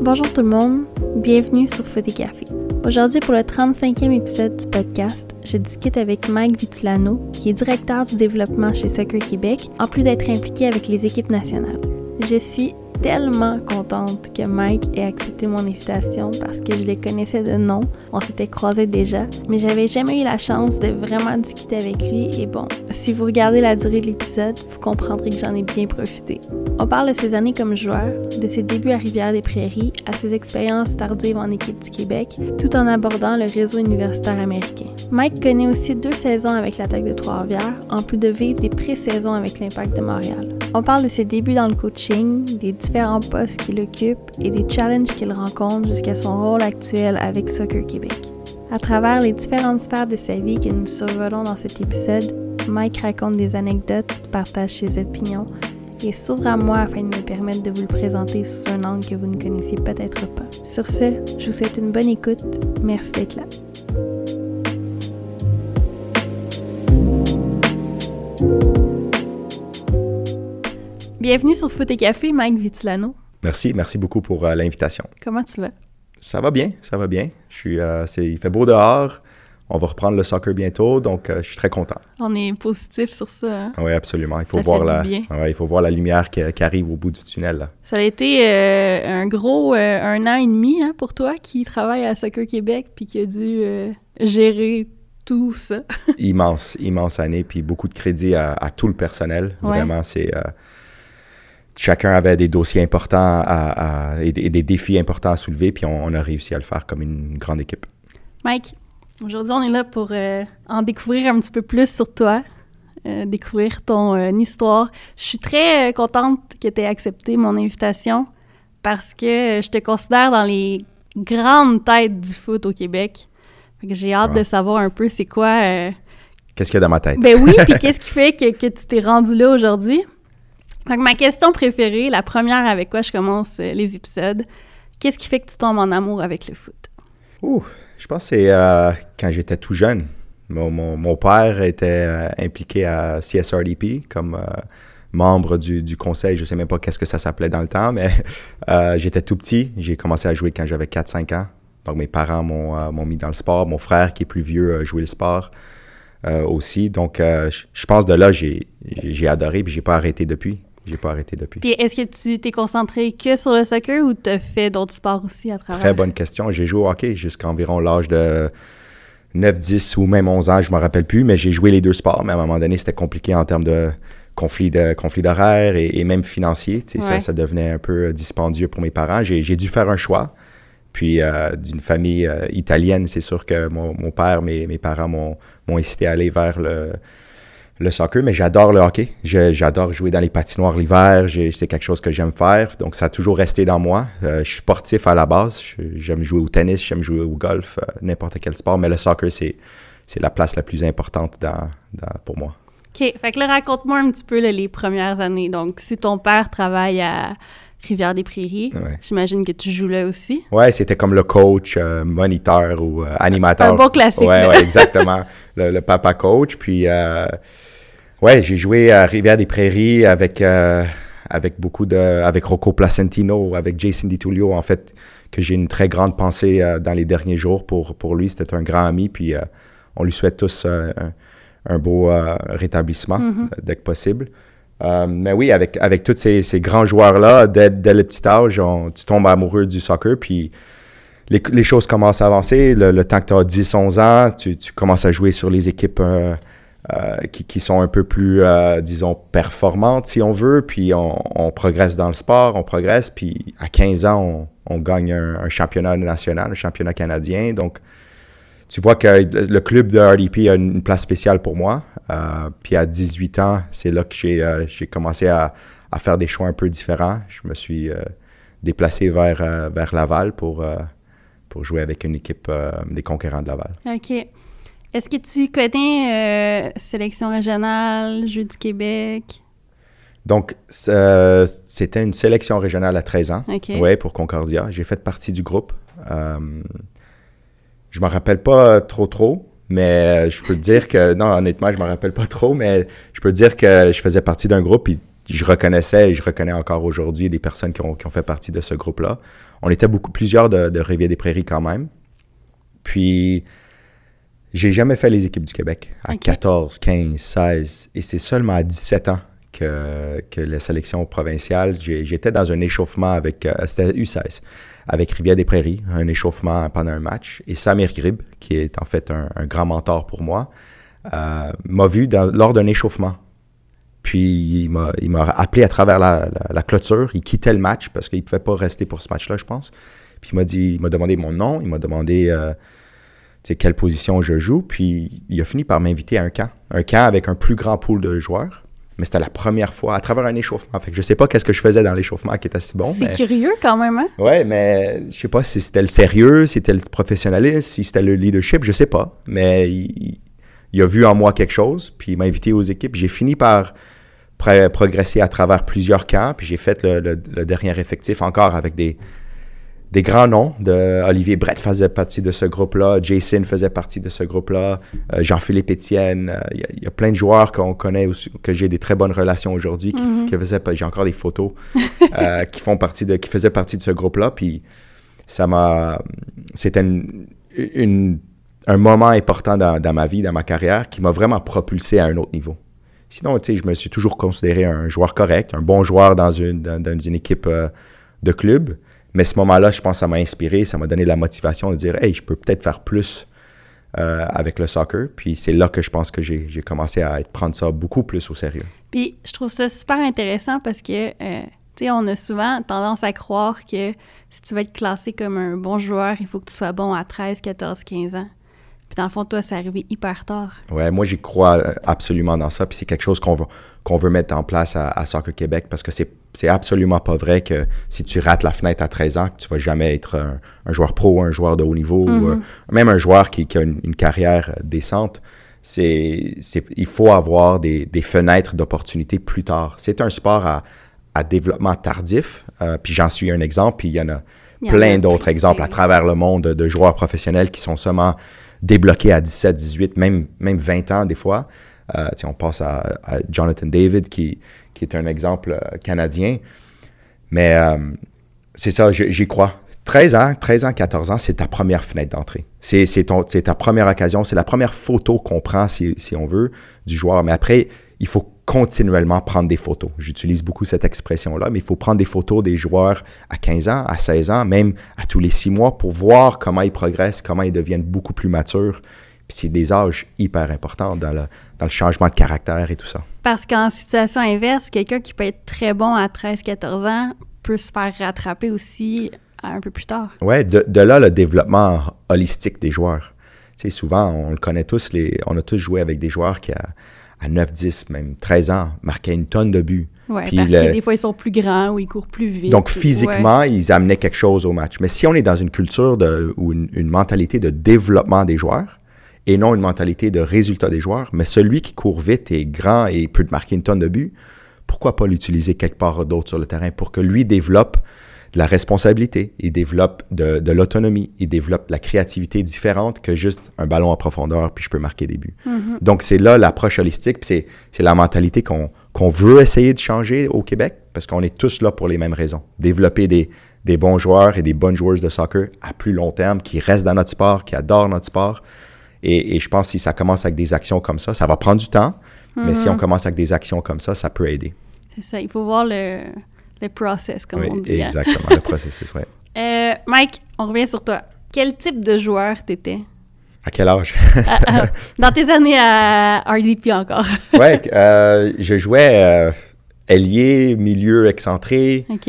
Bonjour tout le monde, bienvenue sur Foot et Café. Aujourd'hui, pour le 35e épisode du podcast, je discute avec Mike Vitulano, qui est directeur du développement chez Soccer Québec, en plus d'être impliqué avec les équipes nationales. Je suis tellement contente que Mike ait accepté mon invitation parce que je les connaissais de nom, on s'était croisés déjà, mais j'avais jamais eu la chance de vraiment discuter avec lui et bon, si vous regardez la durée de l'épisode, vous comprendrez que j'en ai bien profité. On parle de ses années comme joueur, de ses débuts à Rivière-des-Prairies, à ses expériences tardives en équipe du Québec, tout en abordant le réseau universitaire américain. Mike connaît aussi deux saisons avec l'attaque de Trois-Rivières, en plus de vivre des pré-saisons avec l'Impact de Montréal. On parle de ses débuts dans le coaching, des différents postes qu'il occupe et des challenges qu'il rencontre jusqu'à son rôle actuel avec Soccer Québec. À travers les différentes sphères de sa vie que nous survolons dans cet épisode, Mike raconte des anecdotes, partage ses opinions et s'ouvre à moi afin de me permettre de vous le présenter sous un angle que vous ne connaissiez peut-être pas. Sur ce, je vous souhaite une bonne écoute. Merci d'être là. Bienvenue sur Foot et Café, Mike Vitulano. Merci, merci beaucoup pour euh, l'invitation. Comment tu vas? Ça va bien, ça va bien. Je suis, euh, il fait beau dehors. On va reprendre le soccer bientôt, donc euh, je suis très content. On est positif sur ça. Hein? Oui, absolument. Il faut, voir la, ouais, il faut voir la lumière qui, qui, arrive au bout du tunnel. Là. Ça a été un gros un an et demi hein, pour toi qui travaille à Soccer Québec puis qui a dû gérer tout ça. immense, immense année, puis beaucoup de crédit à, à tout le personnel. Ouais. Vraiment, c'est chacun avait des dossiers importants à, à, et, des, défis importants à soulever, puis on, on, a réussi à le faire comme une grande équipe. Mike, aujourd'hui, on est là pour euh, en découvrir un petit peu plus sur toi, euh, découvrir ton euh, histoire. Je suis très contente que tu aies accepté mon invitation parce que je te considère dans les grandes têtes du foot au Québec. J'ai hâte de savoir un peu c'est quoi. Qu'est-ce qu'il y a dans ma tête? Ben oui, puis qu'est-ce qui fait que, que tu t'es rendu là aujourd'hui? Donc, ma question préférée, la première avec quoi je commence euh, les épisodes, qu'est-ce qui fait que tu tombes en amour avec le foot? Ouh, je pense que c'est euh, quand j'étais tout jeune. Mon, père était euh, impliqué à CSRDP comme membre du, conseil. Je ne sais même pas qu'est-ce que ça s'appelait dans le temps, mais j'étais tout petit. J'ai commencé à jouer quand j'avais 4-5 ans. Donc, mes parents m'ont mis dans le sport. Mon frère, qui est plus vieux, a joué le sport. aussi. Donc, je pense de là, j'ai adoré, puis j'ai pas arrêté depuis. J'ai pas arrêté depuis. Puis est-ce que tu t'es concentré que sur le soccer ou tu as fait d'autres sports aussi à travers? Très bonne question. J'ai joué au hockey jusqu'à environ l'âge de 9, 10 ou même 11 ans, je me rappelle plus, mais j'ai joué les deux sports. Mais à un moment donné, c'était compliqué en termes de conflit de conflit d'horaire et, et, même financier. Ouais. Ça, ça devenait un peu dispendieux pour mes parents. J'ai dû faire un choix. Puis euh, d'une famille euh, italienne, c'est sûr que mon, mon, père, mes, mes parents m'ont incité à aller vers le le soccer, mais j'adore le hockey. J'adore jouer dans les patinoires l'hiver. C'est quelque chose que j'aime faire. Donc, ça a toujours resté dans moi. Euh, je suis sportif à la base. J'aime jouer au tennis, j'aime jouer au golf, euh, n'importe quel sport. Mais le soccer, c'est la place la plus importante dans, dans, pour moi. OK. Fait que là, raconte-moi un petit peu là, les premières années. Donc, si ton père travaille à Rivière-des-Prairies, ouais. j'imagine que tu joues là aussi. Ouais, c'était comme le coach, euh, moniteur ou animateur. Un bon classique. Ouais, ouais exactement. le, le, papa coach. Puis... Ouais, j'ai joué à Rivière-des-Prairies avec, euh, avec beaucoup de. avec Rocco Placentino, avec Jason DiTullio, en fait, que j'ai une très grande pensée euh, dans les derniers jours pour, pour lui. C'était un grand ami, puis euh, on lui souhaite tous un, un, beau rétablissement Mm-hmm. mm -hmm. dès que possible. mais oui, avec, avec tous ces, ces grands joueurs-là, dès, dès, le petit âge, on, tu tombes amoureux du soccer, puis les, les choses commencent à avancer. Le, le temps que tu as 10-11 ans, tu, tu, commences à jouer sur les équipes euh, qui, sont un peu plus, euh, disons, performantes, si on veut, puis on, progresse dans le sport, on progresse, puis à 15 ans, on, gagne un, championnat national, un championnat canadien. Donc, tu vois que le club de RDP a une place spéciale pour moi. Euh, puis à 18 ans, c'est là que j'ai commencé à, à, faire des choix un peu différents. Je me suis déplacé vers, vers Laval pour, pour jouer avec une équipe des conquérants de Laval. OK. Est-ce que tu connais euh, Sélection régionale, Jeux du Québec? Donc, euh, c'était une sélection régionale à 13 ans. Okay. Oui, pour Concordia. J'ai fait partie du groupe. Euh, je me rappelle pas trop trop, mais je peux te dire que... Non, honnêtement, je me rappelle pas trop, mais je peux te dire que je faisais partie d'un groupe. Puis je reconnaissais et je reconnais encore aujourd'hui des personnes qui ont, qui ont, fait partie de ce groupe-là. On était beaucoup plusieurs de, de Rivière-des-Prairies quand même. Puis, j'ai jamais fait les équipes du Québec à 14, 15, 16. Et c'est seulement à 17 ans que, que la sélection provinciale, j'étais dans un échauffement avec, euh, c'était U16, avec Rivière-des-Prairies, un échauffement pendant un match. Et Samir Grib, qui est en fait un, grand mentor pour moi, euh, m'a vu lors d'un échauffement. Puis il m'a appelé à travers la, clôture. Il quittait le match parce qu'il ne pouvait pas rester pour ce match-là, je pense. Puis il m'a dit, il m'a demandé mon nom, il m'a demandé euh, quelle position je joue. Puis il a fini par m'inviter à un camp. Un camp avec un plus grand pool de joueurs. Mais c'était la première fois à travers un échauffement. Fait que je sais pas qu'est-ce que je faisais dans l'échauffement qui était si bon. C'est curieux quand même, hein? Ouais, mais je sais pas si c'était le sérieux, si c'était le professionnalisme, si c'était le leadership, je sais pas. Mais il, a vu en moi quelque chose, puis il m'a invité aux équipes. J'ai fini par progresser à travers plusieurs camps, puis j'ai fait le, dernier effectif encore avec des, des grands noms. De, Olivier Brett faisait partie de ce groupe-là, Jason faisait partie de ce groupe-là, euh, Jean-Philippe Etienne. Euh, il y, a plein de joueurs qu'on connaît, aussi, que j'ai des très bonnes relations aujourd'hui, qui, mm-hmm. faisaient, j'ai encore des photos, euh, qui font partie de, qui faisaient partie de ce groupe-là. Puis ça m'a, c'était une, un moment important dans, dans, ma vie, dans ma carrière, qui m'a vraiment propulsé à un autre niveau. Sinon, tu sais, je me suis toujours considéré un joueur correct, un bon joueur dans une, dans, dans une équipe de club. Mais ce moment-là, je pense que ça m'a inspiré, ça m'a donné la motivation de dire, hey, je peux peut-être faire plus euh, avec le soccer. Puis c'est là que je pense que j'ai commencé à prendre ça beaucoup plus au sérieux. Puis je trouve ça super intéressant parce que, euh, tu sais, on a souvent tendance à croire que si tu veux être classé comme un bon joueur, il faut que tu sois bon à 13, 14, 15 ans. Puis dans le fond, toi, c'est arrivé hyper tard. Ouais, moi, j'y crois euh, absolument dans ça. Puis c'est quelque chose qu'on qu'on veut mettre en place à, Soccer Québec parce que c'est, c'est absolument pas vrai que si tu rates la fenêtre à 13 ans, que tu vas jamais être un, joueur pro, un joueur de haut niveau, ou mm-hmm. euh, même un joueur qui, a une, carrière euh, décente. C'est, il faut avoir des, des fenêtres d'opportunité plus tard. C'est un sport à, à développement tardif. puis j'en suis un exemple. Puis il y en a plein d'autres exemples à travers le monde de, de joueurs professionnels qui sont seulement débloqué à 17, 18, même, même 20 ans des fois. Euh, on passe à, Jonathan David, qui, qui est un exemple euh, canadien. Mais euh, c'est ça, j'y crois. 13 ans, 13 ans, 14 ans, c'est ta première fenêtre d'entrée. C'est ta première occasion, c'est la première photo qu'on prend, si, si, on veut, du joueur. Mais après, il faut continuellement prendre des photos. J'utilise beaucoup cette expression-là, mais il faut prendre des photos des joueurs à 15 ans, à 16 ans, même à tous les 6 mois pour voir comment ils progressent, comment ils deviennent beaucoup plus matures. C'est des âges hyper importants dans le, dans le changement de caractère et tout ça. Parce qu'en situation inverse, quelqu'un qui peut être très bon à 13-14 ans peut se faire rattraper aussi un peu plus tard. Oui, de, de, là le développement holistique des joueurs. Tu sais, souvent, on le connaît tous, les, on a tous joué avec des joueurs qui, à 9, 10, même 13 ans, marquaient une tonne de buts. Oui, parce que des fois, ils sont plus grands ou ils courent plus vite. Donc, physiquement, ils amenaient quelque chose au match. Mais si on est dans une culture de, ou une, mentalité de développement des joueurs et non une mentalité de résultat des joueurs, mais celui qui court vite et grand et peut marquer une tonne de buts, pourquoi pas l'utiliser quelque part d'autre sur le terrain pour que lui développe la responsabilité, il développe de, l'autonomie, il développe la créativité différente que juste un ballon en profondeur, puis je peux marquer des buts. Mm-hmm. Donc, c'est là l'approche holistique, puis c'est la mentalité qu'on veut essayer de changer au Québec, parce qu'on est tous là pour les mêmes raisons. Développer des, des bons joueurs et des bonnes joueuses de soccer à plus long terme, qui restent dans notre sport, qui adorent notre sport. Et, je pense que si ça commence avec des actions comme ça, ça va prendre du temps, mais si on mm-hmm. commence avec des actions comme ça, ça peut aider. C'est ça, il faut voir le le process, comme on dit. Hein. Exactement, le processus, oui. Euh, Mike, on revient sur toi. Quel type de joueur t'étais? À quel âge? Ah, ah, dans tes années à RDP encore. oui, euh, je jouais euh, ailier, milieu excentré. OK.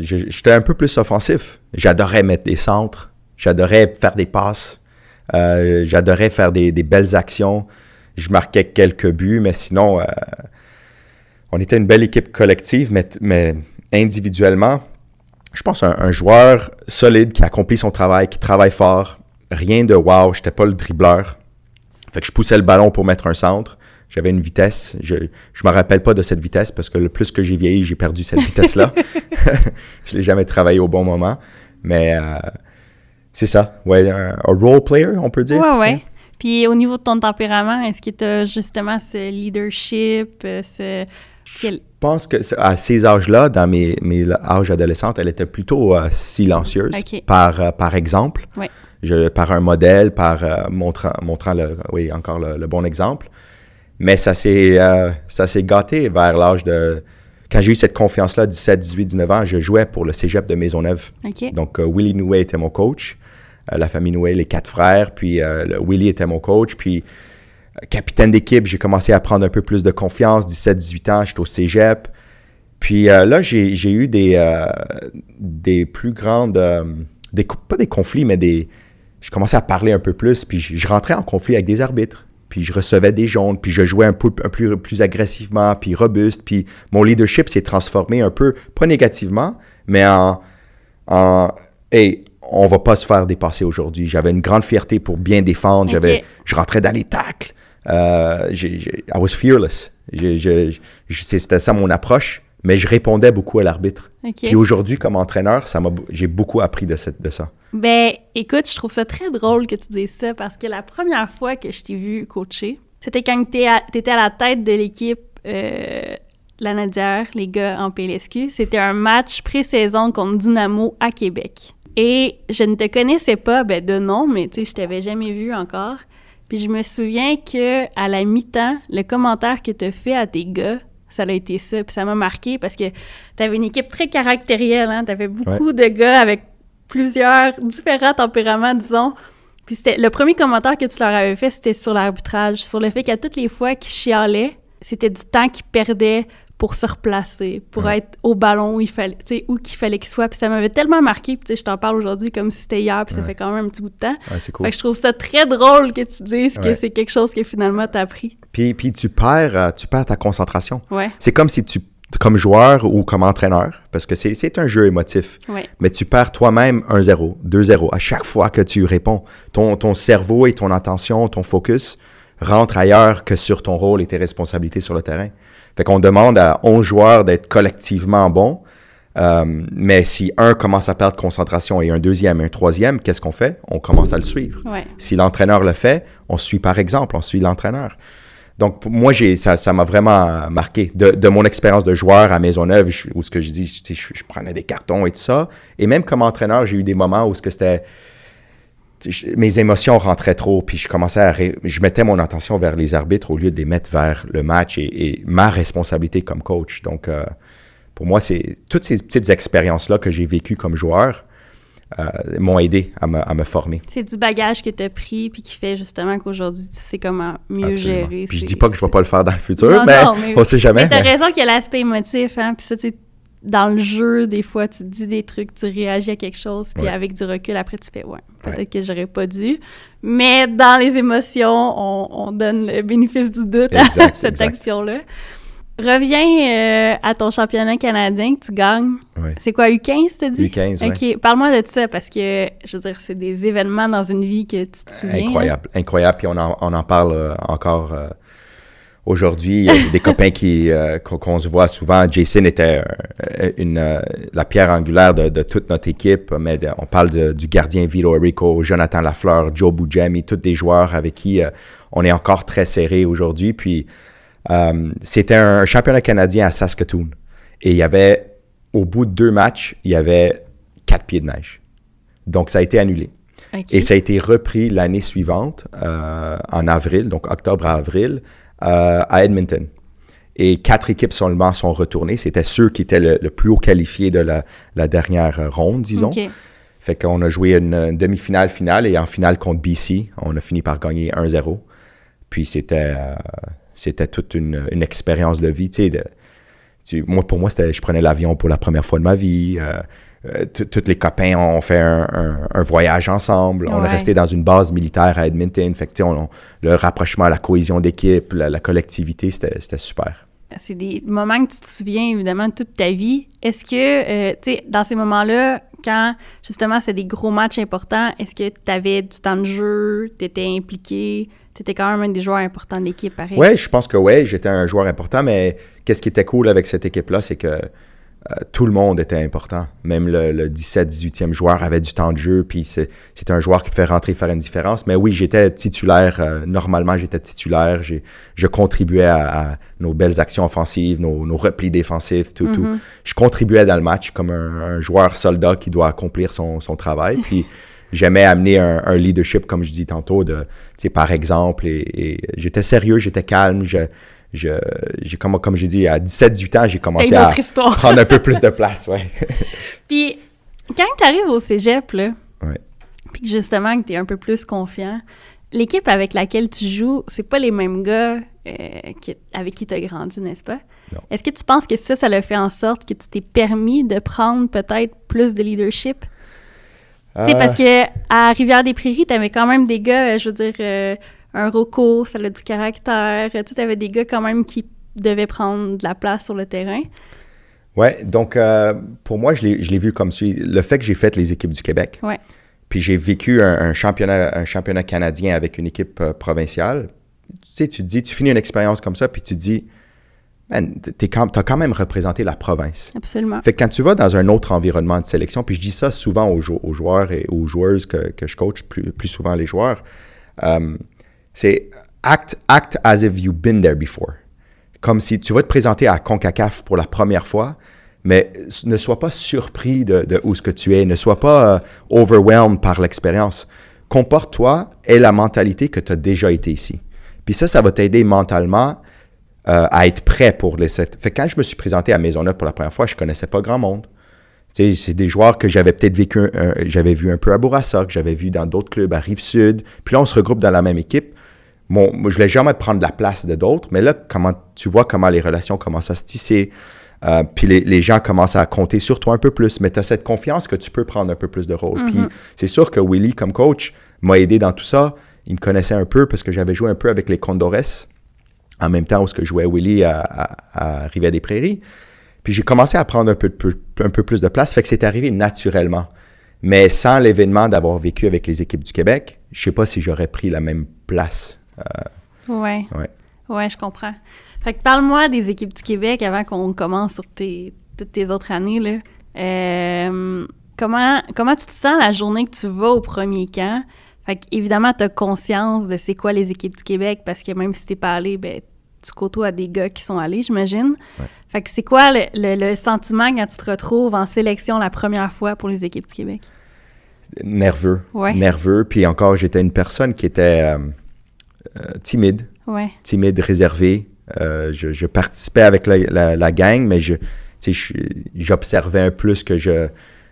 J'étais un peu plus offensif. J'adorais mettre des centres. J'adorais faire des passes. J'adorais faire des, des, belles actions. Je marquais quelques buts, mais sinon on était une belle équipe collective, mais, mais individuellement, je pense un, un joueur solide qui accomplit son travail, qui travaille fort. Rien de wow, j'étais pas le dribbleur. Fait que je poussais le ballon pour mettre un centre. J'avais une vitesse. Je ne me rappelle pas de cette vitesse parce que le plus que j'ai vieilli, j'ai perdu cette vitesse-là. je l'ai jamais travaillé au bon moment. Mais euh, c'est ça. Ouais, un, role player, on peut dire. Ouais, ouais. Puis au niveau de ton tempérament, est-ce que tu as justement ce leadership, euh, ce Je pense que à ces âges-là, dans mes, mes âges adolescents, elle était plutôt euh, silencieuse, par, euh, par exemple, je, par un modèle, par euh, montrant, montrant le, oui, encore le, bon exemple. Mais ça s'est ça s'est gâté vers l'âge de... Quand j'ai eu cette confiance-là, 17, 18, 19 ans, je jouais pour le cégep de Maisonneuve. Donc, Willie Nouet était mon coach. La famille Nouet, les quatre frères. Puis, Willie était mon coach. Puis, capitaine d'équipe, j'ai commencé à prendre un peu plus de confiance. 17-18 ans, j'étais au cégep. Puis euh, là, j'ai eu des, euh, des plus grandes. Euh, des, pas des conflits, mais des. Je commençais à parler un peu plus, puis je, rentrais en conflit avec des arbitres. Puis je recevais des jaunes, puis je jouais un peu plus, agressivement, puis robuste. Puis mon leadership s'est transformé un peu, pas négativement, mais en. en on va pas se faire dépasser aujourd'hui. J'avais une grande fierté pour bien défendre. J'avais, je rentrais dans les tacles. Euh, I was fearless. C'était ça mon approche, mais je répondais beaucoup à l'arbitre. Puis aujourd'hui, comme entraîneur, ça j'ai beaucoup appris de, cette, de ça. Ben, écoute, je trouve ça très drôle que tu dises ça parce que la première fois que je t'ai vu coacher, c'était quand tu étais à la tête de l'équipe euh, la Nadière, les gars en PLSQ. C'était un match pré-saison contre Dynamo à Québec. Et je ne te connaissais pas, ben de nom, mais tu sais, je t'avais jamais vu encore. Puis je me souviens que à la mi-temps, le commentaire que tu as fait à tes gars, ça a été ça. Puis ça m'a marqué parce que tu avais une équipe très caractérielle. Hein? Tu avais beaucoup de gars avec plusieurs différents tempéraments, disons. Puis c'était le premier commentaire que tu leur avais fait, c'était sur l'arbitrage, sur le fait qu'à toutes les fois qu'ils chialaient, c'était du temps qu'ils perdaient pour se replacer, pour être au ballon où il fallait, où qu'il fallait qu'il soit. Puis ça m'avait tellement marqué, puis je t'en parle aujourd'hui comme si c'était hier, puis ça fait quand même un petit bout de temps. c'est cool. Fait que je trouve ça très drôle que tu dises que c'est quelque chose que finalement t'as appris. Puis, puis tu perds, euh, tu perds ta concentration. Ouais. C'est comme si tu comme joueur ou comme entraîneur, parce que c'est un jeu émotif. Mais tu perds toi-même 1-0, 2-0 à chaque fois que tu réponds. Ton, ton cerveau et ton attention, ton focus rentrent ailleurs que sur ton rôle et tes responsabilités sur le terrain. Fait qu'on demande à 11 joueurs d'être collectivement bons. Euh, mais si un commence à perdre concentration et un deuxième et un troisième, qu'est-ce qu'on fait? On commence à le suivre. Si l'entraîneur le fait, on suit par exemple, on suit l'entraîneur. Donc, moi, j'ai, ça, ça m'a vraiment marqué. De, de mon expérience de joueur à Maisonneuve, où ce que je dis, je, je, prenais des cartons et tout ça. Et même comme entraîneur, j'ai eu des moments où ce que c'était, mes émotions rentraient trop, puis je commençais à... Je mettais mon attention vers les arbitres au lieu de les mettre vers le match et, ma responsabilité comme coach. Donc, euh, pour moi, c'est toutes ces petites expériences-là que j'ai vécues comme joueur euh, m'ont aidé à me, à me former. C'est du bagage que tu as pris, puis qui fait justement qu'aujourd'hui, tu sais comment mieux gérer. Puis je dis pas que je vais pas le faire dans le futur, mais, on sait jamais. Mais tu as raison qu'il y a l'aspect émotif, hein, puis ça, tu dans le jeu, des fois, tu dis des trucs, tu réagis à quelque chose, puis avec du recul, après, tu fais, ouais, peut-être que j'aurais pas dû. Mais dans les émotions, on, donne le bénéfice du doute à cette action-là. Reviens euh, à ton championnat canadien que tu gagnes. C'est quoi, U15, t'as dit? U15, OK, parle-moi de ça, parce que, je veux dire, c'est des événements dans une vie que tu te souviens. Incroyable, incroyable, puis on en, on en parle euh, encore... Euh, Aujourd'hui, il y a des copains qui euh, qu'on se voit souvent. Jason était euh, une, euh, la pierre angulaire de, toute notre équipe, mais on parle du gardien Vito Rico, Jonathan Lafleur, Joe Boujami, tous des joueurs avec qui on est encore très serré aujourd'hui. Puis c'était un championnat canadien à Saskatoon. Et il y avait, au bout de deux matchs, il y avait quatre pieds de neige. Donc ça a été annulé. Et ça a été repris l'année suivante, en avril, donc octobre à avril, euh, à Edmonton. Et quatre équipes seulement sont retournées. C'était ceux qui étaient le, plus haut qualifiés de la, dernière ronde, disons. Fait qu'on a joué une, demi-finale finale et en finale contre BC, on a fini par gagner 1-0. Puis c'était euh, c'était toute une, expérience de vie. Tu sais, moi, pour moi, je prenais l'avion pour la première fois de ma vie. Euh, tous les copains ont fait un, voyage ensemble. On est resté dans une base militaire à Edmonton. Fait que, le rapprochement, la cohésion d'équipe, la, collectivité, c'était super. C'est des moments que tu te souviens évidemment toute ta vie. Est-ce que, euh, tu sais, dans ces moments-là, quand justement c'est des gros matchs importants, est-ce que tu avais du temps de jeu, tu étais impliqué, tu étais quand même un des joueurs importants de l'équipe, pareil? Oui, je pense que oui, j'étais un joueur important, mais qu'est-ce qui était cool avec cette équipe-là, c'est que euh, tout le monde était important. Même le, 17, 18e joueur avait du temps de jeu, puis c'était un joueur qui fait rentrer, faire une différence. Mais oui, j'étais titulaire. Euh, normalement, j'étais titulaire. Je contribuais à, nos belles actions offensives, nos, replis défensifs, tout, tout. Mm-hmm. Je contribuais dans le match comme un, joueur soldat qui doit accomplir son, son travail. Puis j'aimais amener un, leadership, comme je dis tantôt, de, par exemple. Et, et j'étais sérieux, j'étais calme. Je, j'ai comme, comme j'ai dit, à 17-18 ans, j'ai commencé à prendre un peu plus de place, ouais. puis, quand tu arrives au cégep, là, puis justement que tu es un peu plus confiant, l'équipe avec laquelle tu joues, c'est pas les mêmes gars euh, avec qui tu as grandi, n'est-ce pas? Est-ce que tu penses que ça, ça a fait en sorte que tu t'es permis de prendre peut-être plus de leadership? Tu sais, parce euh. que à Rivière-des-Prairies, tu avais quand même des gars, je veux dire, euh, un Rocco, ça a du caractère. Tu avais des gars quand même qui devaient prendre de la place sur le terrain. Ouais, donc euh, pour moi, je l'ai vu comme suit. Le fait que j'ai fait les équipes du Québec, ouais. puis j'ai vécu un, championnat, un championnat canadien avec une équipe euh, provinciale, tu sais, tu te dis, tu finis une expérience comme ça, puis tu te dis, tu as quand même représenté la province. Absolument. Fait que quand tu vas dans un autre environnement de sélection, puis je dis ça souvent aux, joueurs et aux joueuses que, que je coach, plus, plus souvent les joueurs, euh, c'est act, act as if you've been there before. Comme si tu vas te présenter à CONCACAF pour la première fois, mais ne sois pas surpris de, où ce que tu es, ne sois pas euh, overwhelmed par l'expérience. Comporte-toi et la mentalité que tu as déjà été ici. Puis ça, ça va t'aider mentalement euh, à être prêt pour les. Fait quand je me suis présenté à Maisonneuve pour la première fois, je connaissais pas grand monde. C'est des joueurs que j'avais peut-être vécu, j'avais vu un peu à Bourassa, que j'avais vu dans d'autres clubs à Rive-Sud. Puis là, on se regroupe dans la même équipe bon, je voulais jamais prendre la place de d'autres, mais là, comment tu vois comment les relations commencent à se tisser, euh, puis les, gens commencent à compter sur toi un peu plus, mais tu as cette confiance que tu peux prendre un peu plus de rôle. Puis mm-hmm. c'est sûr que Willy, comme coach, m'a aidé dans tout ça. Il me connaissait un peu parce que j'avais joué un peu avec les Condores en même temps où je jouais Willy à, à, Rivière-des-Prairies. Puis j'ai commencé à prendre un peu, un peu plus de place, fait que c'est arrivé naturellement. Mais sans l'événement d'avoir vécu avec les équipes du Québec, je sais pas si j'aurais pris la même place oui. Ouais. ouais, je comprends. Fait que parle-moi des équipes du Québec avant qu'on commence sur tes, toutes tes autres années. Là. Euh, comment, comment tu te sens la journée que tu vas au premier camp? Fait que, évidemment, tu as conscience de c'est quoi les équipes du Québec parce que même si t'es pas allé, ben, tu côtoies des gars qui sont allés, j'imagine. Fait que c'est quoi le, le, sentiment quand tu te retrouves en sélection la première fois pour les équipes du Québec? Nerveux. Ouais. Nerveux. Puis encore, j'étais une personne qui était. Euh, euh, timide, timide, réservé. Euh, je, participais avec la, gang, mais je, j'observais un plus que je,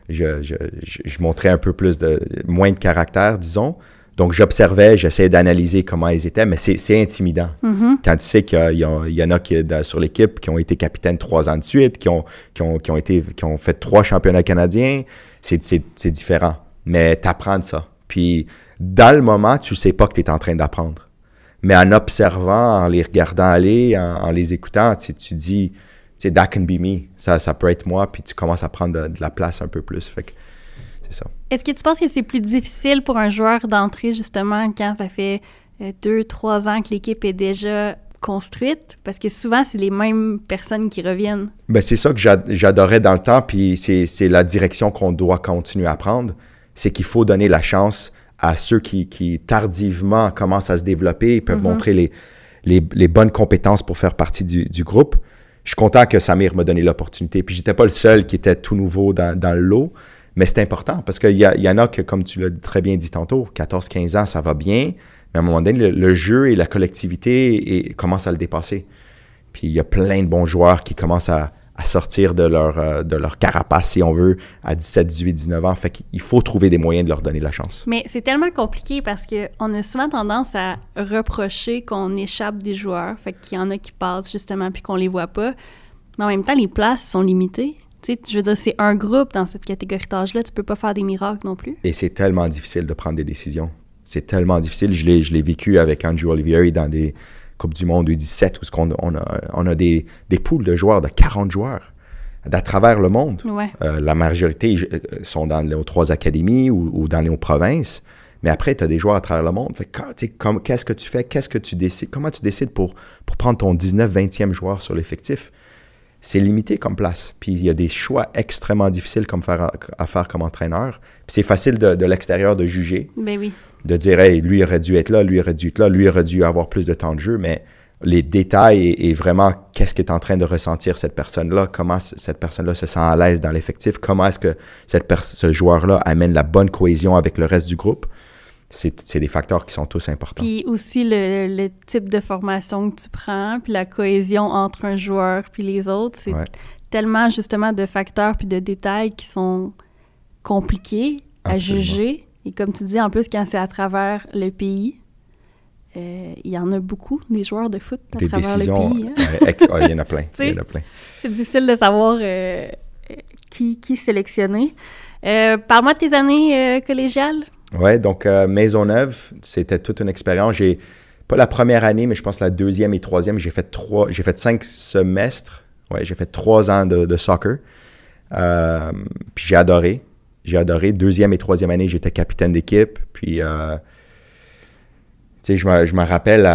je, je, montrais un peu plus de moins de caractère, disons. Donc, j'observais, j'essayais d'analyser comment ils étaient, mais c'est intimidant. Mm-hmm. Quand tu sais qu'il y, y, en a qui, sur l'équipe qui ont été capitaines trois ans de suite, qui ont, qui ont, qui ont, été, qui ont fait trois championnats canadiens, c'est différent. Mais tu apprends ça. Puis, dans le moment, tu sais pas que tu es en train d'apprendre. Mais en observant, en les regardant aller, en, les écoutant, tu, tu dis, tu that can be me. Ça, ça peut être moi, puis tu commences à prendre de, la place un peu plus. Fait que c'est ça. Est-ce que tu penses que c'est plus difficile pour un joueur d'entrer justement quand ça fait euh, deux, trois ans que l'équipe est déjà construite? Parce que souvent, c'est les mêmes personnes qui reviennent. Ben, c'est ça que j'adorais dans le temps, puis c'est la direction qu'on doit continuer à prendre. C'est qu'il faut donner la chance à ceux qui, qui, tardivement commencent à se développer et peuvent mhm. montrer les, les, bonnes compétences pour faire partie du, du, groupe. Je suis content que Samir m'a donné l'opportunité. Puis j'étais pas le seul qui était tout nouveau dans, dans le lot, mais c'est important parce qu'il y, y, en a que, comme tu l'as très bien dit tantôt, 14-15 ans, ça va bien, mais à un moment donné, le, jeu et la collectivité et, commencent à le dépasser. Puis il y a plein de bons joueurs qui commencent à, à sortir de leur, euh, de leur carapace, si on veut, à 17, 18, 19 ans. Fait qu'il faut trouver des moyens de leur donner la chance. Mais c'est tellement compliqué parce qu'on a souvent tendance à reprocher qu'on échappe des joueurs. Fait qu'il y en a qui passent justement puis qu'on les voit pas. Mais en même temps, les places sont limitées. Tu sais, je veux dire, c'est un groupe dans cette catégorie d'âge-là. Tu peux pas faire des miracles non plus. Et c'est tellement difficile de prendre des décisions. C'est tellement difficile. Je l'ai vécu avec Andrew Olivieri dans des Coupe du Monde U17, où on, on a, on a des, des poules de joueurs, de 40 joueurs à travers le monde. Euh, la majorité euh, sont dans les trois académies ou, dans les provinces. Mais après, tu as des joueurs à travers le monde. qu'est-ce que tu fais? Qu'est-ce que tu décides? Comment tu décides pour, pour prendre ton 19, 20e joueur sur l'effectif? C'est limité comme place. Puis il y a des choix extrêmement difficiles comme faire, à faire comme entraîneur. Puis c'est facile de, de l'extérieur de juger. Ben oui. De dire, hey, lui aurait dû être là, lui aurait dû être là, lui aurait dû avoir plus de temps de jeu, mais les détails et, vraiment qu'est-ce qu'est en train de ressentir cette personne-là, comment cette personne-là se sent à l'aise dans l'effectif, comment est-ce que cette ce joueur-là amène la bonne cohésion avec le reste du groupe? C'est des facteurs qui sont tous importants. Puis aussi le, type de formation que tu prends, puis la cohésion entre un joueur puis les autres, c'est tellement justement de facteurs puis de détails qui sont compliqués à juger. Et comme tu dis, en plus, quand c'est à travers le pays, euh, il y en a beaucoup, des joueurs de foot à travers le pays. Hein. il y en a plein. plein. C'est difficile de savoir euh, qui, qui sélectionner. Euh, parle-moi de tes années collégiales. Oui, donc euh, Maisonneuve, c'était toute une expérience. J'ai pas la première année, mais je pense la deuxième et troisième, j'ai fait trois, j'ai fait cinq semestres. Ouais, j'ai fait trois ans de, soccer. Euh, puis j'ai adoré. J'ai adoré. Deuxième et troisième année, j'étais capitaine d'équipe. Puis, euh, tu sais, je me, je me rappelle,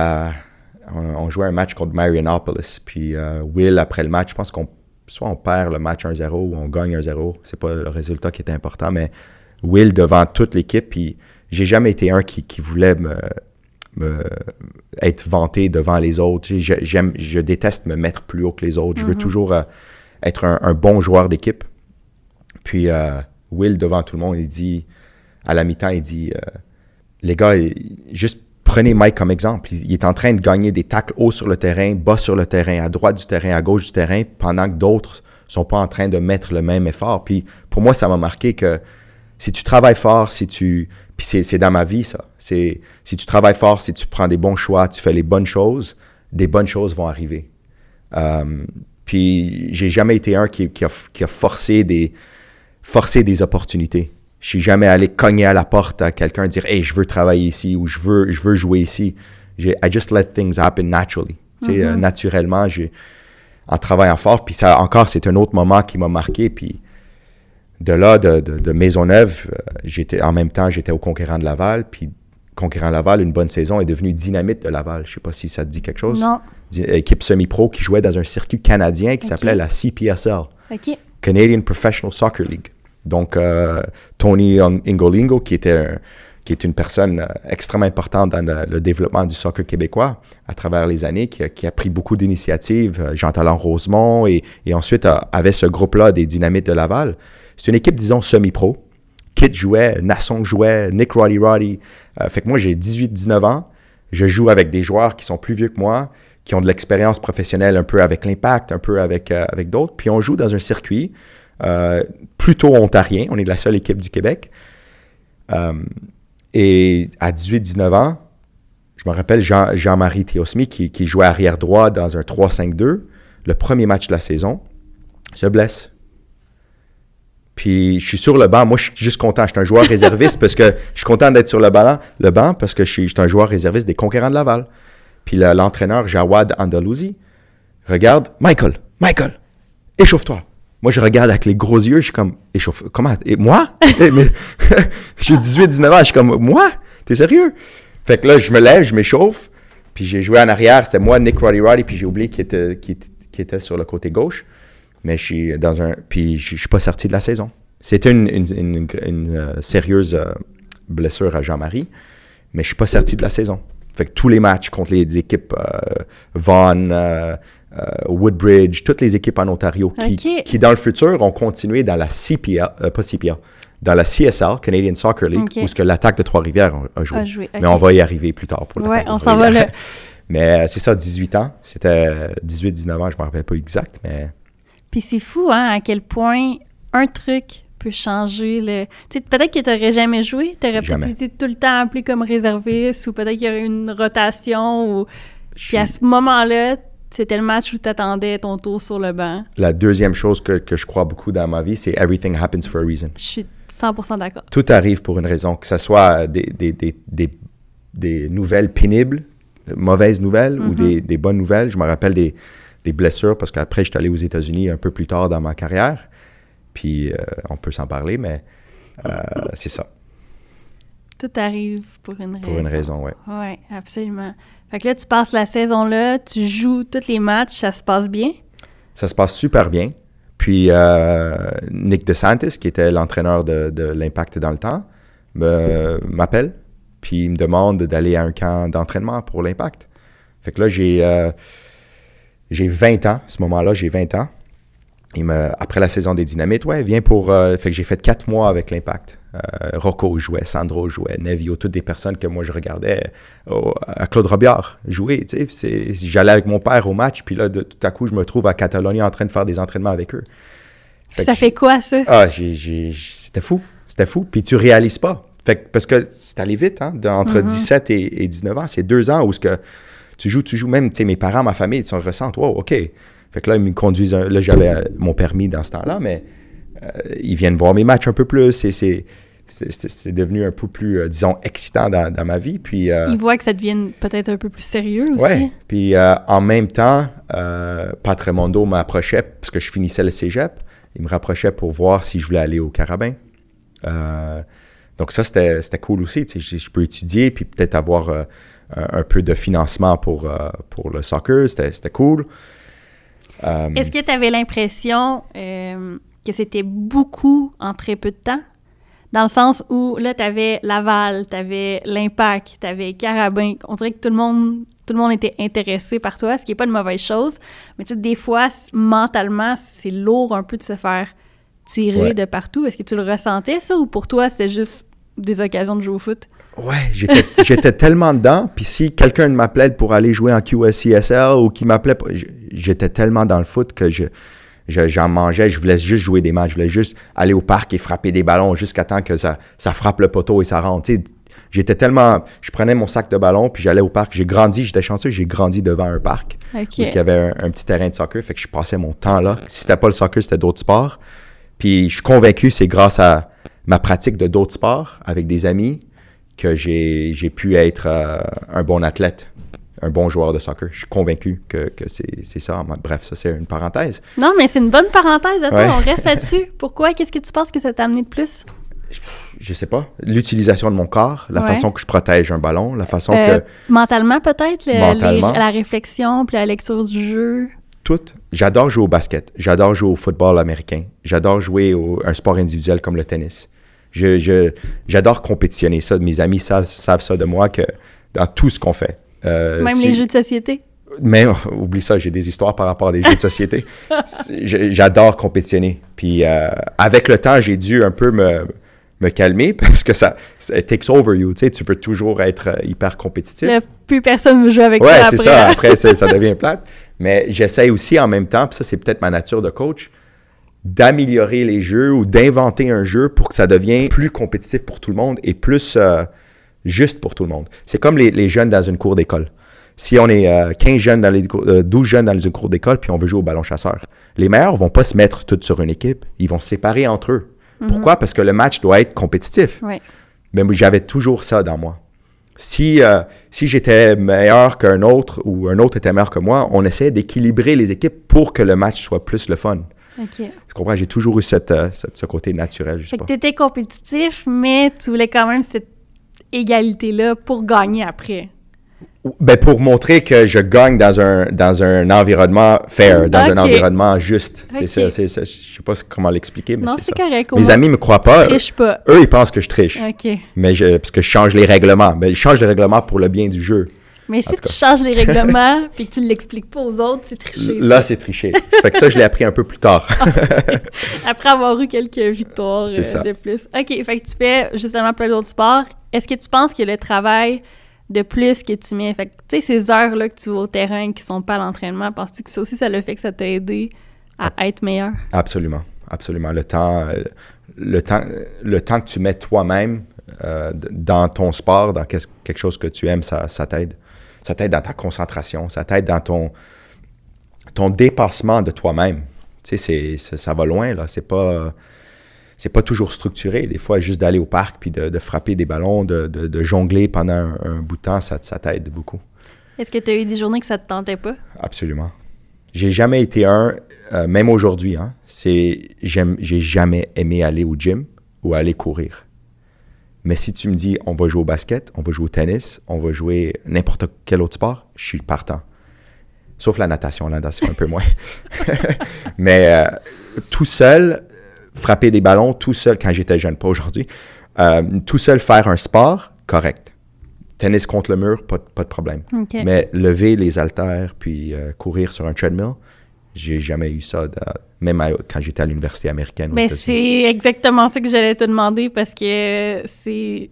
on, jouait un match contre Marianopolis. Puis Will, après le match, je pense qu'on soit on perd le match 1-0 ou on gagne 1-0. C'est pas le résultat qui était important, mais Will devant toute l'équipe. Puis j'ai jamais été un qui, voulait me, être vanté devant les autres. J'aime, je déteste me mettre plus haut que les autres. Je veux mm-hmm. toujours euh, être un, bon joueur d'équipe. Puis euh, Will devant tout le monde, il dit à la mi-temps, il dit euh, les gars, juste prenez Mike comme exemple. Il, est en train de gagner des tacles hauts sur le terrain, bas sur le terrain, à droite du terrain, à gauche du terrain, pendant que d'autres sont pas en train de mettre le même effort. Puis pour moi, ça m'a marqué que si tu travailles fort, si tu. Puis c'est dans ma vie, ça. C'est si tu travailles fort, si tu prends des bons choix, tu fais les bonnes choses, des bonnes choses vont arriver. Euh, puis j'ai jamais été un qui, qui, a, qui, a, forcé des forcé des opportunités. Je suis jamais allé cogner à la porte à quelqu'un dire Hey, je veux travailler ici ou je veux, je veux jouer ici. I just let things happen naturally. Tu sais, euh, mm-hmm. naturellement, j'ai en travaillant fort. Puis ça encore, c'est un autre moment qui m'a marqué. Puis de là, de, de, Maisonneuve, euh, j'étais en même temps, j'étais au Conquérant de Laval, puis Conquérant Laval, une bonne saison, est devenu Dynamite de Laval. Je sais pas si ça te dit quelque chose. Non. Équipe semi-pro qui jouait dans un circuit canadien qui s'appelait la CPSL. Canadian Professional Soccer League. Donc, euh, Tony Ingolingo, qui était qui est une personne euh, extrêmement importante dans le, développement du soccer québécois à travers les années, qui, qui a pris beaucoup d'initiatives, Jean-Talon Rosemont, et, et ensuite avait ce groupe-là des Dynamites de Laval. C'est une équipe, disons, semi-pro. Kit jouait, Nasson jouait, Nick Roddy Roddy. Euh, fait que moi, j'ai 18-19 ans. Je joue avec des joueurs qui sont plus vieux que moi, qui ont de l'expérience professionnelle un peu avec l'impact, un peu avec, euh, d'autres. Puis on joue dans un circuit euh, plutôt ontarien. On est la seule équipe du Québec. et à 18-19 ans, je me rappelle Jean, Jean-Marie Théosmi qui, qui jouait arrière droit dans un 3-5-2, le premier match de la saison, se blesse puis je suis sur le banc. Moi, je suis juste content. Je suis un joueur réserviste parce que je suis content d'être sur le banc, le banc parce que je suis, un joueur réserviste des conquérants de Laval. Puis l'entraîneur Jawad Andalouzi regarde Michael, Michael, échauffe-toi. Moi, je regarde avec les gros yeux, je suis comme, échauffe, comment, et moi? j'ai 18, 19 ans, je suis comme, moi? T'es sérieux? Fait que là, je me lève, je m'échauffe, puis j'ai joué en arrière, c'était moi, Nick Roddy Roddy, puis j'ai oublié qui était, qui, était sur le côté gauche. Mais je suis dans un. Puis je, suis pas sorti de la saison. C'était une, une, une, euh, sérieuse euh, blessure à Jean-Marie, mais je suis pas sorti de la saison. Fait que tous les matchs contre les équipes euh, Vaughan, Woodbridge, toutes les équipes en Ontario qui, qui, dans le futur, ont continué dans la CPL, pas CPL, dans la CSL, Canadian Soccer League, où ce que l'attaque de Trois-Rivières a, joué. Mais on va y arriver plus tard pour Ouais, on s'en va. Mais c'est ça, 18 ans. C'était 18-19 ans, je ne me rappelle pas exact, mais puis c'est fou, hein, à quel point un truc peut changer le... Tu sais, peut-être que tu n'aurais jamais joué, tu aurais peut-être tout le temps appelé comme réserviste, ou peut-être qu'il y aurait une rotation, ou... Puis à ce moment-là, c'était le match où tu attendais ton tour sur le banc. La deuxième chose que, que je crois beaucoup dans ma vie, c'est « everything happens for a reason ». Je suis 100% d'accord. Tout arrive pour une raison, que ce soit des, des, des, des, des nouvelles pénibles, mauvaises nouvelles, ou mm-hmm. des, bonnes nouvelles. Je me rappelle des des blessures parce qu'après, je suis allé aux États-Unis un peu plus tard dans ma carrière. Puis euh, on peut s'en parler, mais euh, c'est ça. Tout arrive pour une raison. Pour une raison, oui. Oui, absolument. Fait que là, tu passes la saison là, tu joues tous les matchs, ça se passe bien? Ça se passe super bien. Puis euh, Nick DeSantis, qui était l'entraîneur de, de l'Impact dans le temps, m'appelle, puis il me demande d'aller à un camp d'entraînement pour l'Impact. Fait que là, j'ai euh, j'ai 20 ans, à ce moment-là, j'ai 20 ans. Il me, après la saison des Dynamites, ouais, viens pour. euh, fait que j'ai fait 4 mois avec l'Impact. Euh, Rocco jouait, Sandro jouait, Nevio, toutes des personnes que moi je regardais au- à Claude Robillard jouer. tu sais. C'est- J'allais avec mon père au match, puis là, de, tout à coup, je me trouve à Catalogne en train de faire des entraînements avec eux. Fait ça fait quoi, ça? ah, c'était fou. C'était fou. Puis tu réalises pas. Fait que, parce que c'est allé vite, hein, entre 17 et, et 19 ans. C'est deux ans où ce que tu joues, tu joues. Même, tu sais, mes parents, ma famille, ils se ressentent, wow, OK. Fait que là, ils me conduisent. un- là, j'avais euh, mon permis dans ce temps-là, mais euh, ils viennent voir mes matchs un peu plus. C'est, c'est, c'est- c'est devenu un peu plus, euh, disons, excitant dans, dans ma vie. Puis. euh, Ils voient que ça devienne peut-être un peu plus sérieux aussi. Ouais. Puis euh, en même temps, Patremondo m'approchait parce que je finissais le cégep. Il me rapprochait pour voir si je voulais aller au Carabin. Donc ça, c'était c'était cool aussi. tu sais, Je, je peux étudier puis peut-être avoir euh, un, peu de financement pour, euh, pour le soccer. C'était c'était cool. Euh, Est-ce que tu avais l'impression euh, que c'était beaucoup en très peu de temps? Dans le sens où là, tu avais Laval, tu avais l'Impact, tu avais Carabin. On dirait que tout le monde tout le monde était intéressé par toi, ce qui n'est pas une mauvaise chose. Mais tu sais, des fois, mentalement, c'est lourd un peu de se faire tirer Ouais. de partout. Est-ce que tu le ressentais, ça, ou pour toi, c'était juste des occasions de jouer au foot? Ouais, j'étais tellement dedans. Puis si quelqu'un m'appelait pour aller jouer en QSCSL ou qui m'appelait, j'étais tellement dans le foot que je je- j'en mangeais. Je voulais juste jouer des matchs. Je voulais juste aller au parc et frapper des ballons jusqu'à temps que ça, ça frappe le poteau et ça rentre. J'étais tellement... Je prenais mon sac de ballon puis j'allais au parc. J'ai grandi, j'étais chanceux, j'ai grandi devant un parc. Parce qu'il y avait un, un petit terrain de soccer, fait que je passais mon temps là. Si c'était pas le soccer, c'était d'autres sports. Puis je suis convaincu, c'est grâce à ma pratique de d'autres sports avec des amis que j'ai pu être euh, un bon athlète, un bon joueur de soccer. Je suis convaincu que, que c'est ça. Bref, ça c'est une parenthèse. Non, mais c'est une bonne parenthèse. Attends, Ouais. on reste là-dessus. Pourquoi? Qu'est-ce que tu penses que ça t'a amené de plus? Je sais pas. L'utilisation de mon corps, la Ouais. façon que je protège un ballon, la façon Euh, que mentalement, peut-être? la réflexion, puis la lecture du jeu. tout. J'adore jouer au basket. J'adore jouer au football américain. J'adore jouer au un sport individuel comme le tennis. Je, j'adore compétitionner ça. Mes amis savent, savent ça de moi que dans tout ce qu'on fait. Euh, Même les jeux de société? Mais oh, oublie ça, j'ai des histoires par rapport à des jeux de société. C'est- J'adore compétitionner. Puis euh, avec le temps, j'ai dû un peu me, me calmer parce que ça, ça takes over you. Tu sais, tu veux toujours être euh, hyper compétitif. Là, plus personne veut jouer avec Ouais, toi c'est après. ça. Après, c'est- ça devient plate. Mais j'essaie aussi en même temps, puis ça, c'est peut-être ma nature de coach, d'améliorer les jeux ou d'inventer un jeu pour que ça devienne plus compétitif pour tout le monde et plus euh, juste pour tout le monde. C'est comme les, les jeunes dans une cour d'école. Si on est euh, 15 jeunes dans les euh, 12 jeunes dans une cour d'école puis on veut jouer au ballon chasseur, les meilleurs vont pas se mettre tous sur une équipe, ils vont se séparer entre eux. Pourquoi? Parce que le match doit être compétitif. Mais j'avais toujours ça dans moi. Si, euh, si j'étais meilleur qu'un autre ou un autre était meilleur que moi, on essayait d'équilibrer les équipes pour que le match soit plus le fun. OK. Tu comprends? J'ai toujours eu cette, euh, cette- ce côté naturel, je sais Fait que pas. t'étais compétitif, mais tu voulais quand même cette égalité-là pour gagner après. Ben, pour montrer que je gagne dans un, dans un environnement fair, dans un environnement juste. C'est Ok. ça, c'est ça. Je sais pas comment l'expliquer, mais c'est c'est ça. correct. Mes amis me croient tu pas. pas. Eux, ils pensent que je triche. OK. Mais je, parce que je change les règlements. Mais je change les règlements pour le bien du jeu. Mais si tu changes les règlements puis que tu l'expliques pas aux autres, c'est tricher. Là, c'est tricher. fait que ça, je l'ai appris un peu plus tard. Après avoir eu quelques victoires euh, ça. de plus. OK, fait que tu fais justement plein d'autres sports. Est-ce que tu penses que le travail de plus que tu mets, fait que, tu sais, ces heures-là que tu vas au terrain qui sont pas à l'entraînement, penses-tu que ça aussi, ça le fait que ça t'a aidé à être meilleur? Absolument, absolument. Le temps, euh, le temps, le temps que tu mets toi-même euh, dans ton sport, dans quelque chose que tu aimes, ça, ça t'aide. Ça t'aide dans ta concentration, ça t'aide dans ton, ton dépassement de toi-même. Tu sais, c'est- c'est- ça va loin, là. C'est pas, c'est pas toujours structuré. Des fois, juste d'aller au parc puis de, de frapper des ballons, de, de- de jongler pendant un, un bout de temps, ça, ça t'aide beaucoup. Est-ce que tu as eu des journées que ça te tentait pas? Absolument. J'ai jamais été un, euh, même aujourd'hui, hein, c'est, j'ai jamais aimé aller au gym ou aller courir. Mais si tu me dis, on va jouer au basket, on va jouer au tennis, on va jouer n'importe quel autre sport, je suis partant. Sauf la natation, la natation un peu moins. Mais euh, tout seul, frapper des ballons, tout seul, quand j'étais jeune, pas aujourd'hui, euh, tout seul faire un sport, correct. Tennis contre le mur, pas, pas de problème. Mais lever les haltères puis euh, courir sur un treadmill, j'ai jamais eu ça, de- même à- quand j'étais à l'université américaine. Mais c'est exactement ça que j'allais te demander parce que c'est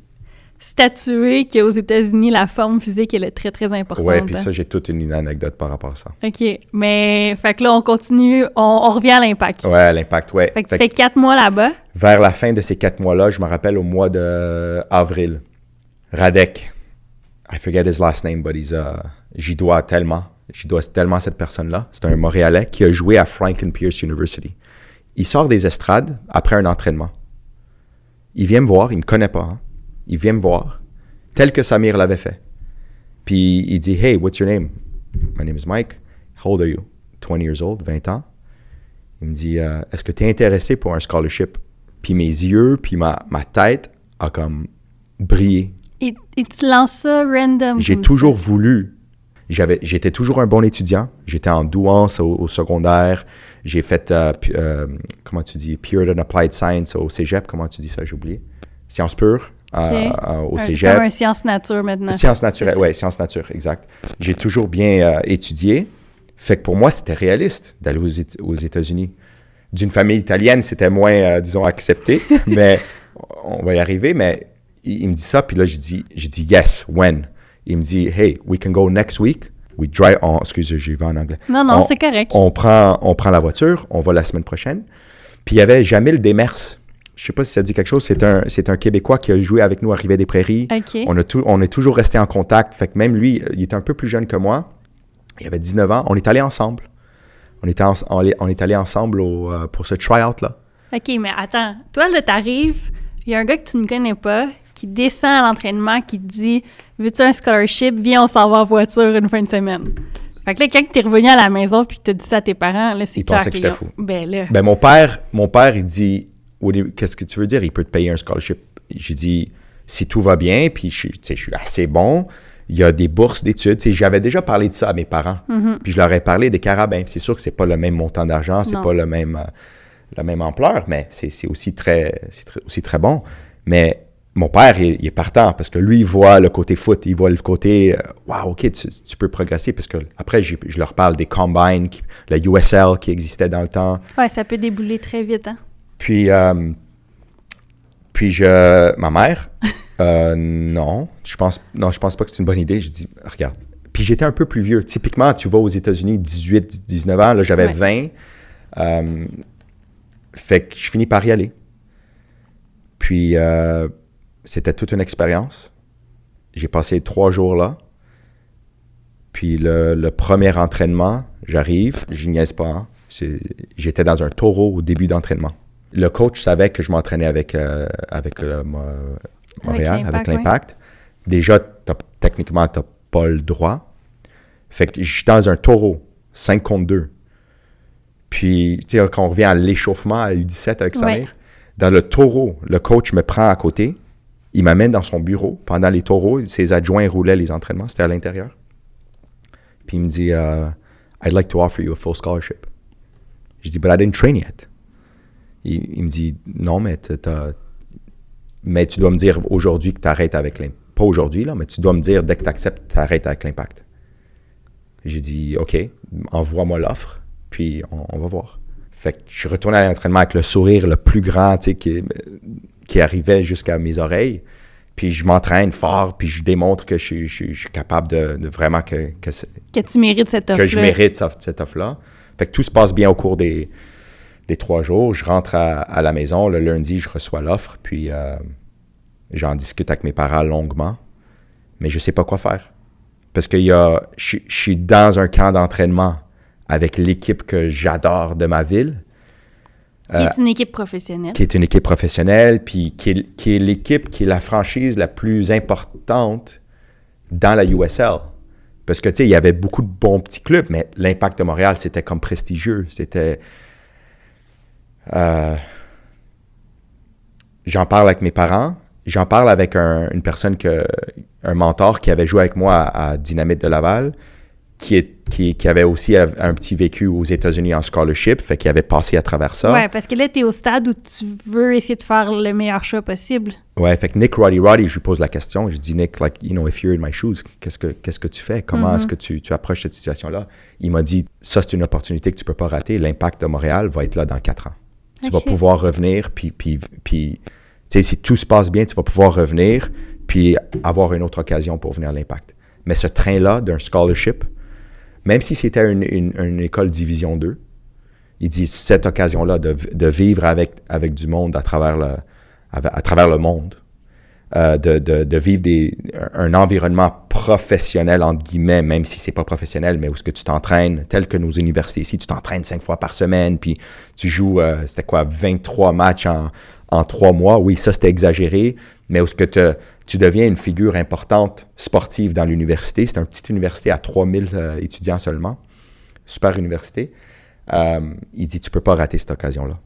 statué qu'aux États-Unis, la forme physique elle est très, très importante. Ouais, puis hein. ça, j'ai toute une anecdote par rapport à ça. OK. Mais, fait que là, on continue, on, on revient à l'impact. Ouais, l'impact, ouais. Fait que tu Fait fais quatre mois là-bas. vers la fin de ces quatre mois-là, je me rappelle au mois de avril, Radek, I forget his last name, but he's, uh, j'y dois tellement, j'y dois tellement à cette personne-là. C'est un Montréalais qui a joué à Franklin Pierce University. Il sort des estrades après un entraînement. Il vient me voir, il me connaît pas, hein. Il vient me voir, tel que Samir l'avait fait. Puis il dit, Hey, what's your name? My name is Mike. How old are you? 20 years old, 20 ans. Il me dit euh, Est-ce que tu es intéressé pour un scholarship? Puis mes yeux, puis ma, ma tête a comme brillé. Et, et tu lances ça random. J'ai toujours ça. voulu. J'avais, j'étais toujours un bon étudiant. J'étais en douance au, au secondaire. J'ai fait, euh, euh, comment tu dis, Pure and Applied Science au cégep. Comment tu dis ça? J'ai oublié. Sciences pures euh, euh, au cégep. Comme un science nature maintenant. Sciences naturelles, ouais, sciences nature, exact. J'ai toujours bien étudié. Fait que pour moi, c'était réaliste d'aller aux, Éta- aux États-Unis. D'une famille italienne, c'était moins, disons, accepté, mais on va y arriver. Mais il, il me dit ça, puis là, je dis, je dis yes, when? Il me dit, hey, we can go next week. We drive, on, excuse, j'y vais en anglais. Non, non, On- c'est correct. On prend, on prend la voiture, on va la semaine prochaine. Puis il y avait Jamil Demers. Je sais pas si ça dit quelque chose. C'est un, c'est un Québécois qui a joué avec nous à. On, a tout- on est toujours resté en contact. Fait que même lui, il était un peu plus jeune que moi. Il avait 19 ans. On est allé ensemble. On, était en- on, est- on est allé ensemble au, euh, pour ce try-out-là. OK, mais attends. Toi, là, t'arrives, il y a un gars que tu ne connais pas qui descend à l'entraînement qui te dit Veux-tu un scholarship? Viens, on s'en va en voiture une fin de semaine. Fait que là, quand t'es revenu à la maison puis que t'as dit ça à tes parents, là, c'est Ils clair pensaient que j'étais fou. Ben là. Ben, mon père, mon père, il dit Qu'est-ce que tu veux dire? Il peut te payer un scholarship. J'ai dit Si tout va bien, puis je, je suis assez bon, il y a des bourses d'études. J'avais déjà parlé de ça à mes parents. Puis je leur ai parlé des carabins. C'est sûr que c'est pas le même montant d'argent, c'est pas le même, euh, la même ampleur, mais c'est c'est aussi très, c'est très- aussi très bon. Mais mon père, il, il est partant parce que lui, il voit le côté foot, il voit le côté, euh, wow, ok, tu, tu peux progresser. Parce que après, je leur parle des combines, qui- la USL qui existait dans le temps. Ouais, ça peut débouler très vite, hein. Puis, euh, puis je, ma mère, euh, non, je pense, non, je pense pas que c'est une bonne idée. Je dis, regarde. Puis j'étais un peu plus vieux. Typiquement, tu vas aux États-Unis, 18, 19 ans, là, j'avais Ouais. 20. Euh, fait que je finis par y aller. Puis, euh, c'était toute une expérience. J'ai passé trois jours là. Puis le, le premier entraînement, j'arrive, je niaise pas. hein. J'étais dans un taureau au début d'entraînement. Le coach savait que je m'entraînais avec, euh, avec euh, Mo- Montréal, l'Impact, avec ouais. l'Impact. Déjà, techniquement, tu n'as pas le droit. Fait que je suis dans un taureau, 5 contre 2. Puis, tu sais, quand on revient à l'échauffement à U17 avec Samir, Ouais. dans le taureau, le coach me prend à côté, il m'amène dans son bureau. Pendant les taureaux, ses adjoints roulaient les entraînements, c'était à l'intérieur. Puis il me dit, uh, I'd like to offer you a full scholarship. Je dis, but I didn't train yet. Il, me dit, non, mais, tu dois me dire aujourd'hui que tu arrêtes avec l'impact. Pas aujourd'hui, là, mais tu dois me dire dès que tu acceptes, tu arrêtes avec l'impact. J'ai dit, OK, envoie-moi l'offre, puis on, on va voir. Fait que je suis retourné à l'entraînement avec le sourire le plus grand, tu sais, qui arrivait jusqu'à mes oreilles. Puis je m'entraîne fort, puis je démontre que je, suis- je suis- je suis capable de, de vraiment que, que, tu mérites cette offre que je mérite cette offre-là. Fait que tout se passe bien au cours des, des trois jours. Je rentre à, à la maison. Le lundi, je reçois l'offre, puis euh, j'en discute avec mes parents longuement. Mais je sais pas quoi faire. Parce que y a, je, je suis dans un camp d'entraînement avec l'équipe que j'adore de ma ville Qui est une équipe professionnelle. qui est une équipe professionnelle, puis qui est, qui est l'équipe qui est la franchise la plus importante dans la USL. Parce que, tu sais, il y avait beaucoup de bons petits clubs, mais l'Impact de Montréal, c'était comme prestigieux. C'était... euh, j'en parle avec mes parents. J'en parle avec un- une personne, que, un mentor qui avait joué avec moi à, à Dynamite de Laval. Qui, est, qui, qui avait aussi un, petit vécu aux États-Unis en scholarship, fait qu'il avait passé à travers ça. Ouais, parce que là, tu es au stade où tu veux essayer de faire le meilleur choix possible. Ouais, fait que Nick Roddy Roddy, je lui pose la question. Je dis, Nick, like, you know, if you're in my shoes, qu'est-ce que, qu'est-ce que tu fais? Comment est-ce que tu, tu approches cette situation-là? Il m'a dit, ça, c'est une opportunité que tu peux pas rater. L'impact de Montréal va être là dans quatre ans. Tu vas pouvoir revenir, puis, puis, puis tu sais, si tout se passe bien, tu vas pouvoir revenir, puis avoir une autre occasion pour venir à l'impact. Mais ce train-là d'un scholarship, même si c'était une, école division 2, il dit cette occasion-là de, vivre avec, avec du monde à travers le, à, travers le monde, euh, de, de, vivre des, un, un environnement professionnel, entre guillemets, même si c'est pas professionnel, mais où ce que tu t'entraînes, tel que nos universités ici, tu t'entraînes cinq fois par semaine, puis tu joues, euh, c'était quoi, 23 matchs en, en trois mois. Oui, ça c'était exagéré, mais où ce que te- tu deviens une figure importante sportive dans l'université. C'est une petite université à 3000 euh, étudiants seulement. Super université. Euh, il dit, tu peux pas rater cette occasion-là.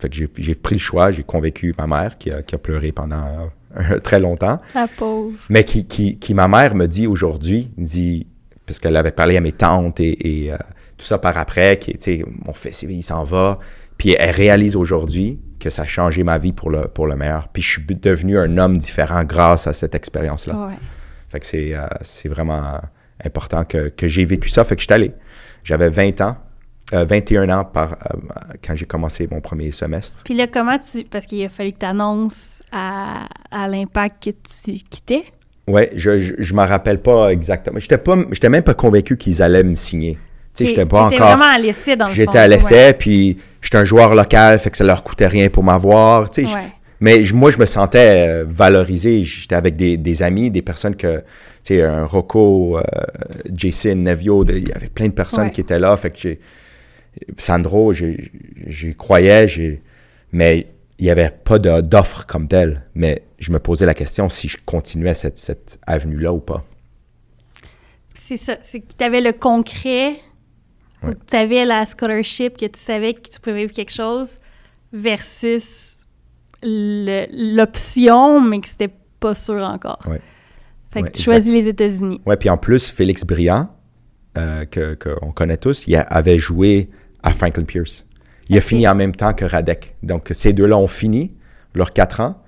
Fait que j'ai- pris le choix, j'ai convaincu ma mère qui a, qui a pleuré pendant euh, très longtemps, La pauvre. mais qui, qui, qui ma mère me dit aujourd'hui, dit, parce qu'elle avait parlé à mes tantes et, et, euh, tout ça par après, qui, tu sais, mon fils, il s'en va, puis elle réalise aujourd'hui que ça a changé ma vie pour le, pour le meilleur. Puis je suis devenu un homme différent grâce à cette expérience-là. Ouais. Fait que c'est euh, c'est vraiment important que, que j'ai vécu ça. Fait que je suis allé. J'avais 20 ans, euh, 21 ans par, euh, quand j'ai commencé mon premier semestre. Puis là, comment tu. Parce qu'il a fallu que tu annonces à, à l'impact que tu quittais? Ouais, je, je, je m'en rappelle pas exactement. Pas, j'étais même pas convaincu qu'ils allaient me signer. Tu sais, j'étais pas encore. vraiment à l'essai dans le. J'étais à l'essai, puis j'étais un joueur local, fait que ça leur coûtait rien pour m'avoir. Tu sais, Ouais. mais moi, je me sentais euh, valorisé. J'étais avec des, des amis, des personnes que, tu sais, un Rocco, euh, Jason, Nevio, il y avait plein de personnes Ouais. qui étaient là. Fait que j'ai, Sandro, j'y croyais, j'ai, mais il n'y avait pas d'offre comme telle. Mais je me posais la question si je continuais cette, cette avenue-là ou pas. C'est ça. C'est que tu avais le concret, Ouais. ou que tu avais la scholarship, que tu savais que tu pouvais vivre quelque chose, versus l'option, mais que c'était pas sûr encore. Ouais. Fait que Ouais, tu exact. choisis les États-Unis. Ouais, puis en plus, Félix Briand, euh, que qu'on connaît tous, il avait joué à Franklin Pierce. Il a fini en même temps que Radek. Donc, ces deux-là ont fini leurs quatre ans.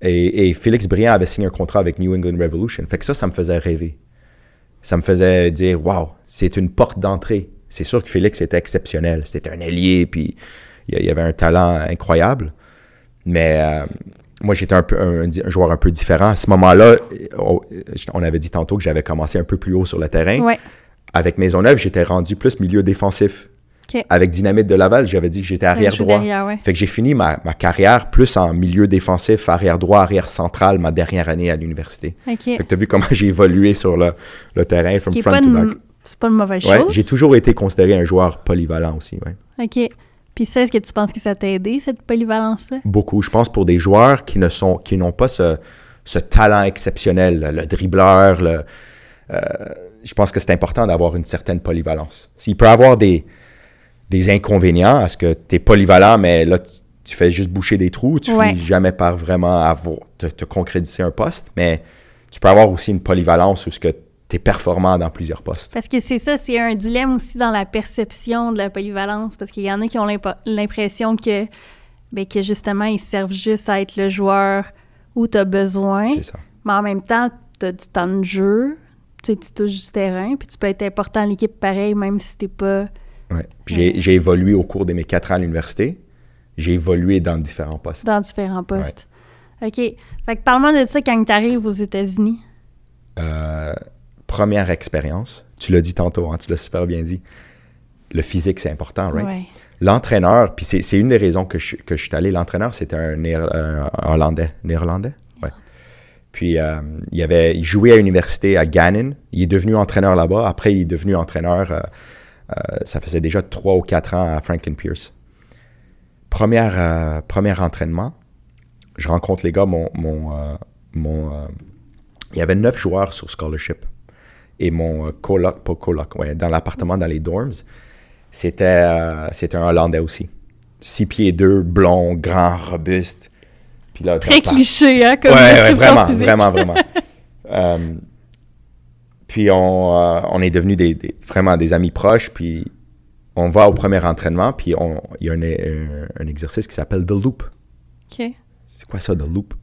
Et, et Félix Briand avait signé un contrat avec New England Revolution. Fait que ça, ça me faisait rêver. Ça me faisait dire, waouh, c'est une porte d'entrée. C'est sûr que Félix était exceptionnel. C'était un ailier, puis il il avait un talent incroyable. Mais euh, moi, j'étais un, peu, un, un joueur un peu différent. À ce moment-là, on, on avait dit tantôt que j'avais commencé un peu plus haut sur le terrain. Ouais. Avec Maisonneuve, j'étais rendu plus milieu défensif. Avec Dynamite de Laval, j'avais dit que j'étais arrière droit. derrière, ouais. Fait que j'ai fini ma, ma carrière plus en milieu défensif, arrière droit, arrière central, ma dernière année à l'université. Fait que t'as vu comment j'ai évolué sur le, le terrain, Ce from front to back. C'est pas une mauvaise Ouais, chose. j'ai toujours été considéré un joueur polyvalent aussi, ouais. OK. Puis ça, est-ce que tu penses que ça t'a aidé, cette polyvalence-là? Beaucoup. Je pense pour des joueurs qui ne sont, qui n'ont pas ce, ce talent exceptionnel, le, le dribbleur, le, euh, je pense que c'est important d'avoir une certaine polyvalence. S'il peut avoir des, des inconvénients à ce que tu es polyvalent, mais là, tu, tu fais juste boucher des trous, tu Ouais. finis jamais par vraiment avoir, te, te concrétiser un poste, mais tu peux avoir aussi une polyvalence où ce que tu es performant dans plusieurs postes. Parce que c'est ça, c'est un dilemme aussi dans la perception de la polyvalence, parce qu'il y en a qui ont l'imp- l'impression que, ben, que justement, ils servent juste à être le joueur où tu as besoin, C'est ça. mais en même temps, tu as du temps de jeu, tu tu touches du terrain, puis tu peux être important à l'équipe pareil, même si t'es pas... Ouais. Puis j'ai- j'ai évolué au cours de mes quatre ans à l'université. J'ai évolué dans différents postes. dans différents postes. OK. Fait que parle-moi de ça quand tu arrives aux États-Unis. Euh, première expérience, tu l'as dit tantôt, hein, tu l'as super bien dit. Le physique, c'est important, right? Ouais. L'entraîneur, puis c'est une des raisons que je, que je suis allé, l'entraîneur, c'était un, Hollandais. Néerlandais? Ouais. Puis euh, il, avait, il jouait à l'université à Gannon. Il est devenu entraîneur là-bas. Après, il est devenu entraîneur, euh, euh, ça faisait déjà trois ou quatre ans à Franklin Pierce. Première, premier entraînement, je rencontre les gars, mon, mon, mon, il y avait neuf joueurs sur scholarship. Et mon euh, coloc, pas coloc, ouais, dans l'appartement, dans les dorms, c'était euh, un Hollandais aussi. Six pieds deux, blond, grand, robuste. Puis là, Très cliché, hein, comme Ouais, ouais, vraiment, physique. vraiment, vraiment. Euh, Puis on, euh, on est devenus des, des- vraiment des amis proches. Puis on va au premier entraînement. Puis il y a un, un- un exercice qui s'appelle The Loop. OK. C'est quoi ça, The Loop?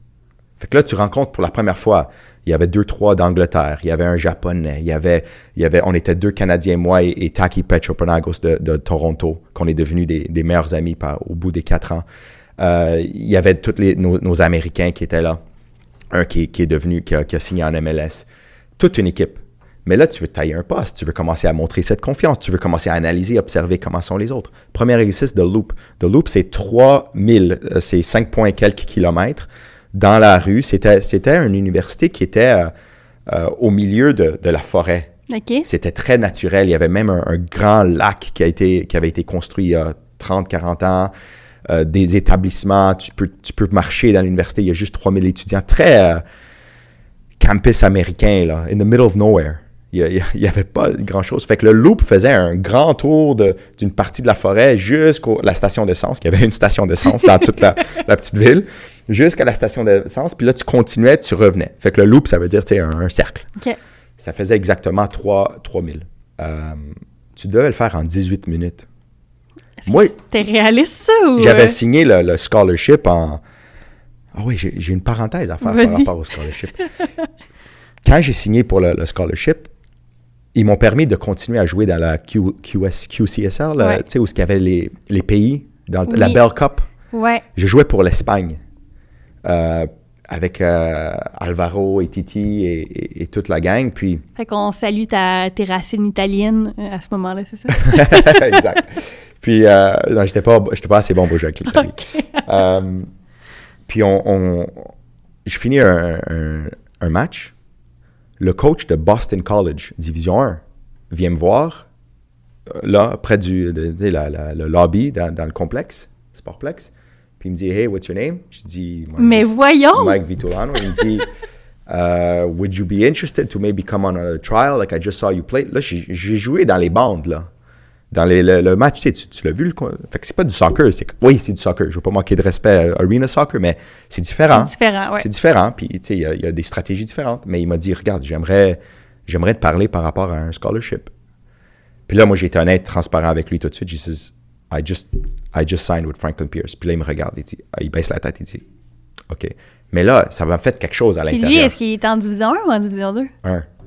Fait que là, tu rencontres pour la première fois, il y avait deux, trois d'Angleterre, il y avait un Japonais, il y avait, il y avait, on était deux Canadiens, moi et, Taki Petropanagos de, de Toronto, qu'on est devenus des, des meilleurs amis au bout des quatre ans. Euh, il y avait tous nos, nos Américains qui étaient là. Un qui, qui est devenu, qui a, qui a signé en MLS. Toute une équipe. Mais là, tu veux tailler un poste, tu veux commencer à montrer cette confiance, tu veux commencer à analyser, observer comment sont les autres. Premier exercice de loop. De loop, c'est 3000, euh, c'est 5 points quelques kilomètres dans la rue. C'était, c'était une université qui était euh, euh, au milieu de, de la forêt. C'était très naturel. Il y avait même un, un grand lac qui, a été, qui avait été construit il y a 30, 40 ans. Euh, des établissements, tu peux, tu peux marcher dans l'université, il y a juste 3000 étudiants. Très campus américain, là, in the middle of nowhere. Il n'y avait pas grand-chose. Fait que le loop faisait un grand tour d'une partie de la forêt jusqu'à la station d'essence. Il y avait une station d'essence dans toute la, la petite ville, jusqu'à la station d'essence. Puis là, tu continuais, tu revenais. Fait que le loop, ça veut dire, tu sais, un, un cercle. Ça faisait exactement 3, 3000. Euh, tu devais le faire en 18 minutes. Moi, T'es réaliste, ça, ou... j'avais euh, signé le, le scholarship en. Ah oui, j'ai une parenthèse à faire par rapport au scholarship. Quand j'ai signé pour le, le scholarship, ils m'ont permis de continuer à jouer dans la Q, QS, QCSR, là, Ouais. tu sais, où il y avait les, les pays, dans Oui. la Bell Cup. Ouais. Je jouais pour l'Espagne. euh, avec euh, Alvaro et Titi et, et- et toute la gang. Puis Fait qu'on salue ta, tes racines italiennes euh, à ce moment-là, c'est ça? exact. Puis, euh, non, j'étais pas, j'étais pas assez bon pour jouer avec l'Italie. Puis, on, on- je finis un, un- un match. Le coach de Boston College, Division 1, vient me voir, euh, là, près du de- de la- la- le lobby dans, dans le complexe, Sportplex. Puis, il me dit, Hey, what's your name? Je dis, Mais voyons! Mike Vitulano. Il me dit, uh, Would you be interested to maybe come on a trial? Like I just saw you play. Là, j'ai joué dans les bandes, là. Dans les- le, le match, tu, l'as vu, le, fait que c'est pas du soccer. c'est que- Oui, c'est du soccer. Je veux pas manquer de respect à Arena Soccer, mais c'est différent. C'est différent, ouais. C'est différent, puis tu sais, il y, a- il y a des stratégies différentes. Mais il m'a dit, regarde, j'aimerais, j'aimerais te parler par rapport à un scholarship. Puis là, moi, j'ai été honnête, transparent avec lui tout de suite. J'ai dit, I just, I just signed with Franklin Pierce. Puis là, il me regarde, il dit, il baisse la tête, il dit, OK. Mais là, ça m'a fait quelque chose à Puis lui, l'intérieur. est-ce qu'il est en division 1 ou en division 2?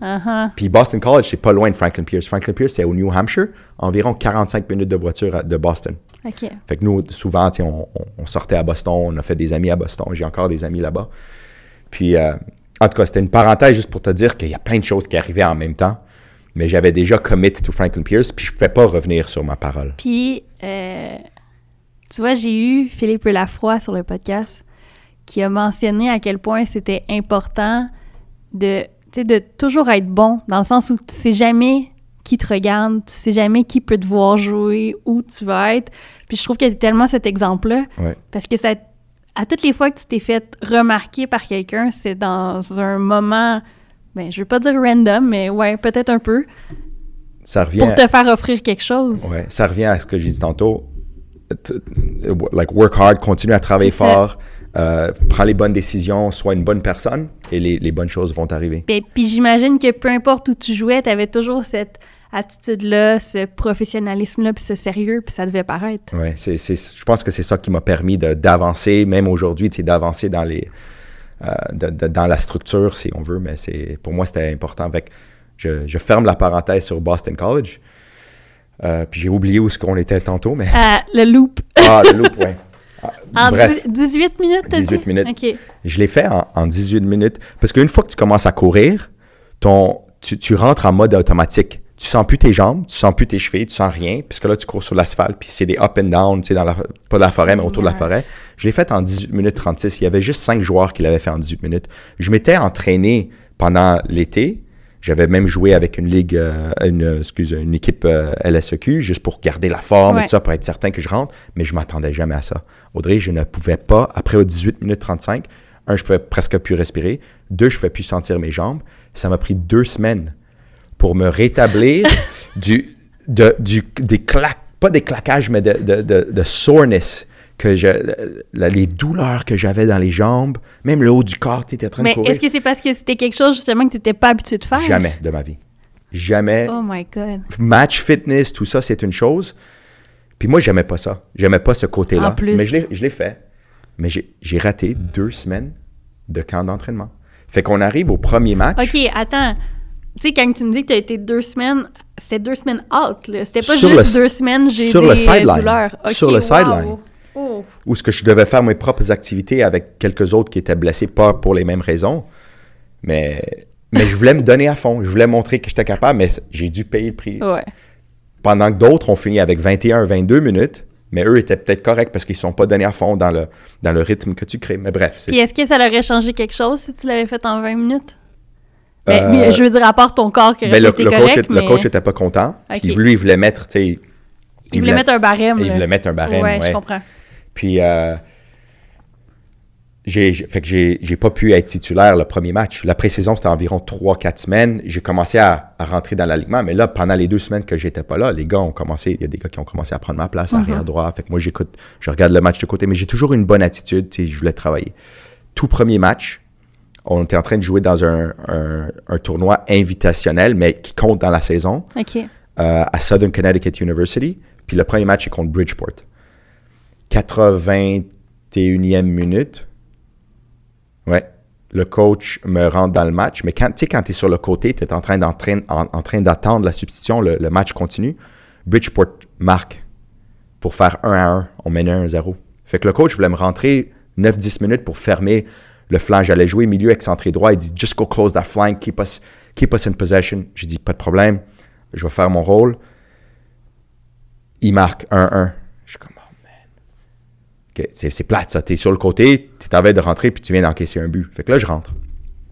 Uh-huh. Puis Boston College, c'est pas loin de Franklin Pierce. Franklin Pierce, c'est au New Hampshire, environ 45 minutes de voiture de Boston. OK. Fait que nous, souvent, on, on- sortait à Boston, on a fait des amis à Boston. J'ai encore des amis là-bas. Puis, euh, en tout cas, c'était une parenthèse juste pour te dire qu'il y a plein de choses qui arrivaient en même temps. Mais j'avais déjà commit to Franklin Pierce, puis je pouvais pas revenir sur ma parole. Puis, euh, tu vois, j'ai eu Philippe Lafroy sur le podcast qui a mentionné à quel point c'était important de, sais, de toujours être bon, dans le sens où tu sais jamais qui te regarde, tu sais jamais qui peut te voir jouer, où tu vas être. Puis je trouve qu'il y a tellement cet exemple-là, Ouais. parce que ça, à toutes les fois que tu t'es fait remarquer par quelqu'un, c'est dans un moment, ben, je veux pas dire random, mais ouais, peut-être un peu, Ça revient, pour te faire offrir quelque chose. ouais, ça revient à ce que j'ai dit tantôt. Like, work hard, continue à travailler fort, euh, prends les bonnes décisions, sois une bonne personne, et les, les bonnes choses vont t'arriver. Puis, puis j'imagine que peu importe où tu jouais, tu avais toujours cette attitude-là, ce professionnalisme-là, puis ce sérieux, puis ça devait paraître. C'est, c'est- je pense que c'est ça qui m'a permis d'avancer, même aujourd'hui, d'avancer dans les, euh, de- de- dans la structure, si on veut, mais c'est, pour moi, c'était important. Que je, je ferme la parenthèse sur Boston College. Euh, puis j'ai oublié où ce qu'on était tantôt, mais... Ah, le loop. Ah, le loop, ouais. Ah, En bref, dix- 18 minutes, t'as 18 dit? minutes. Je l'ai fait en, en 18 minutes. Parce qu'une fois que tu commences à courir, ton, tu, tu rentres en mode automatique. Tu sens plus tes jambes, tu sens plus tes chevilles, tu sens rien, puisque là, tu cours sur l'asphalte, puis c'est des up and down, tu sais, dans la, pas dans la forêt, mais autour de la forêt. Je l'ai fait en 18 minutes 36. Il y avait juste 5 joueurs qui l'avaient fait en 18 minutes. Je m'étais entraîné pendant l'été. J'avais même joué avec une ligue, euh, une, excuse, une équipe euh, LSEQ, juste pour garder la forme et tout ça, pour être certain que je rentre, mais je m'attendais jamais à ça. Audrey, je ne pouvais pas, après aux 18 minutes 35, un, je pouvais presque plus respirer. Deux, je ne pouvais plus sentir mes jambes. Ça m'a pris deux semaines pour me rétablir du, de, du, des claques, pas des claquages, mais de, de, de, de soreness, que je, la- les douleurs que j'avais dans les jambes, même le haut du corps, tu étais en train Mais de courir. est-ce que c'est parce que c'était quelque chose, justement, que tu n'étais pas habitué de faire? Jamais de ma vie. Jamais. Oh my God. Match fitness, tout ça, c'est une chose. Puis moi, j'aimais pas ça. J'aimais pas ce côté-là. En plus. Mais je l'ai- fait. Mais j'ai raté deux semaines de camp d'entraînement. Fait qu'on arrive au premier match. OK, attends. Tu sais, quand tu me dis que tu as été deux semaines, c'était deux semaines out, là. C'était pas Sur juste le- deux semaines, j'ai sur des le sideline. douleurs. OK, Sur le wow. sideline. Oh. où ce que je devais faire mes propres activités avec quelques autres qui étaient blessés, pas pour les mêmes raisons. Mais, mais je voulais me donner à fond. Je voulais montrer que j'étais capable, mais j'ai dû payer le prix. Ouais. Pendant que d'autres ont fini avec 21, 22 minutes, mais eux étaient peut-être corrects parce qu'ils ne sont pas donnés à fond dans le, dans le rythme que tu crées. Mais bref, c'est Puis est-ce que ça aurait changé quelque chose si tu l'avais fait en 20 minutes? Euh, mais je veux dire, à part ton corps qui ben, le, été le correct, coach, mais le coach était pas content. Puis lui, il voulait mettre, tu sais... il voulait mettre un barème. il voulait mettre un barème, Ouais, ouais. je comprends. Puis, euh, j'ai, j'ai- fait que j'ai, j'ai pas pu être titulaire le premier match. La pré-saison, c'était environ 3-4 semaines. J'ai commencé à, à rentrer dans l'alignement. Mais là, pendant les deux semaines que j'étais pas là, les gars ont commencé, il y a des gars qui ont commencé à prendre ma place, arrière droit. Fait que moi, j'écoute, je regarde le match de côté. Mais j'ai toujours une bonne attitude, je voulais travailler. Tout premier match, on était en train de jouer dans un, un, un tournoi invitationnel, mais qui compte dans la saison euh, à Southern Connecticut University. Puis le premier match est contre Bridgeport. 81e minute. Ouais. Le coach me rentre dans le match. Mais quand tu es sur le côté, tu es en train, d'attendre la substitution, le, match continue. Bridgeport marque pour faire 1 à 1. On menait 1 à 0. Fait que le coach voulait me rentrer 9-10 minutes pour fermer le flanc. J'allais jouer milieu excentré droit. Il dit Just go close that flank, keep us, keep us in possession. J'ai dit Pas de problème, je vais faire mon rôle. Il marque 1-1. Je suis comme Oh man. Ok, c'est, plate ça. T'es sur le côté, t'es en train de rentrer puis tu viens d'encaisser un but. Fait que là, je rentre.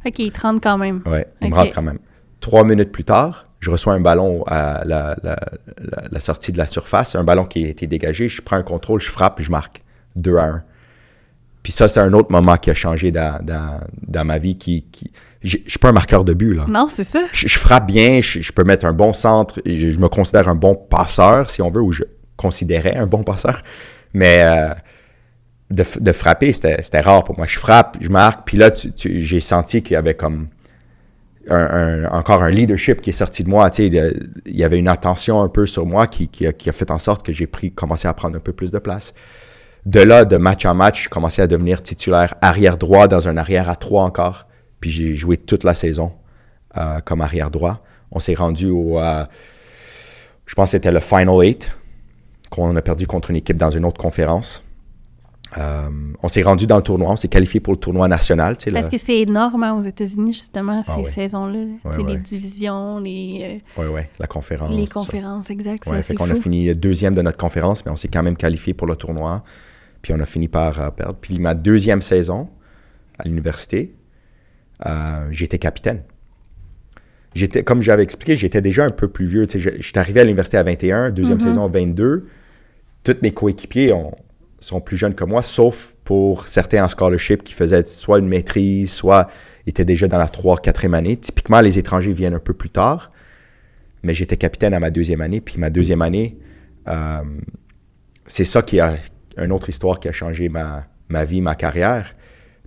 OK, il te rentre quand même. Ouais, il me rentre quand même. Trois minutes plus tard, je reçois un ballon à la, la- la- la sortie de la surface, un ballon qui a été dégagé. Je prends un contrôle, je frappe je marque 2 à 1. Puis ça, c'est un autre moment qui a changé dans, dans- dans ma vie. Qui, Je suis pas un marqueur de but, là. Non, c'est ça. Je, je frappe bien, je, je peux mettre un bon centre, je, je me considère un bon passeur, si on veut, ou je considérais un bon passeur. Mais euh, de, de frapper, c'était c'était rare pour moi. Je frappe, je marque, puis là, tu- tu- j'ai senti qu'il y avait comme un- un- encore un leadership qui est sorti de moi. Tu sais, il y avait une attention un peu sur moi qui, qui a, qui a fait en sorte que j'ai pris, commencé à prendre un peu plus de place. De là, de match en match, je commençais à devenir titulaire arrière droit dans un arrière à trois encore. Puis j'ai joué toute la saison euh, comme arrière droit. On s'est rendu au, euh, je pense que c'était le Final Eight qu'on a perdu contre une équipe dans une autre conférence. Euh, on s'est rendu dans le tournoi, on s'est qualifié pour le tournoi national. tu sais, Parce que c'est énorme hein, aux États-Unis, justement, ces Ah ouais. saisons-là. là. Ouais, Tu sais, Les ouais. divisions, les, Ouais, ouais, la conférence. euh, les tout ça. conférences, exact. Ouais, c'est fait qu'on a fini deuxième de notre conférence, mais on s'est quand même qualifié pour le tournoi. Puis on a fini par euh, perdre. Puis ma deuxième saison à l'université, euh, j'étais capitaine. J'étais, comme j'avais expliqué, j'étais déjà un peu plus vieux. Tu sais, je- J'étais arrivé à l'université à 21, deuxième saison 22. Tous mes coéquipiers ont- sont plus jeunes que moi, sauf pour certains en scholarship qui faisaient soit une maîtrise, soit étaient déjà dans la 3 4e année. Typiquement, les étrangers viennent un peu plus tard mais j'étais capitaine à ma deuxième année. Puis ma deuxième année, euh, c'est ça qui a une autre histoire qui a changé ma, ma vie, ma carrière.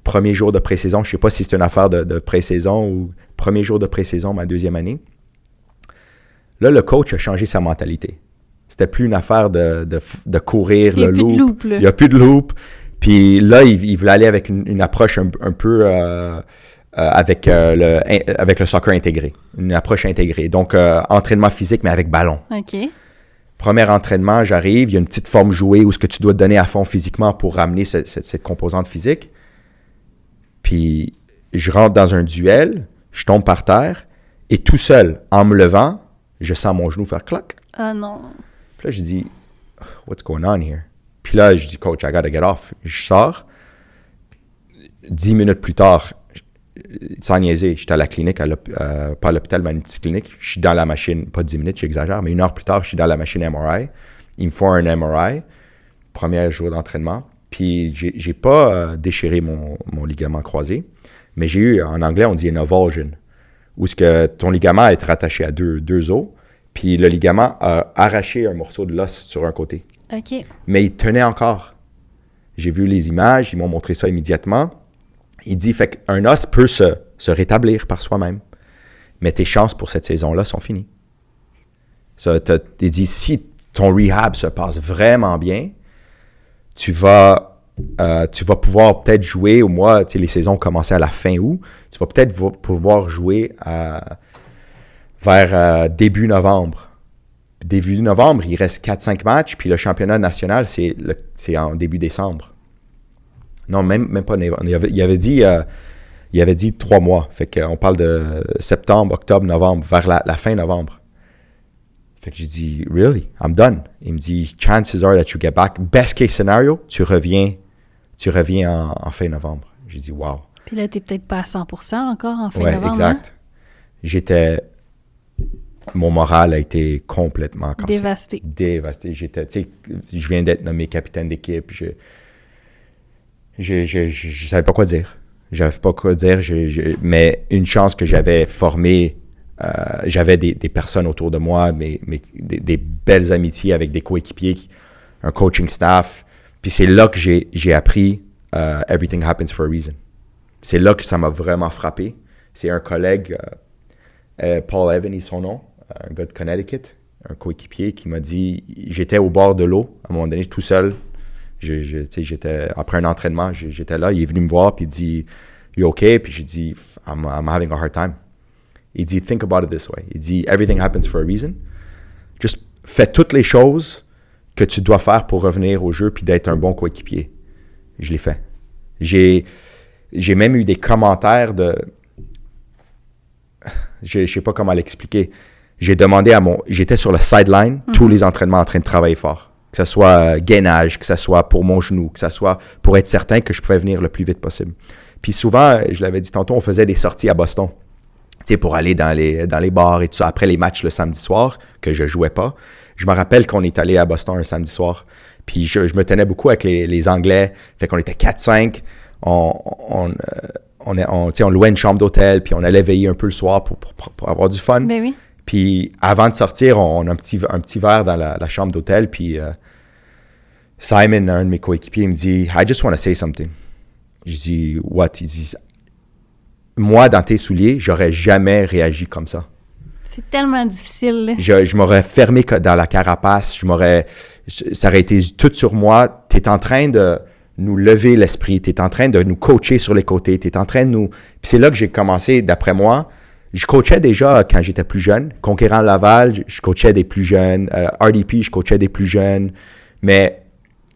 Premier jour de pré-saison, je sais pas si c'est une affaire de, de pré-saison ou premier jour de pré-saison, ma deuxième année. Là, le coach a changé sa mentalité. C'était plus une affaire de, de, de courir le loop. loop, là. Il n'y a plus de loop. Puis là, il, il voulait aller avec une, une approche un, un peu euh, euh, avec, euh, le, in- avec le soccer intégré. Une approche intégrée. Donc, entraînement physique, mais avec ballon. OK. Premier entraînement, j'arrive, il y a une petite forme jouée où ce que tu dois te donner à fond physiquement pour ramener ce- cette, cette composante physique. Puis je rentre dans un duel, je tombe par terre et tout seul, en me levant, je sens mon genou faire clac. Ah non. Là, je dis, What's going on here? Puis là, je dis, Coach, I gotta get off. Je sors. Dix minutes plus tard, sans niaiser, j'étais à la clinique, à euh, pas à l'hôpital, mais à une petite clinique. Je suis dans la machine, pas dix minutes, j'exagère, mais une heure plus tard, je suis dans la machine MRI. Ils me font un MRI, premier jour d'entraînement. Puis j'ai pas euh, déchiré mon, ligament croisé, mais j'ai eu, en anglais, on dit une avulsion, où ce que ton ligament est rattaché à deux os, puis le ligament a arraché un morceau de l'os sur un côté. OK. Mais il tenait encore. J'ai vu les images, ils m'ont montré ça immédiatement. Il dit, fait qu'un os peut se, se rétablir par soi-même. mais tes chances pour cette saison-là sont finies. Ça, t'es dit, si ton rehab se passe vraiment bien, tu vas, euh, tu vas pouvoir peut-être jouer, au mois, tu sais, les saisons commençaient à la fin août, tu vas peut-être vo- pouvoir jouer à- vers euh, début novembre. Début novembre, il reste 4-5 matchs, puis le championnat national, c'est le- c'est en début décembre. Non, même, même pas. Il avait, il avait dit, euh, il avait dit trois mois. Fait qu'on parle de septembre, octobre, novembre, vers la, la fin novembre. Fait que j'ai dit, really, I'm done. Il me dit, chances are that you get back. Best case scenario, tu reviens, tu reviens en, en fin novembre. J'ai dit, wow. Puis là, t'es peut-être pas à 100% encore en fin Ouais, novembre. exact. J'étais, mon moral a été complètement cassé. Dévasté. Dévasté. J'étais, tu sais, je viens d'être nommé capitaine d'équipe. Je, je, je, je, savais pas quoi dire. J'avais pas quoi dire. Je, je- mais une chance que j'avais formé, euh, j'avais des, des personnes autour de moi, mais, mais des, des belles amitiés avec des coéquipiers, un coaching staff. Puis c'est là que j'ai, j'ai appris euh, Everything happens for a reason. C'est là que ça m'a vraiment frappé. C'est un collègue, euh, Paul Evan, est son nom, un gars de Connecticut, un coéquipier qui m'a dit, j'étais au bord de l'eau, à un moment donné, tout seul. Je, je- j'étais, après un entraînement, j'étais là, il est venu me voir, puis il dit, You okay? Puis j'ai dit, I'm, I'm having a hard time. Il dit, Think about it this way. Il dit, Everything happens for a reason. Juste fais toutes les choses que tu dois faire pour revenir au jeu puis d'être un bon coéquipier. Je l'ai fait. J'ai, j'ai même eu des commentaires de. Je ne sais pas comment l'expliquer. J'ai demandé à mon. J'étais sur le sideline, tous les entraînements en train de travailler fort. Que ce soit euh, gainage, que ce soit pour mon genou, que ce soit pour être certain que je pouvais venir le plus vite possible. Puis souvent, je l'avais dit tantôt, on faisait des sorties à Boston. Tu sais, pour aller dans les, dans les bars et tout ça, après les matchs le samedi soir, que je jouais pas. Je me rappelle qu'on est allé à Boston un samedi soir. Puis je, je me tenais beaucoup avec les, les Anglais. Fait qu'on était 4-5. On, on, euh, on, on louait une chambre d'hôtel, puis on allait veiller un peu le soir pour, pour- pour avoir du fun. Ben oui. Puis avant de sortir, on, a un petit, un petit verre dans la, la chambre d'hôtel. Puis euh, Simon, un de mes coéquipiers, il me dit I just want to say something. Je dis What Il dit Moi, dans tes souliers, j'aurais jamais réagi comme ça. C'est tellement difficile. Je, je m'aurais fermé dans la carapace, je m'aurais, ça aurait été tout sur moi. Tu es en train de nous lever l'esprit, tu es en train de nous coacher sur les côtés, tu es en train de nous... Puis c'est là que j'ai commencé, d'après moi, je coachais déjà quand j'étais plus jeune. Conquérant Laval, je- coachais des plus jeunes. Euh, RDP, je coachais des plus jeunes. Mais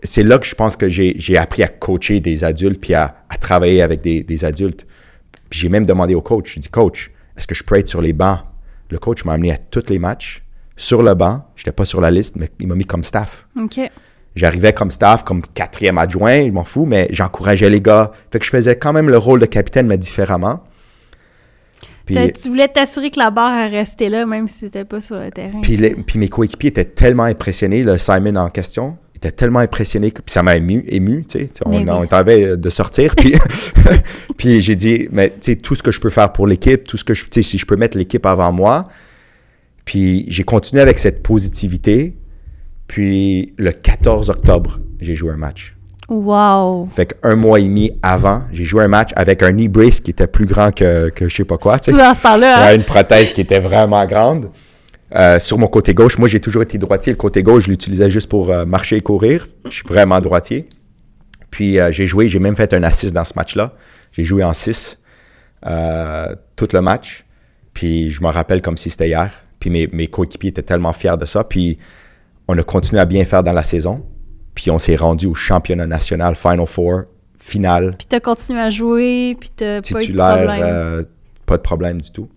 c'est là que je pense que j'ai j'ai appris à coacher des adultes puis à, à travailler avec des, des adultes. Puis j'ai même demandé au coach, j'ai dit, coach, est-ce que je peux être sur les bancs? Le coach m'a amené à tous les matchs, sur le banc. Je n'étais pas sur la liste, mais il m'a mis comme staff. OK. J'arrivais comme staff, comme quatrième adjoint, je m'en fous, mais j'encourageais les gars. Fait que je faisais quand même le rôle de capitaine, mais différemment. Puis, Tu voulais t'assurer que la barre restait là, même si c'était pas sur le terrain. puis, les- puis mes coéquipiers étaient tellement impressionnés, le Simon en question, était tellement impressionné, que, puis ça m'a ému, ému tu sais, on, oui. on t'avait de sortir, puis, puis j'ai dit, mais tu sais, tout ce que je peux faire pour l'équipe, tout ce que je, tu sais, si je peux mettre l'équipe avant moi, puis j'ai continué avec cette positivité, puis le 14 octobre, j'ai joué un match. Wow. Fait qu'un mois et demi avant, j'ai joué un match avec un knee brace qui était plus grand que, que je sais pas quoi. Tout dans ce temps-là, hein? Une prothèse qui était vraiment grande. Euh, sur mon côté gauche, moi j'ai toujours été droitier. Le côté gauche, je l'utilisais juste pour euh, marcher et courir. Je suis vraiment droitier. Puis euh, j'ai joué, j'ai même fait un assist dans ce match-là. J'ai joué en 6 tout le match. Puis je me rappelle comme si c'était hier. Puis mes, mes coéquipiers étaient tellement fiers de ça. Puis on a continué à bien faire dans la saison. Puis on s'est rendu au championnat national, Final Four, finale Puis t'as continué à jouer, puis t'as pas eu de titulaire, problème. euh, pas de problème du tout.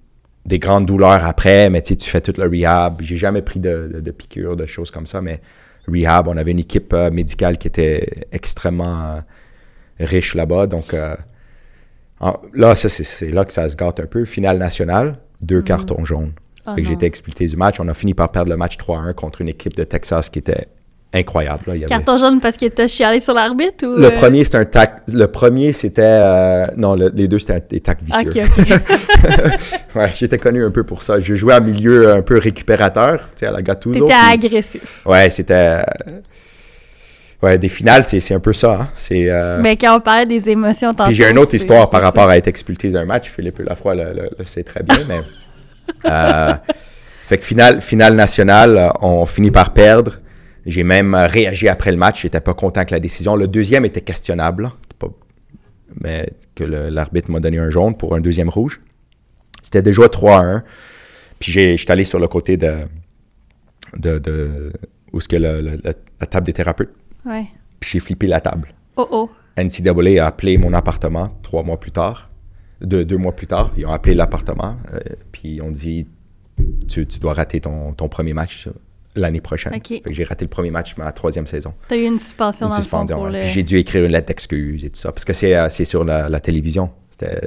Des grandes douleurs après, mais tu sais, tu fais tout le rehab. J'ai jamais pris de, de, de piqûres, de choses comme ça, mais rehab, on avait une équipe euh, médicale qui était extrêmement euh, riche là-bas. Donc en- là, ça, c'est- là que ça se gâte un peu. Finale nationale, deux cartons jaunes. Oh j'ai été expulsé du match. On a fini par perdre le match 3-1 contre une équipe de Texas qui était incroyable. là. Il y avait- Carton jaune parce que t'as chialé sur l'arbitre ou. le euh, premier, c'était un tac. Le premier, c'était. euh, non, le- les deux, c'était des tacs vicieux. Ouais, j'étais connu un peu pour ça. Je jouais en milieu un peu récupérateur, tu sais, à la Gattuso. T'étais puis- agressif. Ouais, c'était. euh, Ouais, des finales, c'est un peu ça. hein. C'est. euh, Mais quand on parlait des émotions tantôt. Puis j'ai une autre histoire par rapport à être expulsé d'un match. Philippe Lafroy le, le- le sait très bien, mais fait que finale, finale nationale, on finit par perdre. J'ai même euh, réagi après le match. J'étais pas content avec la décision. Le deuxième était questionnable. Pas- mais que l'arbitre m'a donné un jaune pour un deuxième rouge. C'était déjà 3-1. Puis j'étais allé sur le côté de, de, de- où est-ce que le- le- la, la table des thérapeutes. Ouais. Puis j'ai flippé la table. Oh oh. NCAA a appelé mon appartement trois mois plus tard, deux, deux mois plus tard. Ils ont appelé l'appartement, euh, puis ils ont dit tu, tu dois rater ton, ton premier match l'année prochaine. J'ai raté le premier match, ma troisième saison. T'as eu une suspension Une dans le fond pour ouais. Puis j'ai dû écrire une lettre d'excuse et tout ça, parce que c'est euh, sur la, la télévision. C'était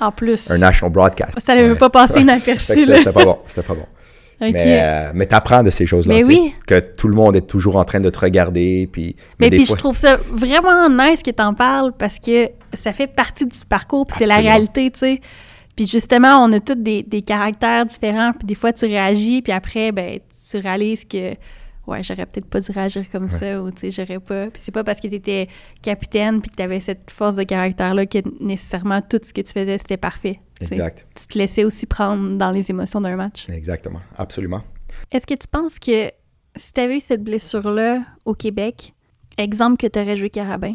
En plus. un national broadcast. Ça n'avait Ouais. pas passé inaperçu, C'était pas bon. C'était pas bon. Mais, euh, mais t'apprends de ces choses-là. Tu oui. Que tout le monde est toujours en train de te regarder. Puis, Mais des puis fois- je trouve ça vraiment nice que t'en parles parce que ça fait partie du parcours, puis c'est la réalité, tu sais. Puis justement, on a tous des, des caractères différents, puis des fois tu réagis, puis après, ben, tu réalises que, ouais, j'aurais peut-être pas dû réagir comme ça, ou tu sais, j'aurais pas. Puis c'est pas parce que t'étais capitaine, puis que t'avais cette force de caractère-là que nécessairement tout ce que tu faisais, c'était parfait. tu. Exact. Tu te laissais aussi prendre dans les émotions d'un match. Exactement. Absolument. Est-ce que tu penses que si tu avais eu cette blessure-là au Québec, exemple que tu aurais joué carabin,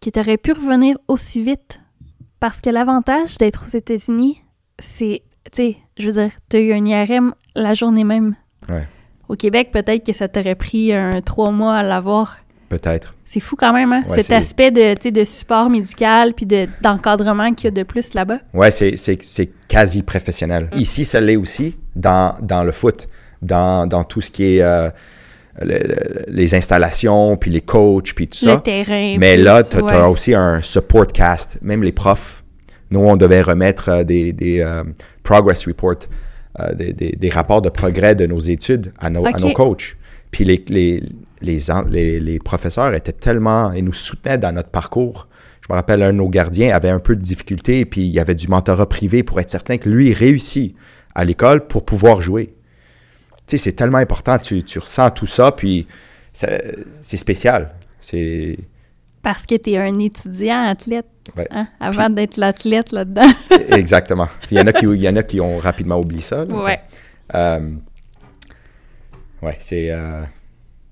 que tu aurais pu revenir aussi vite? Parce que l'avantage d'être aux États-Unis, c'est, tu sais, je veux dire, tu as eu un IRM la journée même. Ouais. Au Québec, peut-être que ça t'aurait pris un trois mois à l'avoir. Peut-être. C'est fou quand même, hein? Ouais, Cet aspect de, de support médical puis de- d'encadrement qu'il y a de plus là-bas. Ouais, c'est, quasi professionnel. Ici, ça l'est aussi dans, dans le foot, dans, dans tout ce qui est euh, le- le- les installations, puis les coachs, puis tout Le ça. terrain. Mais plus, là, tu as ouais. aussi un support cast, même les profs. Nous, on devait remettre euh, des, des euh, progress reports, euh, des, des- des rapports de progrès de nos études à nos, à Ok. nos coachs. Puis les, les, les, en- les- les professeurs étaient tellement... Ils nous soutenaient dans notre parcours. Je me rappelle, un de nos gardiens avait un peu de difficulté, puis il y avait du mentorat privé pour être certain que lui réussit à l'école pour pouvoir jouer. Tu sais, c'est tellement important. Tu, tu ressens tout ça, puis c'est spécial. C'est... Parce que tu es un étudiant athlète, Ouais. hein, avant d'être l'athlète là-dedans. Exactement. Il y, en a qui, il y en a qui ont rapidement oublié ça. là. Ouais. Euh, ouais, c'est. euh,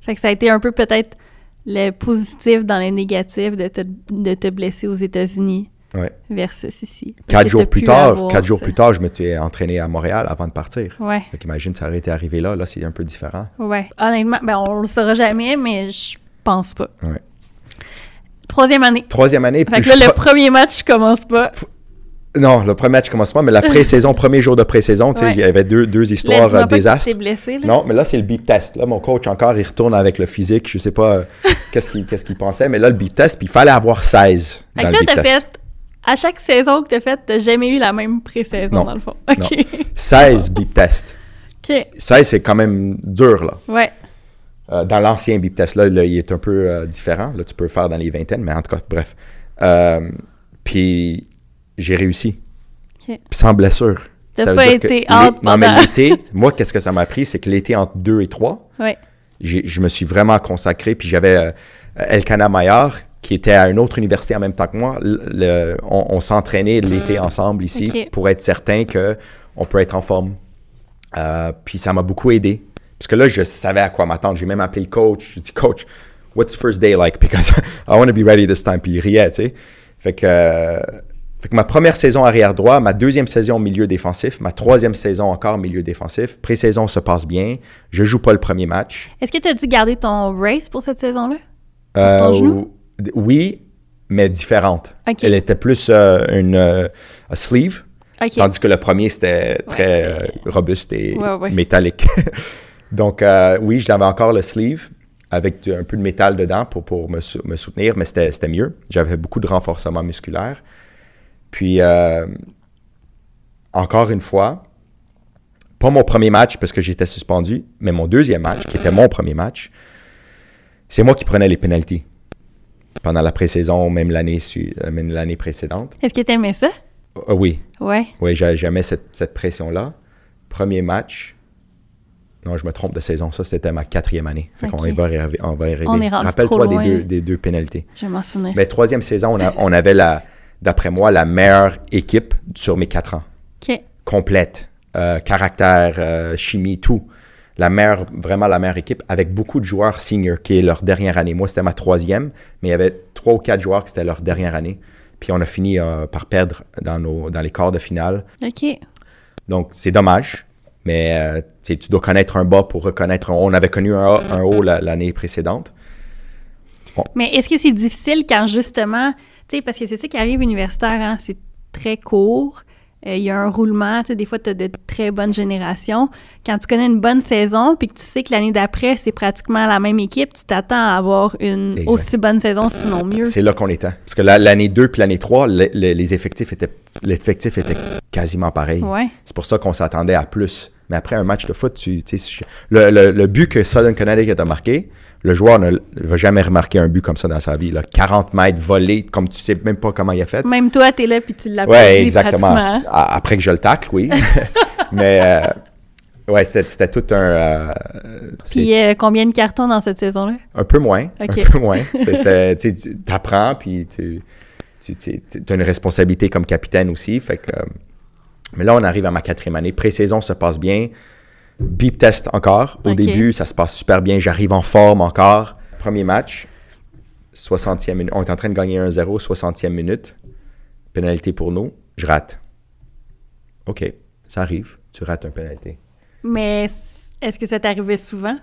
Fait que ça a été un peu peut-être le positif dans le négatif de te, de te blesser aux États-Unis ouais. versus ici. Quatre jours plus tard, quatre jours plus tard, je m'étais entraîné à Montréal avant de partir. Ouais, Fait qu'imagine, ça aurait été arrivé là. Là, c'est un peu différent. ouais. Honnêtement, ben on le saura jamais, mais je pense pas. Ouais. Troisième année. Troisième année. Fait que là, je le premier match, je commence pas. Non, le premier match commence pas, mais la pré-saison, premier jour de pré-saison, tu sais, Ouais. il y avait deux, deux Là, histoires euh, tu désastres. blessé, là. Non, mais là, c'est le beep test. Là, mon coach, encore, il retourne avec le physique. Je sais pas euh, qu'est-ce qu'il pensait, mais là, le beep test, puis il fallait avoir 16 Fait dans que le test. fait... À chaque saison que t'as faite, t'as jamais eu la même pré-saison, Non. dans le fond. OK. 16 beep tests. OK. 16, c'est quand même dur, là. Ouais. Euh, dans l'ancien beep test, là, là, il est un peu euh, différent. Là, tu peux le faire dans les vingtaines, mais en tout cas, bref. Euh, puis, j'ai réussi. Sans blessure. T'as Ça veut pas dire que été l'é- out Non, mais pendant- l'été, moi, qu'est-ce que ça m'a pris, c'est que l'été entre 2 et 3, Ouais. je me suis vraiment consacré. Puis j'avais Elkana Maillard, qui était à une autre université en même temps que moi. Le- le- on on s'entraînait l'été ensemble ici pour être certain qu'on peut être en forme. Puis ça m'a beaucoup aidé. Parce que là, je savais à quoi m'attendre. J'ai même appelé le coach. J'ai dit, coach, what's the first day like? Because I want to be ready this time. Puis il riait, tu sais. Fait que, euh, fait que ma première saison arrière droit, ma deuxième saison milieu défensif, ma troisième saison encore milieu défensif. Pré-saison se passe bien. Je joue pas le premier match. Est-ce que t'as dû garder ton race pour cette saison-là? ton Euh, genou? d- Oui, mais différente. Ok. Elle était plus euh, une euh, a sleeve, tandis que le premier, c'était très euh, robuste et Ouais, ouais. métallique. Donc, euh, oui, je l'avais encore le sleeve avec du- un peu de métal dedans pour, pour me, sou- me soutenir, mais c'était mieux. J'avais beaucoup de renforcement musculaire. Puis, euh, encore une fois, pas mon premier match parce que j'étais suspendu, mais mon deuxième match, qui était mon premier match, c'est moi qui prenais les pénalties pendant la pré-saison, même l'année euh, l'année précédente. Est-ce que t'aimais ça? Euh, oui, Ouais. oui, j'a- j'aimais cette, cette pression-là. Premier match, non, je me trompe de saison, ça c'était ma quatrième année. Fait qu'on Ok. y va arriver. On, va y arriver. Rappelle-toi des deux, des deux pénalités. Je vais m'en souvenir. Mais troisième saison, on, a- on avait, la, d'après moi, la meilleure équipe sur mes quatre ans. OK. Complète. euh, caractère, euh, chimie, tout. La meilleure, vraiment la meilleure équipe avec beaucoup de joueurs seniors qui est leur dernière année. Moi, c'était ma troisième, mais il y avait trois ou quatre joueurs qui c'était leur dernière année. Puis on a fini euh, par perdre dans, nos, dans les quarts de finale. OK. Donc, c'est dommage. Mais euh, tu dois connaître un bas pour reconnaître un haut. On avait connu un, A- un haut la- l'année précédente. Mais est-ce que c'est difficile quand justement, tu sais, parce que c'est ça qui arrive universitaire, hein, c'est très court, euh, il y a un roulement, tu sais, des fois tu as de très bonnes générations. Quand tu connais une bonne saison, puis que tu sais que l'année d'après, c'est pratiquement la même équipe, tu t'attends à avoir une Exact. aussi bonne saison, sinon mieux. C'est là qu'on était. Parce que la- l'année 2 puis l'année 3, le- le- les effectifs étaient, l'effectif était quasiment pareil. Ouais. C'est pour ça qu'on s'attendait à plus. Mais après un match de foot, tu, tu sais, le, le- le but que Southern Connecticut a marqué, le joueur ne va jamais remarquer un but comme ça dans sa vie. Là. 40 mètres volés, comme tu sais même pas comment il a fait. Même toi, t'es là, puis tu l'as Ouais, exactement. Après que je le tacle, oui. Mais euh, ouais, c'était, tout un. euh, Puis euh, combien de cartons dans cette saison-là? un peu moins. Un peu moins. Tu tu apprends, puis tu, tu as une responsabilité comme capitaine aussi. Fait que, euh, mais là, on arrive à ma quatrième année. Pré-saison se passe bien. Beep test encore. Au début, ça se passe super bien. J'arrive en forme encore. Premier match, 60e minute. On est en train de gagner 1-0, 60e minute. Pénalité pour nous. Je rate. OK, ça arrive. Tu rates un pénalité. Mais est-ce que ça t'arrivait souvent?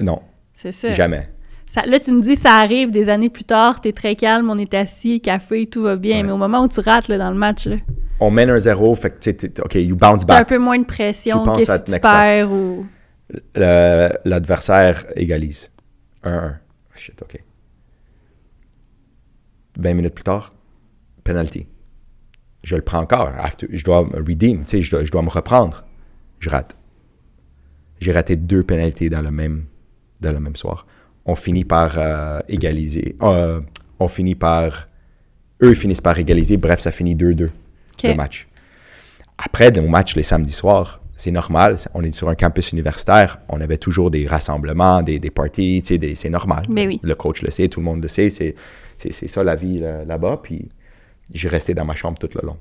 Non, C'est ça. jamais. Ça- là, tu me dis, ça arrive des années plus tard, t'es très calme, on est assis, café, tout va bien. Ouais. Mais au moment où tu rates là, dans le match, là, On mène 1-0, fait que tu OK, you bounce t'as un back. peu moins de pression Tu penses que à si tu perds ou... L'adversaire égalise. 1-1. Shit, OK. 20 minutes plus tard, penalty. Je le prends encore. After- je dois me redeem, tu sais, je dois, je dois me reprendre. Je rate. J'ai raté deux pénalités dans le même, dans le même soir. On finit par euh, égaliser. Euh, on finit par... Eux finissent par égaliser. Bref, ça finit 2-2 le match. Après nos matchs les samedis soirs, c'est normal. On est sur un campus universitaire. On avait toujours des rassemblements, des, des parties. C'est normal. Mais oui. Le coach le sait, tout le monde le sait. C'est c'est- c'est ça la vie là- là-bas. Puis j'ai resté dans ma chambre tout le long.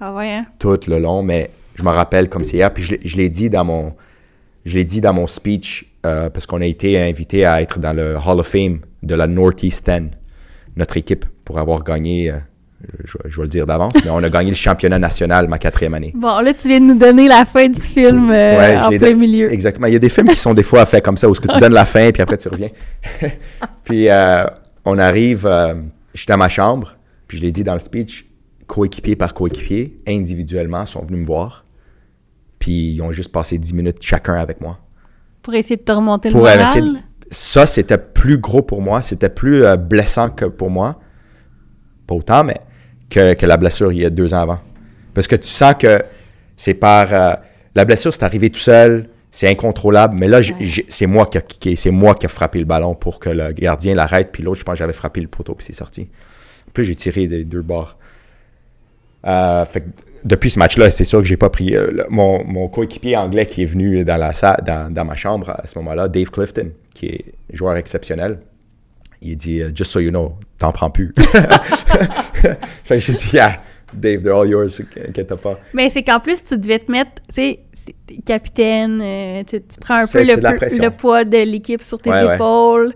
Ah ouais, hein? Tout le long. Mais je me rappelle comme c'est hier. Puis je je l'ai dit dans mon, je l'ai dit dans mon speech euh, parce qu'on a été invité à être dans le Hall of Fame de la Northeast 10, notre équipe, pour avoir gagné. euh, je, je vais le dire d'avance, mais on a gagné le championnat national ma quatrième année. Bon, là, tu viens de nous donner la fin du film euh, Ouais, en plein milieu. Exactement. Il y a des films qui sont des fois faits comme ça, où ce que tu donnes la fin, puis après tu reviens. puis on arrive, je suis dans ma chambre, puis je l'ai dit dans le speech, coéquipier par coéquipier, individuellement, sont venus me voir. Puis ils ont juste passé 10 minutes chacun avec moi. Pour essayer de te remonter le Pour moral? essayer de- Ça, c'était plus gros pour moi, c'était plus euh, blessant que pour moi. Pas autant, mais que, que la blessure il y a deux ans avant. Parce que tu sens que c'est par. euh, la blessure, c'est arrivé tout seul, c'est incontrôlable, mais là, Ouais. c'est moi qui a kické, c'est moi qui a frappé le ballon pour que le gardien l'arrête, puis l'autre, je pense que j'avais frappé le poteau, puis c'est sorti. En plus, j'ai tiré des deux bords. Euh, fait que depuis ce match-là, c'est sûr que j'ai pas pris. euh, le- mon, mon coéquipier anglais qui est venu dans, la salle, dans, dans ma chambre à ce moment-là, Dave Clifton, qui est joueur exceptionnel, il dit euh, Just so you know, t'en prends plus. fait que j'ai dit Yeah, Dave, they're all yours, inquiète pas. Mais c'est qu'en plus, tu devais te mettre, tu sais, capitaine, tu, tu prends un peu le, poids de l'équipe sur tes Ouais, ouais. épaules.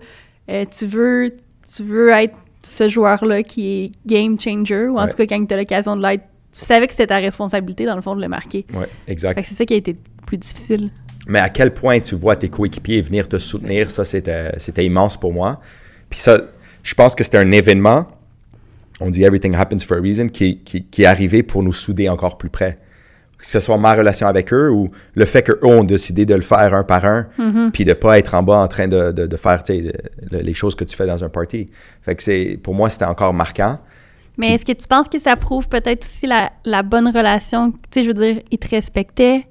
Euh, tu, veux, tu veux être ce joueur-là qui est game changer, ou en Ouais. tout cas, quand tu as l'occasion de l'être, tu savais que c'était ta responsabilité, dans le fond, de le marquer. Ouais, exact. C'est ça qui a été plus difficile. Mais à quel point tu vois tes coéquipiers venir te soutenir, ça, c'était c'était immense pour moi. Puis ça, je pense que c'était un événement, on dit everything happens for a reason, qui, qui, qui est arrivé pour nous souder encore plus près. Que ce soit ma relation avec eux ou le fait qu'eux ont décidé de le faire un par un, puis de pas être en bas en train de, de, de faire de- les choses que tu fais dans un party. Fait que c'est, pour moi, c'était encore marquant. Mais est-ce que tu penses que ça prouve peut-être aussi la, la bonne relation? Tu sais, je veux dire, ils te respectaient.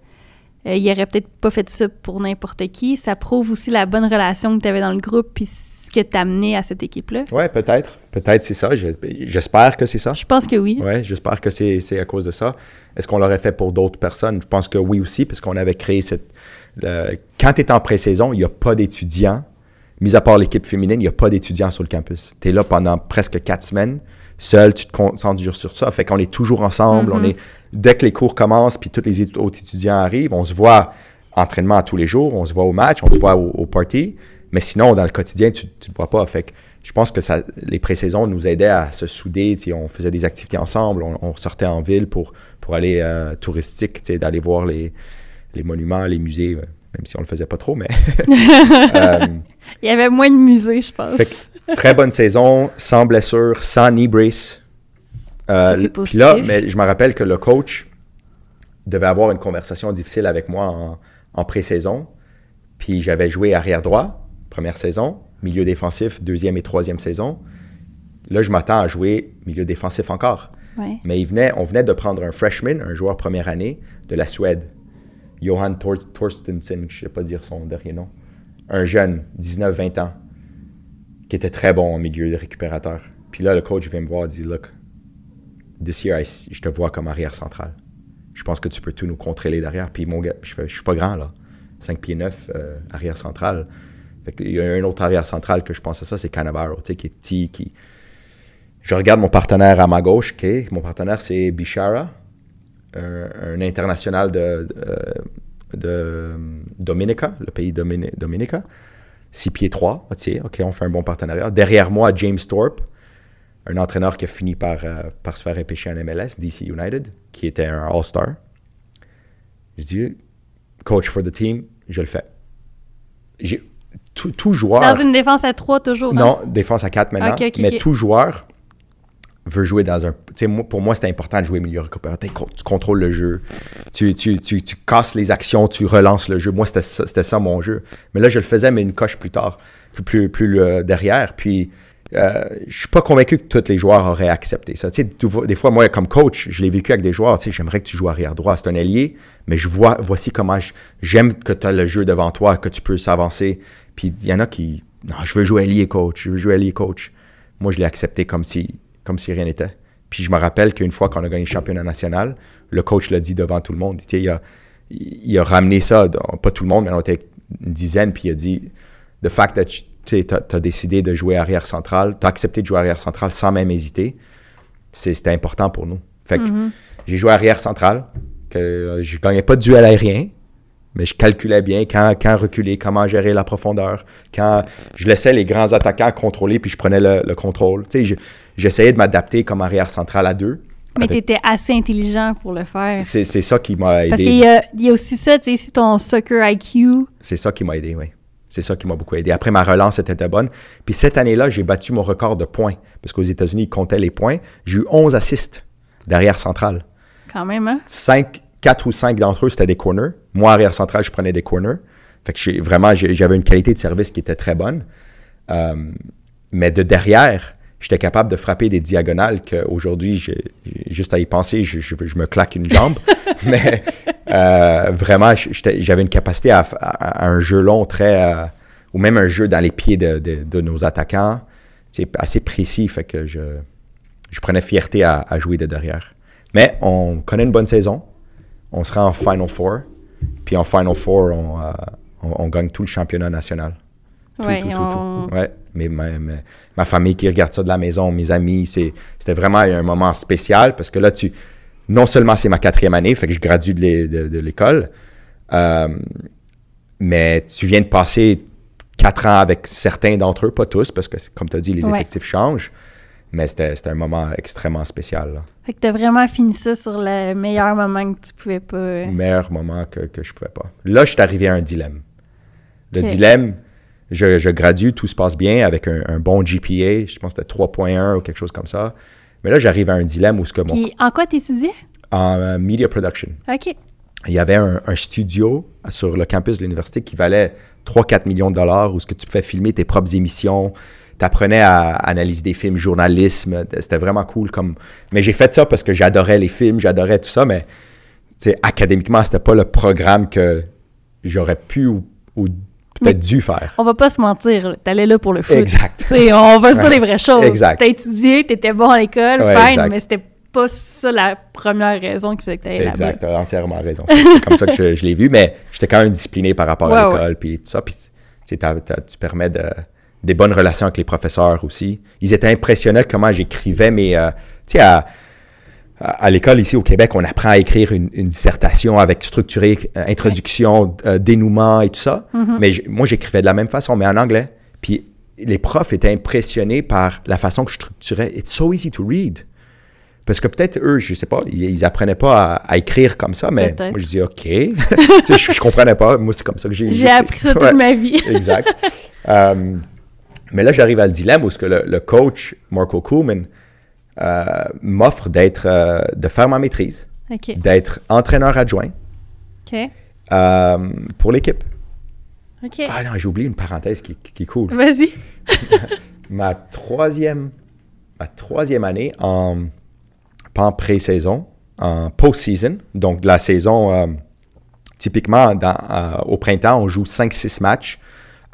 euh, ils auraient peut-être pas fait ça pour n'importe qui. Ça prouve aussi la bonne relation que tu avais dans le groupe puis que tu amené à cette équipe-là? Ouais, peut-être. Peut-être c'est ça. Je- J'espère que c'est ça. Je pense que oui. Ouais, j'espère que c'est à cause de ça. Est-ce qu'on l'aurait fait pour d'autres personnes? Je pense que oui aussi, parce qu'on avait créé cette... le- quand tu es en pré-saison, il n'y a pas d'étudiants. mis à part l'équipe féminine, il n'y a pas d'étudiants sur le campus. Tu es là pendant presque quatre semaines, seul, tu te concentres sur ça. Fait qu'on est toujours ensemble. on est, dès que les cours commencent, puis tous les autres étudiants arrivent, on se voit entraînement tous les jours, on se voit au match, on se voit au, party. Mais sinon, dans le quotidien, tu ne te vois pas. Fait que je pense que ça, les pré-saisons nous aidaient à se souder. On faisait des activités ensemble, on, sortait en ville pour, pour aller euh, touristique, d'aller voir les, les monuments, les musées, même si on le faisait pas trop, mais. Euh, Il y avait moins de musées, je pense. très bonne saison, sans blessure, sans knee brace. Euh, puis là, mais je me rappelle que le coach devait avoir une conversation difficile avec moi en, en pré-saison. Puis j'avais joué arrière droit, première saison, milieu défensif, deuxième et troisième saison. Là, je m'attends à jouer milieu défensif encore. Mais il venait, on venait de prendre un freshman, un joueur première année de la Suède. Johan Torstensen, je ne sais pas dire son dernier nom. Un jeune, 19-20 ans, qui était très bon au milieu de récupérateur. Puis là, le coach vient me voir et dit Look, this year, je te vois comme arrière central. Je pense que tu peux tout nous contrôler derrière. Puis mon gars, je, ne suis pas grand, là. 5 pieds 9, euh, arrière central. Il y a un autre arrière central que je pense à ça, c'est Cannavaro, qui est petit, qui. Je regarde mon partenaire à ma gauche, Mon partenaire, c'est Bishara un, international de, de, Dominica, le pays de Dominica. 6 pieds 3, OK, on fait un bon partenariat. Derrière moi, James Thorpe, un entraîneur qui a fini par, euh, par se faire repêcher en MLS, DC United, qui était un All-Star. Je dis, coach for the team, je le fais. Tout, joueur. Dans une défense à 3 toujours. Hein? Non, défense à 4 maintenant. mais tout joueur veut jouer dans un. pour moi, c'était important de jouer milieu récupérateur. Tu contrôles le jeu, tu, tu, tu, tu, casses les actions, tu relances le jeu. Moi, c'était ça, ça, mon jeu. Mais là, je le faisais, mais une coche plus tard, plus, plus derrière. Puis, euh, je suis pas convaincu que tous les joueurs auraient accepté ça. Tu sais, des fois, moi, comme coach, je l'ai vécu avec des joueurs. Tu sais, j'aimerais que tu joues arrière droit. C'est un allié, mais je vois, voici comment j'aime que tu as le jeu devant toi, que tu peux s'avancer. Puis, il y en a qui, non, je veux jouer allié coach, je veux jouer allié coach. Moi, je l'ai accepté comme si comme si rien n'était. Puis je me rappelle qu'une fois qu'on a gagné le championnat national, le coach l'a dit devant tout le monde. il, a, il a ramené ça, pas tout le monde, mais on était une dizaine, puis il a dit The fact that tu as, décidé de jouer arrière central, tu as accepté de jouer arrière central sans même hésiter, c'était important pour nous. Fait que mm-hmm. j'ai joué arrière central, que je gagnais pas de duel aérien, mais je calculais bien quand, quand reculer, comment gérer la profondeur, quand je laissais les grands attaquants contrôler, puis je prenais le, le contrôle. Tu sais, j'essayais de m'adapter comme arrière central à deux. Mais tu étais assez intelligent pour le faire. C'est ça qui m'a aidé. Parce qu'il y, y, a aussi ça, tu sais, ton soccer IQ. C'est ça qui m'a aidé, oui. C'est ça qui m'a beaucoup aidé. Après, ma relance était bonne. Puis cette année-là, j'ai battu mon record de points. Parce qu'aux États-Unis, ils comptaient les points. J'ai eu 11 assists d'arrière central. Quand même, hein? 5, 4 ou 5 d'entre eux, c'était des corners. Moi, arrière central, je prenais des corners. Fait que vraiment, j'avais une qualité de service qui était très bonne. Euh, mais de derrière, j'étais capable de frapper des diagonales qu'aujourd'hui, juste à y penser, je, je, me claque une jambe. Mais euh, vraiment, j'avais une capacité à, un jeu long très... Euh, ou même un jeu dans les pieds de, de, nos attaquants. C'est assez précis, fait que je, je prenais fierté à, jouer de derrière. Mais on connaît une bonne saison. On sera en Final Four. Puis en Final Four, on, euh, on gagne tout le championnat national. Tout, tout, tout, Ouais, mais ma, famille qui regarde ça de la maison, mes amis, c'était vraiment un moment spécial parce que là, tu non seulement c'est ma quatrième année, fait que je gradue de l'école, euh, mais tu viens de passer quatre ans avec certains d'entre eux, pas tous, parce que comme tu as dit, les effectifs changent. Mais c'était un moment extrêmement spécial. Fait que tu as vraiment fini ça sur le meilleur moment que tu pouvais pas. Le euh, meilleur moment que, que je pouvais pas. Là, je suis arrivé à un dilemme. Le dilemme, je, gradue, tout se passe bien avec un, bon GPA, je pense que c'était 3.1 ou quelque chose comme ça. Mais là, j'arrive à un dilemme où ce que mon... Puis en quoi tu étudiais? En euh, media production. OK. Il y avait un, studio sur le campus de l'université qui valait 3-4 millions de dollars où ce que tu pouvais filmer tes propres émissions, tu apprenais à analyser des films, journalisme, c'était vraiment cool comme mais j'ai fait ça parce que j'adorais les films, j'adorais tout ça mais académiquement, c'était pas le programme que j'aurais pu ou peut-être dû faire. On va pas se mentir, t'allais là pour le foot. Exact. on va se dire les vraies choses. Exact. T'as étudié, t'étais bon à l'école, fine, mais c'était pas ça la première raison qui faisait que t'allais là-bas. Exact, t'as entièrement raison. C'est comme ça que je, l'ai vu, mais j'étais quand même discipliné par rapport à l'école, puis tout ça. Puis tu permets de, des bonnes relations avec les professeurs aussi. Ils étaient impressionnés comment j'écrivais mes... euh, tu sais, à, à, l'école ici au Québec, on apprend à écrire une, une dissertation avec structuré, euh, introduction, euh, dénouement et tout ça. Mais j- moi, j'écrivais de la même façon, mais en anglais. Puis les profs étaient impressionnés par la façon que je structurais. It's so easy to read. Parce que peut-être eux, je sais pas, ils, ils apprenaient pas à, à écrire comme ça, mais moi je dis OK. tu sais, je, je comprenais pas. Moi, c'est comme ça que j'ai. J'ai appris ça toute Ouais. ma vie. Exact. Euh, mais là, j'arrive à le dilemme où ce que le, le coach, Marco Kuhlman, euh, m'offre d'être, euh, de faire ma maîtrise, d'être entraîneur adjoint euh, pour l'équipe. Ah non, j'ai oublié une parenthèse qui, qui est cool. Vas-y. Ma troisième, ma troisième année en, pas en pré-saison, en post-season, donc de la saison, typiquement dans, au printemps, on joue 5-6 matchs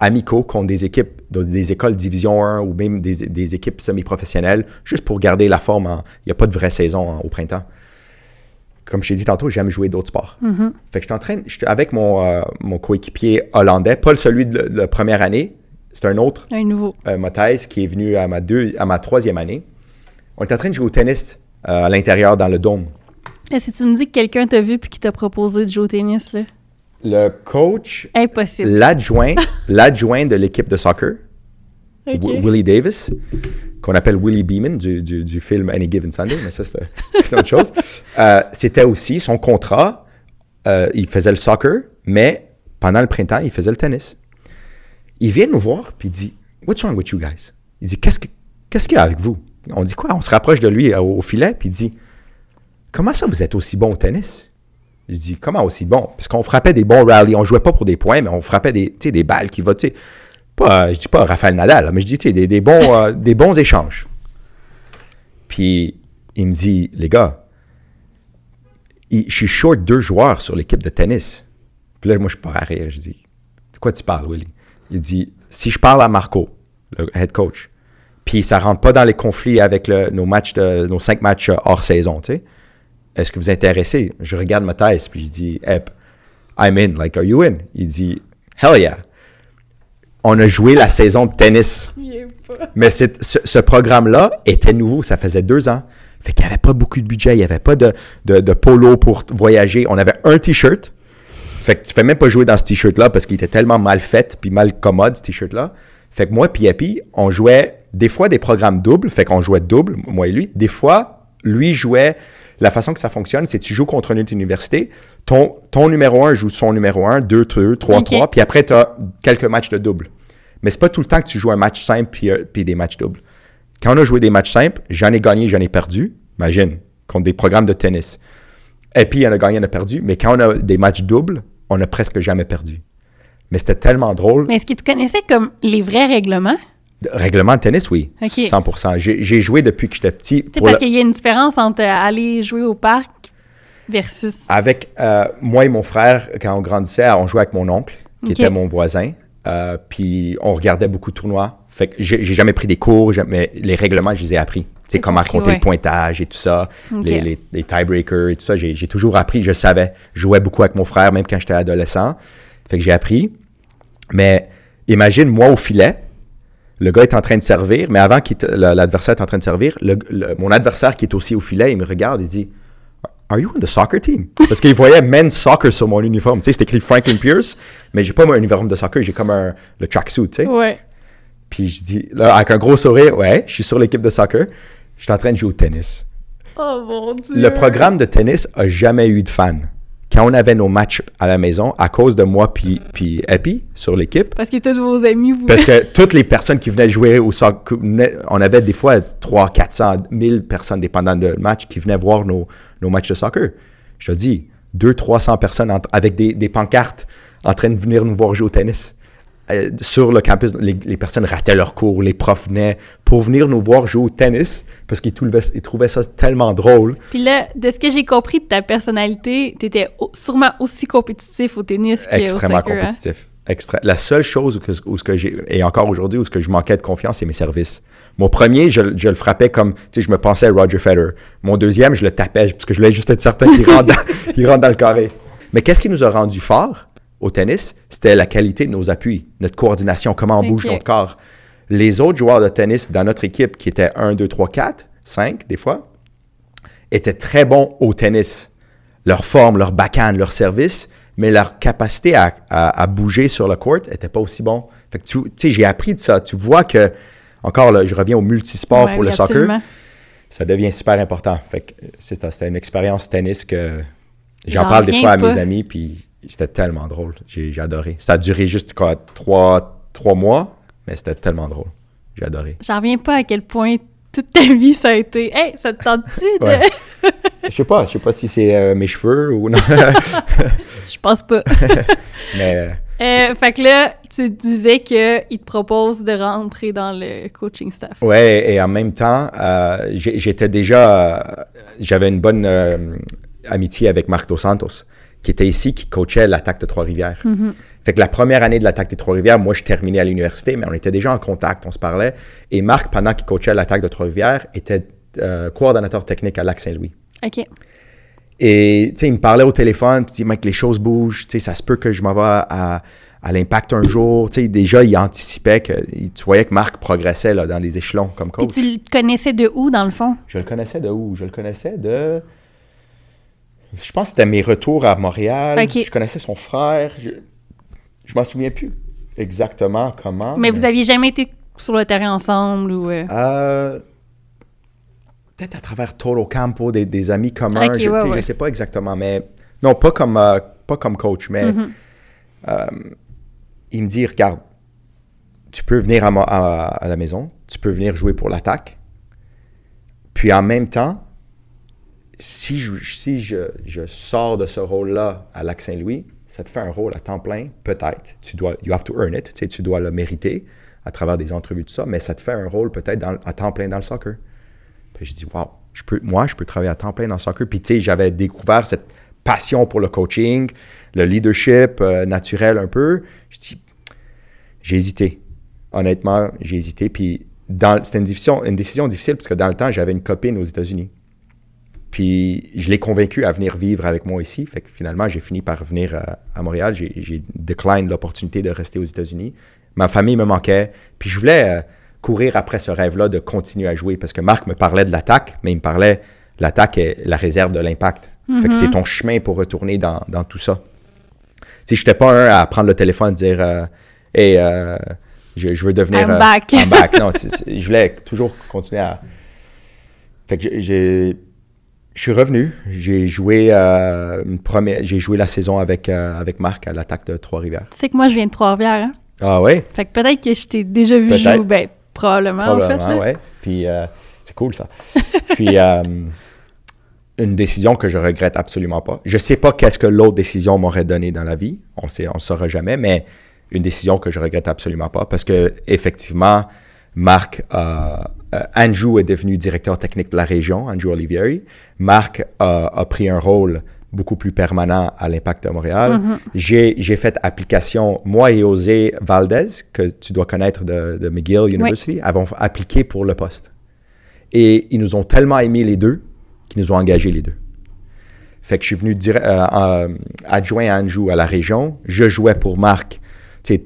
amicaux contre des équipes, de- des écoles Division 1 ou même des, des équipes semi-professionnelles, juste pour garder la forme. en- Il n'y a pas de vraie saison en- au printemps. Comme je t'ai dit tantôt, j'aime jouer d'autres sports. Fait que je suis en train, j'étais avec mon, euh, mon coéquipier hollandais, pas celui de, la- de la première année, c'est un autre, Un nouveau. euh, qui est venu à ma, deux, à ma troisième année. On est en train de jouer au tennis euh, à l'intérieur dans le dôme. Et si tu me dis que quelqu'un t'a vu puis qui t'a proposé de jouer au tennis, là? Le coach, Impossible. l'adjoint, l'adjoint de l'équipe de soccer, Willie Davis, qu'on appelle Willie Beeman du, du, du film Any Given Sunday, mais ça, c'est autre chose. Euh, C'était aussi son contrat. euh, il faisait le soccer, mais pendant le printemps, il faisait le tennis. Il vient nous voir, puis il dit What's wrong with you guys Il dit Qu'est-ce que- qu'est-ce qu'il y a avec vous On dit quoi On se rapproche de lui euh, au filet, puis il dit Comment ça, vous êtes aussi bon au tennis Je dis Comment aussi bon? Parce qu'on frappait des bons rallyes. On jouait pas pour des points, mais on frappait des, des balles qui vont, tu sais, pas, euh, je dis pas Raphaël Nadal, mais je dis des, des bons, euh, des bons échanges. Puis il me dit, les gars, il- je suis short deux joueurs sur l'équipe de tennis. Puis là, moi, je pars à rire. Je dis, de quoi tu parles, Willy? Il dit, si je parle à Marco, le head coach, puis ça rentre pas dans les conflits avec le- nos matchs, de, nos cinq matchs euh, hors saison, tu sais, est-ce que vous êtes intéressé? Je regarde ma thèse, puis je dis, hey, I'm in. Like, are you in? Il dit, hell yeah. On a joué la saison de tennis. Mais ce, ce programme-là était nouveau, ça faisait deux ans. Fait qu'il n'y avait pas beaucoup de budget, il n'y avait pas de, de, de polo pour voyager. On avait un t-shirt. Fait que tu fais même pas jouer dans ce t-shirt-là parce qu'il était tellement mal fait puis mal commode, ce t-shirt-là. Fait que moi puis Happy, on jouait des fois des programmes doubles. Fait qu'on jouait double, moi et lui. Des fois, lui jouait... La façon que ça fonctionne, c'est que tu joues contre une autre université. Ton, ton numéro 1 joue son numéro 1, 2, 2, 3, Ok. 3. Puis après, tu as quelques matchs de double. Mais c'est pas tout le temps que tu joues un match simple puis, euh, puis des matchs doubles. Quand on a joué des matchs simples, j'en ai gagné, j'en ai perdu. Imagine, contre des programmes de tennis. Et puis, il y en a gagné, il y en a perdu. Mais quand on a des matchs doubles, on n'a presque jamais perdu. Mais c'était tellement drôle. Mais est-ce que tu connaissais comme les vrais règlements? Règlement de tennis, oui. Ok. 100%. J'ai joué depuis que j'étais petit. Tu sais, pour parce le- qu'il y a une différence entre aller jouer au parc versus. Avec euh, moi et mon frère, quand on grandissait, on jouait avec mon oncle, qui était mon voisin. Euh, puis on regardait beaucoup de tournois. Fait que j'ai jamais pris des cours, mais les règlements, je les ai appris. Tu sais, T'as comment compris, compter ouais. le pointage et tout ça, les, les, les tiebreakers et tout ça. J'ai j'ai toujours appris, je savais. Je jouais beaucoup avec mon frère, même quand j'étais adolescent. Fait que j'ai appris. Mais imagine, moi au filet, le gars est en train de servir, mais avant que l'adversaire est en train de servir, le- le- mon adversaire qui est aussi au filet, il me regarde et dit Are you on the soccer team? Parce qu'il voyait men's soccer sur mon uniforme. Tu sais, c'est écrit Franklin Pierce, mais j'ai pas mon uniforme de soccer, j'ai comme un, le tracksuit, tu sais. Ouais. Puis je dis, là, avec un gros sourire, ouais, je suis sur l'équipe de soccer, je suis en train de jouer au tennis. Oh mon dieu. Le programme de tennis a jamais eu de fans. Quand on avait nos matchs à la maison, à cause de moi puis, puis Epi sur l'équipe, Parce que tous vos amis, vous. parce que toutes les personnes qui venaient jouer au soccer, on avait des fois 300, 400, 1000 personnes, dépendant du match, qui venaient voir nos, nos matchs de soccer. Je te dis, 200, 300 personnes en- avec des, des pancartes en train de venir nous voir jouer au tennis. Euh, sur le campus, les, les personnes rataient leurs cours, les profs venaient pour venir nous voir jouer au tennis parce qu'ils trouvaient, ils trouvaient ça tellement drôle. Puis là, de ce que j'ai compris de ta personnalité, t'étais au- sûrement aussi compétitif au tennis qu'au extrêmement soccer, hein? compétitif. Extra- La seule chose où, que- où ce que j'ai, et encore aujourd'hui, où ce que je manquais de confiance, c'est mes services. Mon premier, je, je le frappais comme, tu sais, je me pensais à Roger Federer. Mon deuxième, je le tapais parce que je voulais juste être certain qu'il rentre, dans, qu'il rentre dans le carré. Mais qu'est-ce qui nous a rendu forts? Au tennis, c'était la qualité de nos appuis, notre coordination, comment on bouge notre corps. Les autres joueurs de tennis dans notre équipe, qui étaient 1, 2, 3, 4, 5 des fois, étaient très bons au tennis. Leur forme, leur backhand, leur service, mais leur capacité à, à- à bouger sur le court n'était pas aussi bon. Fait que tu sais, j'ai appris de ça. Tu vois que, encore là, je reviens au multisport Ouais, pour oui, le soccer absolument. ça devient super important. Fait que c'est ça, c'était une expérience tennis que j'en parle des fois à pas. mes amis, puis c'était tellement drôle. J'ai adoré. Ça a duré juste quoi, trois, trois mois, mais c'était tellement drôle. J'ai adoré. J'en reviens pas à quel point toute ta vie, ça a été « Hey, ça te tente-tu de... Ouais. Je sais pas, je sais pas si c'est euh, mes cheveux ou non, Je pense pas. mais Euh, fait que là, tu disais qu'il te propose de rentrer dans le coaching staff. ouais. Et en même temps, euh, j'étais déjà, euh, j'avais une bonne euh, amitié avec Marc Dos Santos, qui était ici, qui coachait l'attaque de Trois-Rivières. Fait que la première année de l'attaque des Trois-Rivières, moi, je terminais à l'université, mais on était déjà en contact, on se parlait. Et Marc, pendant qu'il coachait l'attaque de Trois-Rivières, était euh, coordonnateur technique à Lac-Saint-Louis. OK. Et, tu sais, il me parlait au téléphone, puis il dit, mec, les choses bougent, tu sais, ça se peut que je m'en vais à, à l'impact un jour. Tu sais, déjà, il anticipait que, tu voyais que Marc progressait, là, dans les échelons comme Puis coach. tu le connaissais de où, dans le fond? Je le connaissais de où? Je le connaissais de... Je pense que c'était mes retours à Montréal. Je connaissais son frère. Je, je m'en souviens plus exactement comment. Mais vous aviez jamais été sur le terrain ensemble ou... euh, Euh, Peut-être à travers Toro Campo, des, des amis communs. Je, ouais, tu sais, je ouais. sais pas exactement, mais... Non, pas comme, euh, pas comme coach, mais... Mm-hmm. euh, il me dit, regarde, tu peux venir à, à- à la maison, tu peux venir jouer pour l'attaque. Puis en même temps, si je, sors de ce rôle-là à Lac-Saint-Louis, ça te fait un rôle à temps plein, peut-être. Tu dois, you have to earn it, tu, dois le mériter à travers des entrevues, tout ça, mais ça te fait un rôle peut-être à temps plein dans le soccer. Puis je dis, wow, je peux, moi, je peux travailler à temps plein dans le soccer. Puis tu sais, j'avais découvert cette passion pour le coaching, le leadership euh, naturel un peu. Je dis, j'ai hésité. Honnêtement, j'ai hésité. Puis c'était une décision, une décision difficile parce que dans le temps, j'avais une copine aux États-Unis. Puis je l'ai convaincu à venir vivre avec moi ici. Fait que finalement, j'ai fini par venir à, à Montréal. J'ai, décliné l'opportunité de rester aux États-Unis. Ma famille me manquait. Puis je voulais euh, courir après ce rêve-là de continuer à jouer parce que Marc me parlait de l'attaque, mais il me parlait l'attaque est la réserve de l'impact. Fait que c'est ton chemin pour retourner dans, dans tout ça. Tu sais, j'étais pas un à prendre le téléphone et dire euh, Hey, euh, je, je veux devenir. I'm euh, back. I'm back. Non, je voulais toujours continuer à. Fait que j'ai. Je suis revenu. J'ai joué euh, une première. J'ai joué la saison avec, euh, avec Marc à l'attaque de Trois-Rivières. Tu sais que moi, je viens de Trois-Rivières, hein? Ah ouais? Fait que peut-être que je t'ai déjà vu Peut-être. jouer. Ben, probablement, en fait. Probablement, ouais. Puis euh, c'est cool ça. Puis une décision que je regrette absolument pas. Je sais pas qu'est-ce que l'autre décision m'aurait donné dans la vie. On sait, on saura jamais, mais une décision que je regrette absolument pas parce que effectivement, Marc, euh, euh, Andrew est devenu directeur technique de la région, Andrew Olivieri. Marc a, a pris un rôle beaucoup plus permanent à l'Impact de Montréal. J'ai j'ai fait application, moi et José Valdez, que tu dois connaître de, de McGill University, avons appliqué pour le poste. Et ils nous ont tellement aimés les deux qu'ils nous ont engagés les deux. Fait que je suis venu dire, euh, euh, adjoint à Anjou à la région. Je jouais pour Marc,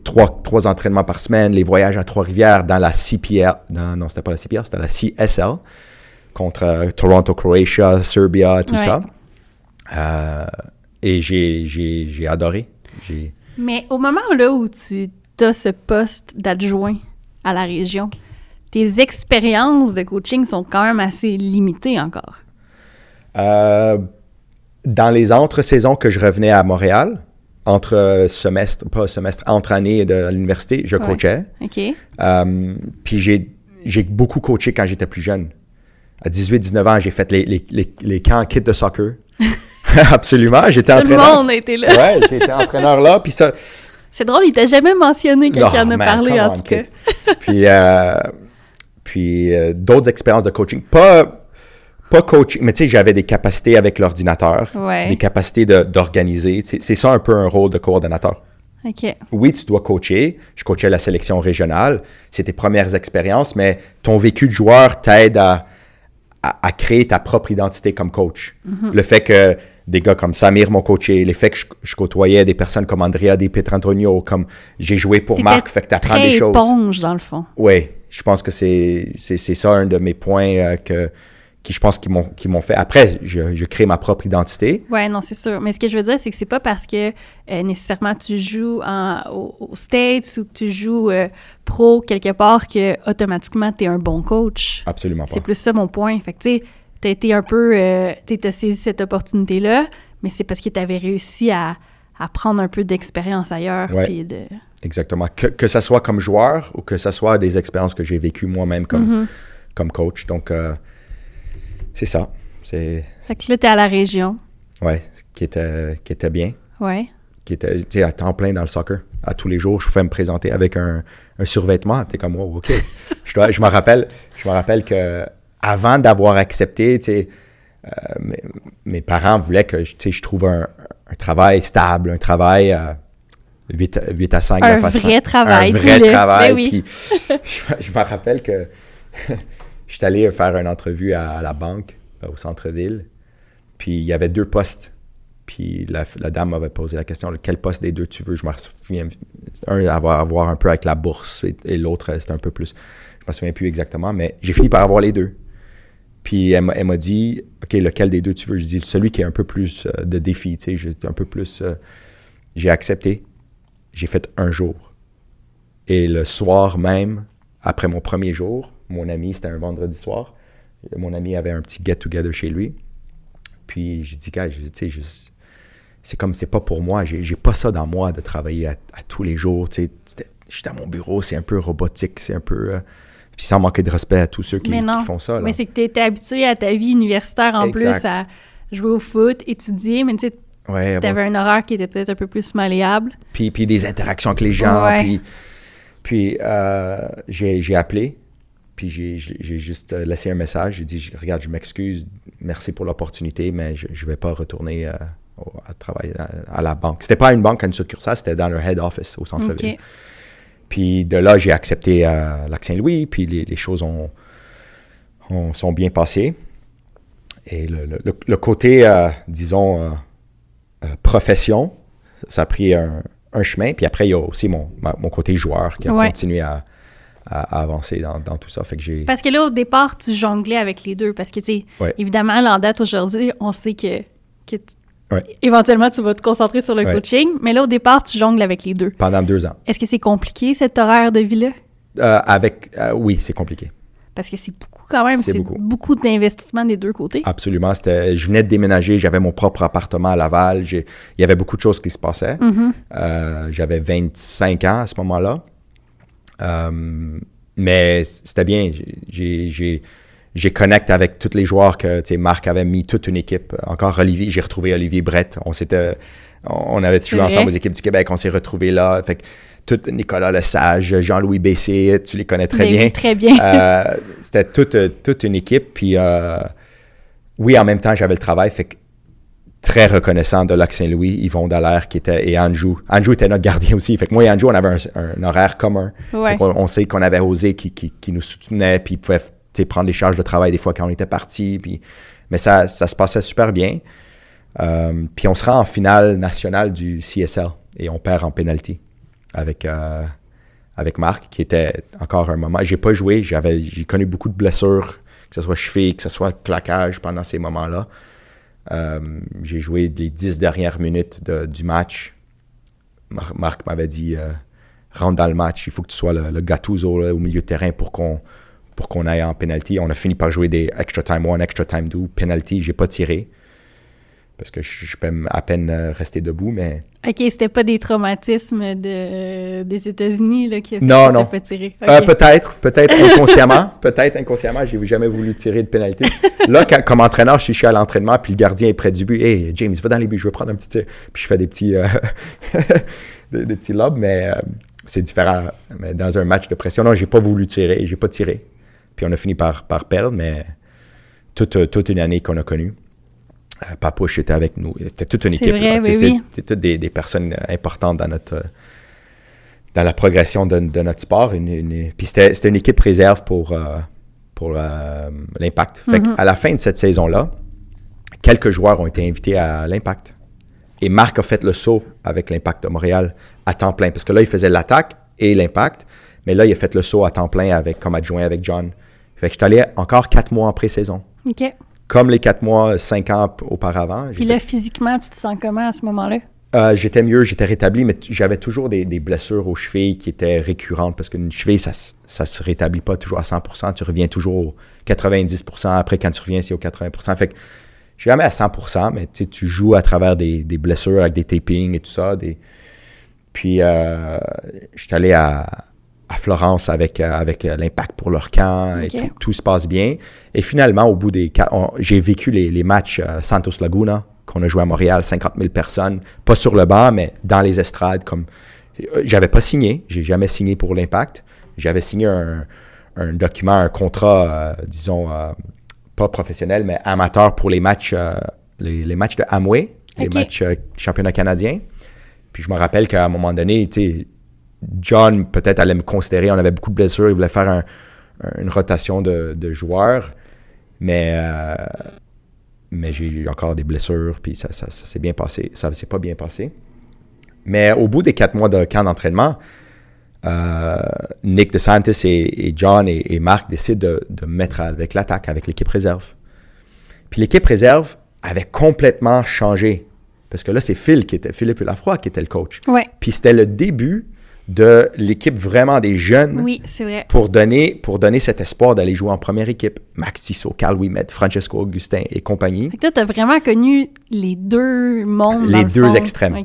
trois, trois entraînements par semaine, les voyages à Trois-Rivières dans la CPL. Non, non, c'était pas la CPL, c'était la CSL contre euh, Toronto, Croatia, Serbia, tout Ouais. ça. Euh, et j'ai, j'ai, j'ai adoré. J'ai, Mais au moment là où tu as ce poste d'adjoint à la région, tes expériences de coaching sont quand même assez limitées encore. Euh, dans les entre-saisons que je revenais à Montréal, entre semestre, pas semestre, entre années de l'université, je Ouais. coachais. OK? Euh, puis j'ai, j'ai beaucoup coaché quand j'étais plus jeune. À 18-19 ans, j'ai fait les, les, les, les camps kids de soccer. Absolument, j'étais Tout le entraîneur. monde été là. Ouais, j'étais entraîneur là, puis ça... C'est drôle, il t'a jamais mentionné il en a parlé, en tout cas. puis euh, puis euh, d'autres expériences de coaching. Pas, pas coaching, mais tu sais, j'avais des capacités avec l'ordinateur, Ouais. des capacités d'organiser. C'est c'est ça un peu un rôle de coordonnateur. OK. Oui, tu dois coacher. Je coachais la sélection régionale. C'est tes premières expériences, mais ton vécu de joueur t'aide à, à, à créer ta propre identité comme coach. Le fait que des gars comme Samir m'ont coaché, les faits que je, côtoyais des personnes comme Andrea Di Pietrantonio, comme j'ai joué pour Marc, fait que tu apprends des choses. éponge, dans le fond. Oui, je pense que c'est ça un de mes points euh, que qui je pense qui m'ont qui m'ont fait après je, je, crée ma propre identité. Ouais non c'est sûr. Mais ce que je veux dire c'est que c'est pas parce que euh, nécessairement tu joues en, au, States ou que tu joues euh, pro quelque part que automatiquement tu es un bon coach. Absolument pas. c'est plus ça mon point. Fait que tu sais tu as été un peu euh, tu as saisi cette opportunité là mais c'est parce que tu avais réussi à, à, prendre un peu d'expérience ailleurs ouais. de... exactement. Que que ça soit comme joueur ou que ça soit des expériences que j'ai vécues moi-même comme mm-hmm. comme coach. Donc c'est ça. C'est. Fait que là, t'es à la région. Ouais, qui était, qui était bien. Ouais. Qui était, tu sais, à temps plein dans le soccer. À tous les jours, je pouvais me présenter avec un, un survêtement. T'es comme, wow, OK. je, dois, je me rappelle, je me rappelle que avant d'avoir accepté, tu sais, euh, mes, mes, parents voulaient que, tu sais, je trouve un, un, travail stable, un travail à 8, 8 à 5, un vrai travail. Un vrai travail. Ben oui. Puis, je, je me rappelle que je suis allé faire une entrevue à, la banque euh, au centre-ville. Puis il y avait deux postes. Puis la, dame m'avait posé la question quel poste des deux tu veux? Je me souviens. Un avoir à voir un peu avec la bourse et, l'autre, euh, c'était un peu plus. Je me souviens plus exactement, mais j'ai fini par avoir les deux. Puis elle, m'a dit OK, lequel des deux tu veux? Je dis celui qui est un peu plus euh, de défi, tu sais, un peu plus. j'ai accepté. J'ai fait un jour. Et le soir même, après mon premier jour, mon ami, c'était un vendredi soir. Mon ami avait un petit get-together chez lui. Puis j'ai dit, gars, tu sais, c'est comme, c'est pas pour moi. J'ai pas ça dans moi de travailler à, tous les jours. Tu sais, j'étais à mon bureau, c'est un peu robotique, c'est un peu. Euh, puis sans manquer de respect à tous ceux qui, font ça. Mais c'est que tu étais habitué à ta vie universitaire en plus à jouer au foot, étudier, mais tu sais, ouais, tu avais un horaire qui était peut-être un peu plus malléable. Puis, puis des interactions avec les gens. Puis, puis euh, j'ai appelé puis j'ai juste euh, laissé un message. J'ai dit Regarde, je m'excuse, merci pour l'opportunité, mais je ne vais pas retourner euh, à travailler à, la banque. C'était pas une banque à une succursale, c'était dans leur head office au centre-ville. Puis de là, j'ai accepté euh, Lac Saint-Louis, puis les, choses ont, sont bien passées. Et le, côté, disons, profession, ça a pris un, chemin. Puis après, il y a aussi mon, mon côté joueur qui a continué à, à, avancer dans, tout ça. Fait que j'ai... Parce que là, au départ, tu jonglais avec les deux. Parce que, tu sais, évidemment, en date aujourd'hui, on sait que, que éventuellement, tu vas te concentrer sur le coaching. Mais là, au départ, tu jongles avec les deux. Pendant deux ans. Est-ce que c'est compliqué, cet horaire de vie-là? Euh, avec, euh, oui, c'est compliqué. Parce que c'est beaucoup quand même, c'est beaucoup, d'investissement des deux côtés. Absolument. Je venais de déménager, j'avais mon propre appartement à Laval, il y avait beaucoup de choses qui se passaient. Mm-hmm. Euh, j'avais 25 ans à ce moment-là. Euh, mais c'était bien. J'ai connecté avec tous les joueurs que Marc avait mis toute une équipe. Encore Olivier, j'ai retrouvé Olivier Brett. On s'était, on avait joué ensemble aux équipes du Québec. On s'est retrouvés là. Fait que, tout Nicolas Lesage, Jean-Louis Bessé, tu les connais très ben bien. Très bien. euh, c'était toute, toute une équipe. Puis euh, oui, en même temps, j'avais le travail. Fait que très reconnaissant de Lac Saint-Louis, Yvon Dallaire qui était et Anjou. Anjou était notre gardien aussi. Fait que moi et Anjou, on avait un, horaire commun. On, sait qu'on avait osé qui, qui, nous soutenait, puis pouvait prendre les charges de travail des fois quand on était parti. Puis, mais ça, ça se passait super bien. Euh, puis on sera en finale nationale du CSL et on perd en penalty avec, euh, avec Marc, qui était encore un moment. J'ai pas joué, j'avais, j'ai connu beaucoup de blessures, que ce soit cheville, que ce soit claquage pendant ces moments-là. Euh, j'ai joué les dix dernières minutes du match. Marc m'avait dit euh, rentre dans le match, il faut que tu sois le, le Gattuso au milieu de terrain pour qu'on pour qu'on aille en penalty. On a fini par jouer des extra time one, extra time two, penalty. J'ai pas tiré parce que je, peux à peine euh, rester debout, mais... OK, c'était pas des traumatismes de, des États-Unis là, qui non, non. pas tirer. Euh, peut-être, peut-être inconsciemment, peut-être inconsciemment, j'ai jamais voulu tirer de pénalité. Là, comme entraîneur, je suis à l'entraînement, puis le gardien est près du but. « Hey, James, va dans les buts, je vais prendre un petit tir. » Puis je fais des petits, euh, des, petits lobes, mais c'est différent. Mais dans un match de pression, non, j'ai pas voulu tirer, j'ai pas tiré. Puis on a fini par, par perdre, mais toute, toute une année qu'on a connue. Euh, Papouche était avec nous. C'était toute une équipe. C'était toutes des, des, personnes importantes dans notre dans la progression de, de notre sport. Une, puis c'était une équipe réserve pour, euh, pour euh, l'impact. Fait mm-hmm. À la fin de cette saison-là, quelques joueurs ont été invités à l'Impact. Et Marc a fait le saut avec l'Impact de Montréal à temps plein. Parce que là, il faisait l'attaque et l'Impact. Mais là, il a fait le saut à temps plein avec, comme adjoint avec John. Fait que je suis allé encore quatre mois en pré-saison. OK. Comme les quatre mois, cinq ans auparavant. Puis là, physiquement, tu te sens comment à ce moment-là? Euh, j'étais mieux, j'étais rétabli, mais j'avais toujours des, des blessures aux chevilles qui étaient récurrentes parce qu'une cheville, ça, ça se rétablit pas toujours à 100%. Tu reviens toujours au 90%. Après, quand tu reviens, c'est au 80%. Fait que je suis jamais à 100%, mais tu sais, tu joues à travers des, des blessures avec des tapings et tout ça. Des... Puis, euh, je suis allé à, à Florence avec, euh, avec euh, l'Impact pour leur camp et tout, tout se passe bien. Et finalement, au bout des j'ai vécu les, les matchs euh, Santos Laguna qu'on a joué à Montréal, 50 000 personnes, pas sur le banc, mais dans les estrades. Comme j'avais pas signé, j'ai jamais signé pour l'Impact. J'avais signé un, un document, un contrat, euh, disons pas professionnel, mais amateur pour les matchs, les, les matchs de Amway, les matchs championnat canadien. Puis je me rappelle qu'à un moment donné, tu sais, John peut-être allait me considérer. On avait beaucoup de blessures. Il voulait faire un- un- une rotation de, de joueurs. Mais, euh, mais j'ai eu encore des blessures. Puis ça, ça, ça s'est bien passé. Ça s'est pas bien passé. Mais au bout des quatre mois de camp d'entraînement, euh, Nick DeSantis et, et John et, et Marc décident de, de me mettre avec l'attaque, avec l'équipe réserve. Puis l'équipe réserve avait complètement changé. Parce que là, c'est Phil qui était, Philippe Lafroy qui était le coach. Ouais. Puis c'était le début de l'équipe vraiment des jeunes Oui, vrai. pour, donner, pour donner cet espoir d'aller jouer en première équipe. Max Tissot, Carl Ouimet, Francesco Augustin et compagnie. Fait que toi, t'as vraiment connu les deux mondes. dans Les le deux fond. extrêmes.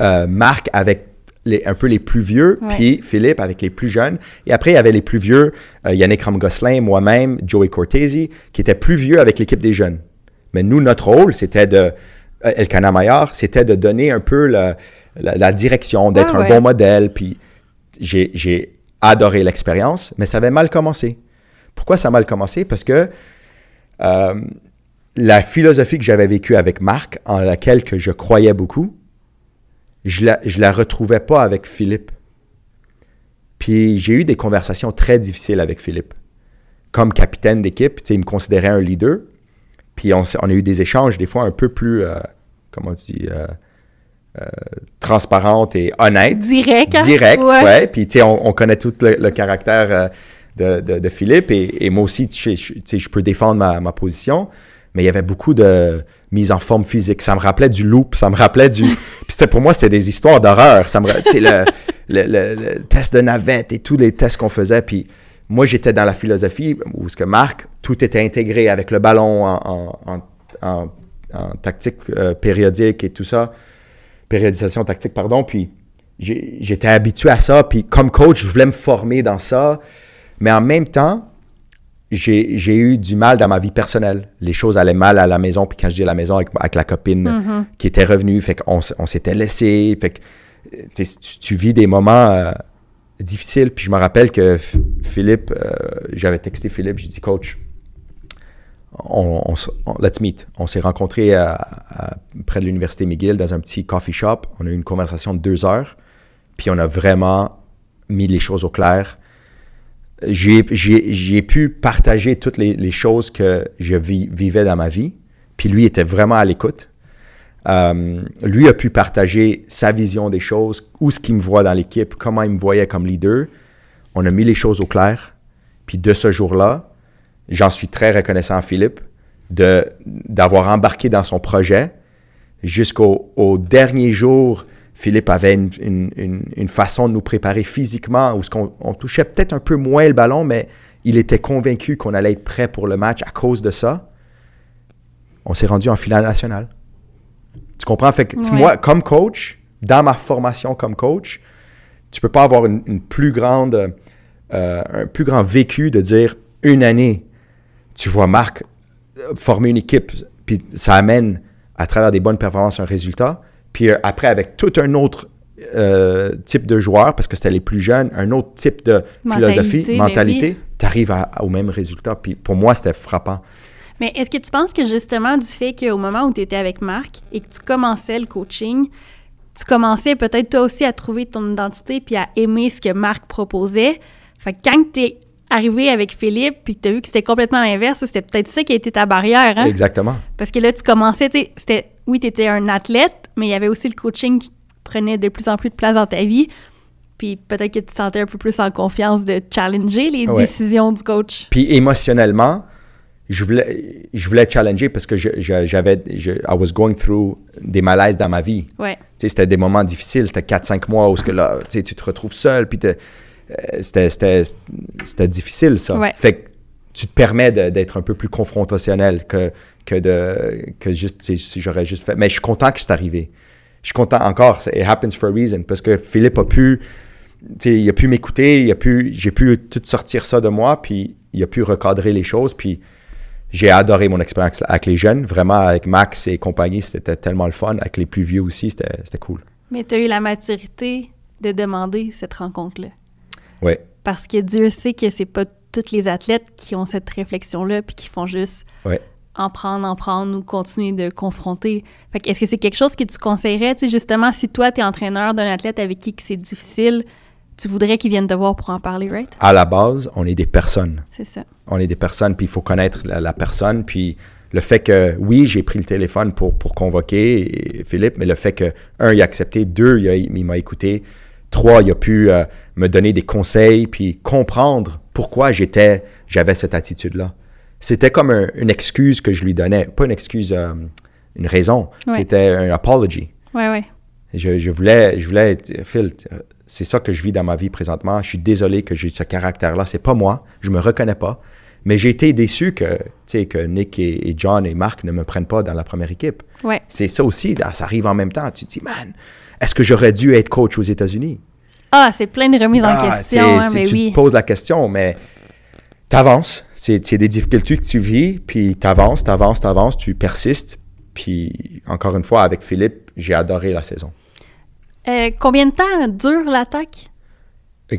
Euh, Marc avec les, un peu les plus vieux, puis Philippe avec les plus jeunes. Et après, il y avait les plus vieux, euh, Yannick Ramgosselin, moi-même, Joey Cortese, qui étaient plus vieux avec l'équipe des jeunes. Mais nous, notre rôle, c'était de... euh, Elkana Maillard, c'était de donner un peu la, la- la direction, d'être Ah un bon modèle. Puis j'ai adoré l'expérience, mais ça avait mal commencé. Pourquoi ça a mal commencé? Parce que euh, la philosophie que j'avais vécue avec Marc, en laquelle que je croyais beaucoup, je la, je la retrouvais pas avec Philippe. Puis j'ai eu des conversations très difficiles avec Philippe. Comme capitaine d'équipe, il me considérait un leader. Puis on, a eu des échanges des fois un peu plus, euh, comment tu dis, euh, euh, transparentes et honnêtes. Direct. hein? Direct, Ouais. ouais. Puis, tu sais, on, on connaît tout le, le caractère de, de- de Philippe et, et moi aussi, tu sais, je- peux défendre ma, ma position, mais il y avait beaucoup de mise en forme physique. Ça me rappelait du loop, ça me rappelait du... Puis c'était pour moi, c'était des histoires d'horreur. Ça me, tu sais, le, le- le test de navette et tous les tests qu'on faisait. Puis moi, j'étais dans la philosophie où ce que Marc, tout était intégré avec le ballon en, en- en- en- en tactique euh, périodique et tout ça périodisation tactique, pardon. Puis j'étais habitué à ça. Puis comme coach, je voulais me former dans ça. Mais en même temps, j'ai eu du mal dans ma vie personnelle. Les choses allaient mal à la maison. Puis quand je dis à la maison, avec, avec la copine qui était revenue, fait qu'on on s'était laissé. Fait que tu vis des moments euh, difficiles. Puis je me rappelle que Philippe, euh, j'avais texté Philippe, j'ai dit, coach, on, let's meet. On s'est rencontrés près de l'université McGill dans un petit coffee shop. On a eu une conversation de deux heures. Puis on a vraiment mis les choses au clair. J'ai pu partager toutes les, choses que je vivais dans ma vie. Puis lui était vraiment à l'écoute. Euh, lui a pu partager sa vision des choses, où ce qu'il me voit dans l'équipe, comment il me voyait comme leader. On a mis les choses au clair. Puis de ce jour-là, j'en suis très reconnaissant à Philippe de d'avoir embarqué dans son projet. Jusqu'au au dernier jour, Philippe avait une façon de nous préparer physiquement où ce qu'on- on touchait peut-être un peu moins le ballon, mais il était convaincu qu'on allait être prêt pour le match à cause de ça. On s'est rendu en finale nationale. Tu comprends? Fait que, Ouais. moi, comme coach, dans ma formation comme coach, tu peux pas avoir une, une plus grande, euh, un plus grand vécu de dire une année, tu vois Marc euh, former une équipe, puis ça amène à travers des bonnes performances un résultat. Puis euh, après, avec tout un autre euh, type de joueur, parce que c'était les plus jeunes, un autre type de Mentalité, philosophie, ben mentalité, tu arrives au même résultat. Puis pour moi, c'était frappant. Mais est-ce que tu penses que justement du fait qu'au moment où tu étais avec Marc et que tu commençais le coaching, tu commençais peut-être toi aussi à trouver ton identité puis à aimer ce que Marc proposait? Fait que quand tu es arrivé avec Philippe, puis que tu as vu que c'était complètement l'inverse, c'était peut-être ça qui a été ta barrière, hein? Exactement. Parce que là, tu commençais, tu sais, oui, tu étais un athlète, mais il y avait aussi le coaching qui prenait de plus en plus de place dans ta vie. Puis peut-être que tu te sentais un peu plus en confiance de challenger les Ouais. décisions du coach. Puis émotionnellement, je voulais, je voulais challenger parce que je- je- j'avais, je, I was going through des malaises dans ma vie. Ouais. Tu sais, c'était des moments difficiles. C'était 4-5 mois où ce que là, tu te retrouves seul. Puis euh, c'était, c'était, c'était difficile, ça. Ouais. Fait que tu te permets d'être un peu plus confrontationnel que, que, de, que juste, si j'aurais juste fait. Mais je suis content que c'est arrivé. Je suis content encore. It happens for a reason. Parce que Philippe a pu, il a pu m'écouter. Il a pu, j'ai pu tout sortir ça de moi. Puis il a pu recadrer les choses. Puis j'ai adoré mon expérience avec les jeunes. Vraiment, avec Max et compagnie, c'était tellement le fun. Avec les plus vieux aussi, c'était cool. Mais tu as eu la maturité de demander cette rencontre-là. Ouais. Parce que Dieu sait que c'est pas tous les athlètes qui ont cette réflexion-là puis qui font juste Ouais. en prendre, en prendre ou continuer de confronter. Fait que est-ce que c'est quelque chose que tu conseillerais, tu sais, justement, si toi, tu es entraîneur d'un athlète avec qui c'est difficile, tu voudrais qu'il vienne te voir pour en parler, right? À la base, on est des personnes. C'est ça. On est des personnes, puis il faut connaître la, la personne. Puis le fait que, oui, j'ai pris le téléphone pour, pour convoquer Philippe, mais le fait que, un, il a accepté, deux, il, m'a écouté, trois, il a pu euh, me donner des conseils, puis comprendre pourquoi j'étais, j'avais cette attitude-là. C'était comme un- une excuse que je lui donnais, pas une excuse, euh, une raison. Ouais. C'était un apology. Ouais, ouais. Je, je voulais, je voulais, Phil, c'est ça que je vis dans ma vie présentement. Je suis désolé que j'ai ce caractère-là. C'est pas moi. Je me reconnais pas. Mais j'ai été déçu que, que Nick et, et John et Marc ne me prennent pas dans la première équipe. Ouais. C'est ça aussi. là, Ça arrive en même temps. Tu te dis, man, est-ce que j'aurais dû être coach aux États-Unis? Ah, c'est plein de remises en Ah, question, hein, mais tu oui. te poses la question, mais t'avances. C'est des difficultés que tu vis, puis t'avances, t'avances, t'avances, tu persistes. Puis, encore une fois, avec Philippe, j'ai adoré la saison. Euh, combien de temps dure l'attaque?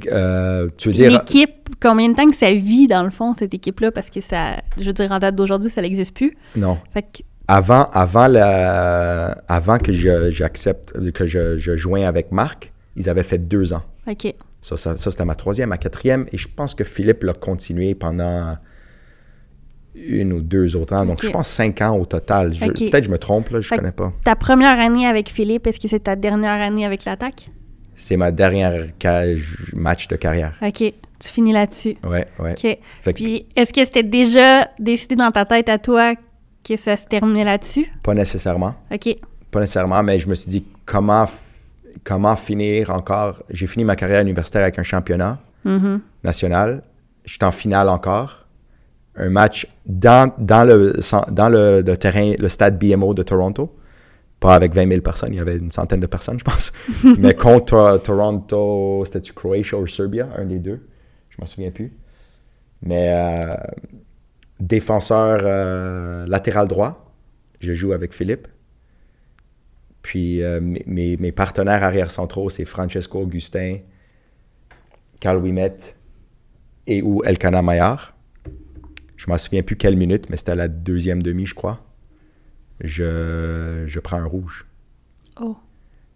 Euh, tu veux dire... L'équipe, combien de temps que ça vit, dans le fond, cette équipe-là? Parce que ça, je veux dire, en date d'aujourd'hui, ça n'existe plus. Non. Fait que, Avant, avant, la, avant que j'accepte, que je, je joins avec Marc, ils avaient fait deux ans. OK. Ça, ça, ça, c'était ma troisième, ma quatrième. Et je pense que Philippe l'a continué pendant une ou deux autres ans. Donc, je pense cinq ans au total. Je-. Peut-être que je me trompe, là, je que- connais pas. Ta première année avec Philippe, est-ce que c'est ta dernière année avec l'attaque? C'est ma dernière match de carrière. OK. Tu finis là-dessus. Ouais, ouais. OK. Fait Puis, est-ce que c'était déjà décidé dans ta tête à toi que ça se terminait là-dessus? pas nécessairement. OK. Pas nécessairement, mais je me suis dit comment, comment finir encore? J'ai fini ma carrière universitaire avec un championnat Mhm. national. J'étais en finale encore. Un match dans, dans, le, dans le, le terrain, le stade BMO de Toronto. Pas avec 20 000 personnes, il y avait une centaine de personnes, je pense. Mais contre Toronto, c'était-tu Croatia ou Serbia, un des deux? Je m'en souviens plus. Mais euh, défenseur euh, latéral droit, je joue avec Philippe. Puis euh, mes, partenaires arrière centraux, c'est Francesco Augustin, Carl Wimet et ou Elkana Maillard. Je m'en souviens plus quelle minute, mais c'était à la deuxième demi, je crois. Je, je prends un rouge. Oh.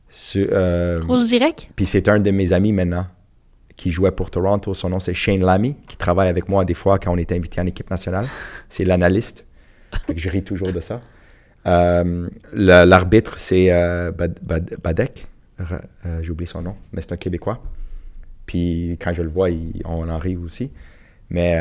Ce- euh, Rouge direct? puis c'est un de mes amis maintenant qui jouait pour Toronto. Son nom, c'est Shane Lamy, qui travaille avec moi des fois quand on est invité en équipe nationale. C'est l'analyste. Je ris toujours de ça. Euh, L'arbitre, c'est euh, Bad- Bad- Badek. Euh, J'ai oublié son nom, mais c'est un Québécois. Puis quand je le vois, il- on en rit aussi. Mais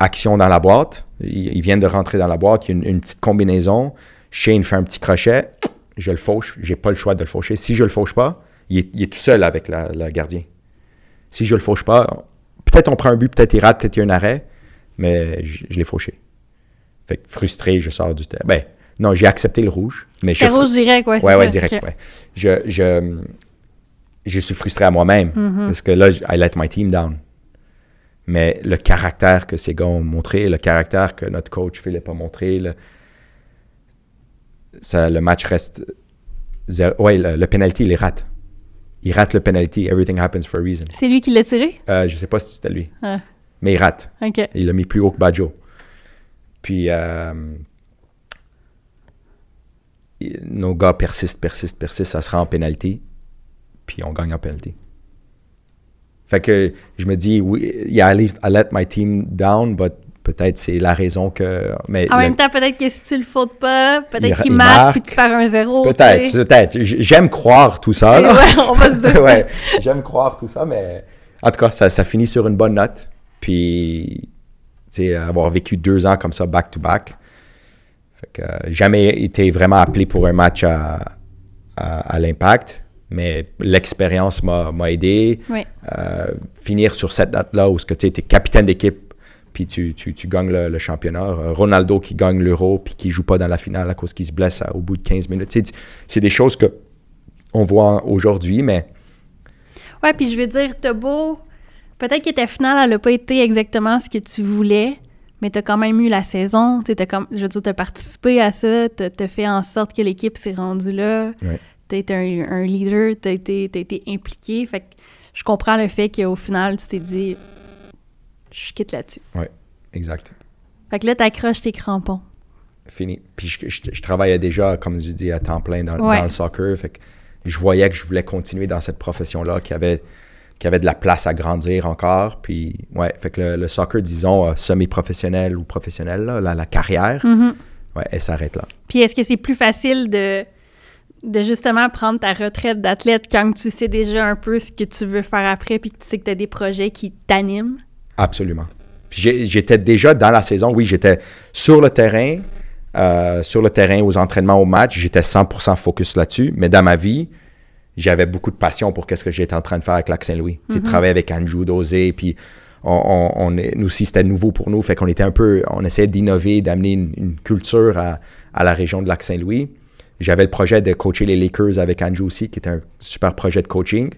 action dans la boîte. Ils, ils viennent de rentrer dans la boîte. Il y a une, une petite combinaison. Shane fait un petit crochet. Je le fauche. J'ai pas le choix de le faucher. Si je le fauche pas, il est, il est tout seul avec la gardien. Si je le fauche pas, peut-être on prend un but, peut-être il rate, peut-être il y a un arrêt, mais je, je l'ai fauché. Fait que frustré, je sors du terrain. Ben, non, j'ai accepté le rouge, mais je rouge direct, ouais. Ouais, ouais, direct, ouais. Je, je, je suis frustré à moi-même Mm-hmm. parce que là, I let my team down. Mais le caractère que ces gars ont montré, le caractère que notre coach Philippe a montré, le, ça, le match reste. zéro- Ouais, le, le penalty, il les rate. Il rate le penalty. Everything happens for a reason. C'est lui qui l'a tiré? Euh, je sais pas si c'était lui, Ah, mais il rate. OK. Il l'a mis plus haut que Baggio. Puis euh, nos gars persistent, persistent, persistent. Ça se rend en pénalité. Puis on gagne en pénalité. Fait que je me dis, oui, yeah, I, leave- I let my team down, but peut-être c'est la raison que. Mais En le- même temps, peut-être que si tu le fautes pas, peut-être qu'il il marque marque. puis tu perds un zéro. Peut-être, tu sais. peut-être. J'aime croire tout ça. là. Ouais, on va se dire ouais, j'aime croire tout ça, mais en tout cas, ça, ça finit sur une bonne note. Puis, tu sais, avoir vécu deux ans comme ça, back-to-back. Fait que euh, jamais été vraiment appelé pour un match à, à, à l'impact, mais l'expérience m'a m'a aidé. Oui. Euh, finir sur cette note-là où tu es capitaine d'équipe, puis tu, tu, tu gagnes le, le championnat. Euh, Ronaldo qui gagne l'euro, puis qui joue pas dans la finale à cause qu'il se blesse à- au bout de 15 minutes. C'est des choses que on voit aujourd'hui, mais Ouais, puis je veux dire, t'as beau. Peut-être que ta finale, elle n'a pas été exactement ce que tu voulais, mais t'as quand même eu la saison. T'as comme, je veux dire, t'as participé à ça, t'as as fait en sorte que l'équipe s'est rendue là. Ouais. T'as été un, un leader, t'as été, t'as été impliqué. Fait que je comprends le fait qu'au final, tu t'es dit, je quitte là-dessus. exact. Fait que là, t'accroches tes crampons. Fini. Puis je, je- je travaillais déjà, comme je dis, à temps plein dans, Ouais. dans le soccer. Fait que je voyais que je voulais continuer dans cette profession-là, qui avait, qui avait de la place à grandir encore. Puis, ouais, fait que le, le soccer, disons, euh, semi-professionnel ou professionnel, là, la, la carrière, Mhm. ouais, elle s'arrête là. Puis est-ce que c'est plus facile de, de justement prendre ta retraite d'athlète quand tu sais déjà un peu ce que tu veux faire après puis que tu sais que tu as des projets qui t'animent? Absolument. J'étais déjà dans la saison, oui, j'étais sur le terrain, euh, sur le terrain, aux entraînements, au match, j'étais 100% focus là-dessus, mais dans ma vie, j'avais beaucoup de passion pour qu'est-ce que j'étais en train de faire avec Lac Saint-Louis. Tu sais, travailler avec Andrew Dosé, puis on, on- on est- nous aussi, c'était nouveau pour nous, fait qu'on était un peu, on essayait d'innover, d'amener une, une culture à, à la région de Lac Saint-Louis. J'avais le projet de coacher les Lakers avec Andrew aussi, qui était un super projet de coaching.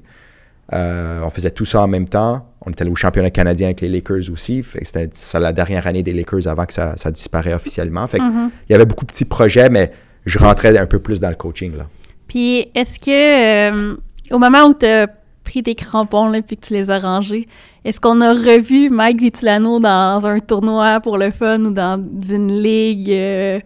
Euh, on faisait tout ça en même temps. On était allé au championnat canadien avec les Lakers aussi. C'était la dernière année des Lakers avant que ça, ça disparaît officiellement. Fait que Il y avait beaucoup de petits projets, mais je rentrais un peu plus dans le coaching. Là. Puis est-ce que euh, au moment où tu as pris tes crampons puis que tu les as rangés, est-ce qu'on a revu Mike Vitulano dans un tournoi pour le fun ou dans une ligue euh,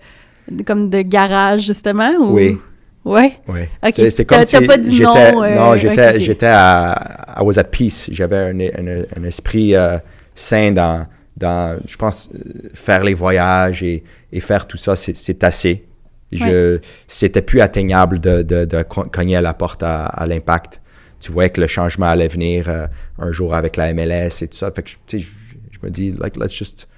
comme de garage justement? Ou... Oui. Ouais? Oui. Ok. C'est, comme si pas dit j'étais, non, euh, non, j'étais, à, I was at peace. J'avais un, un- un esprit euh, sain dans, dans, je pense, euh, faire les voyages et, et faire tout ça, c'est, assez. Je, C'était plus atteignable de, de, de co- cogner à la porte à, à l'impact. Tu voyais que le changement allait venir euh, un jour avec la MLS et tout ça. Fait que, je, je me dis, like, let's just,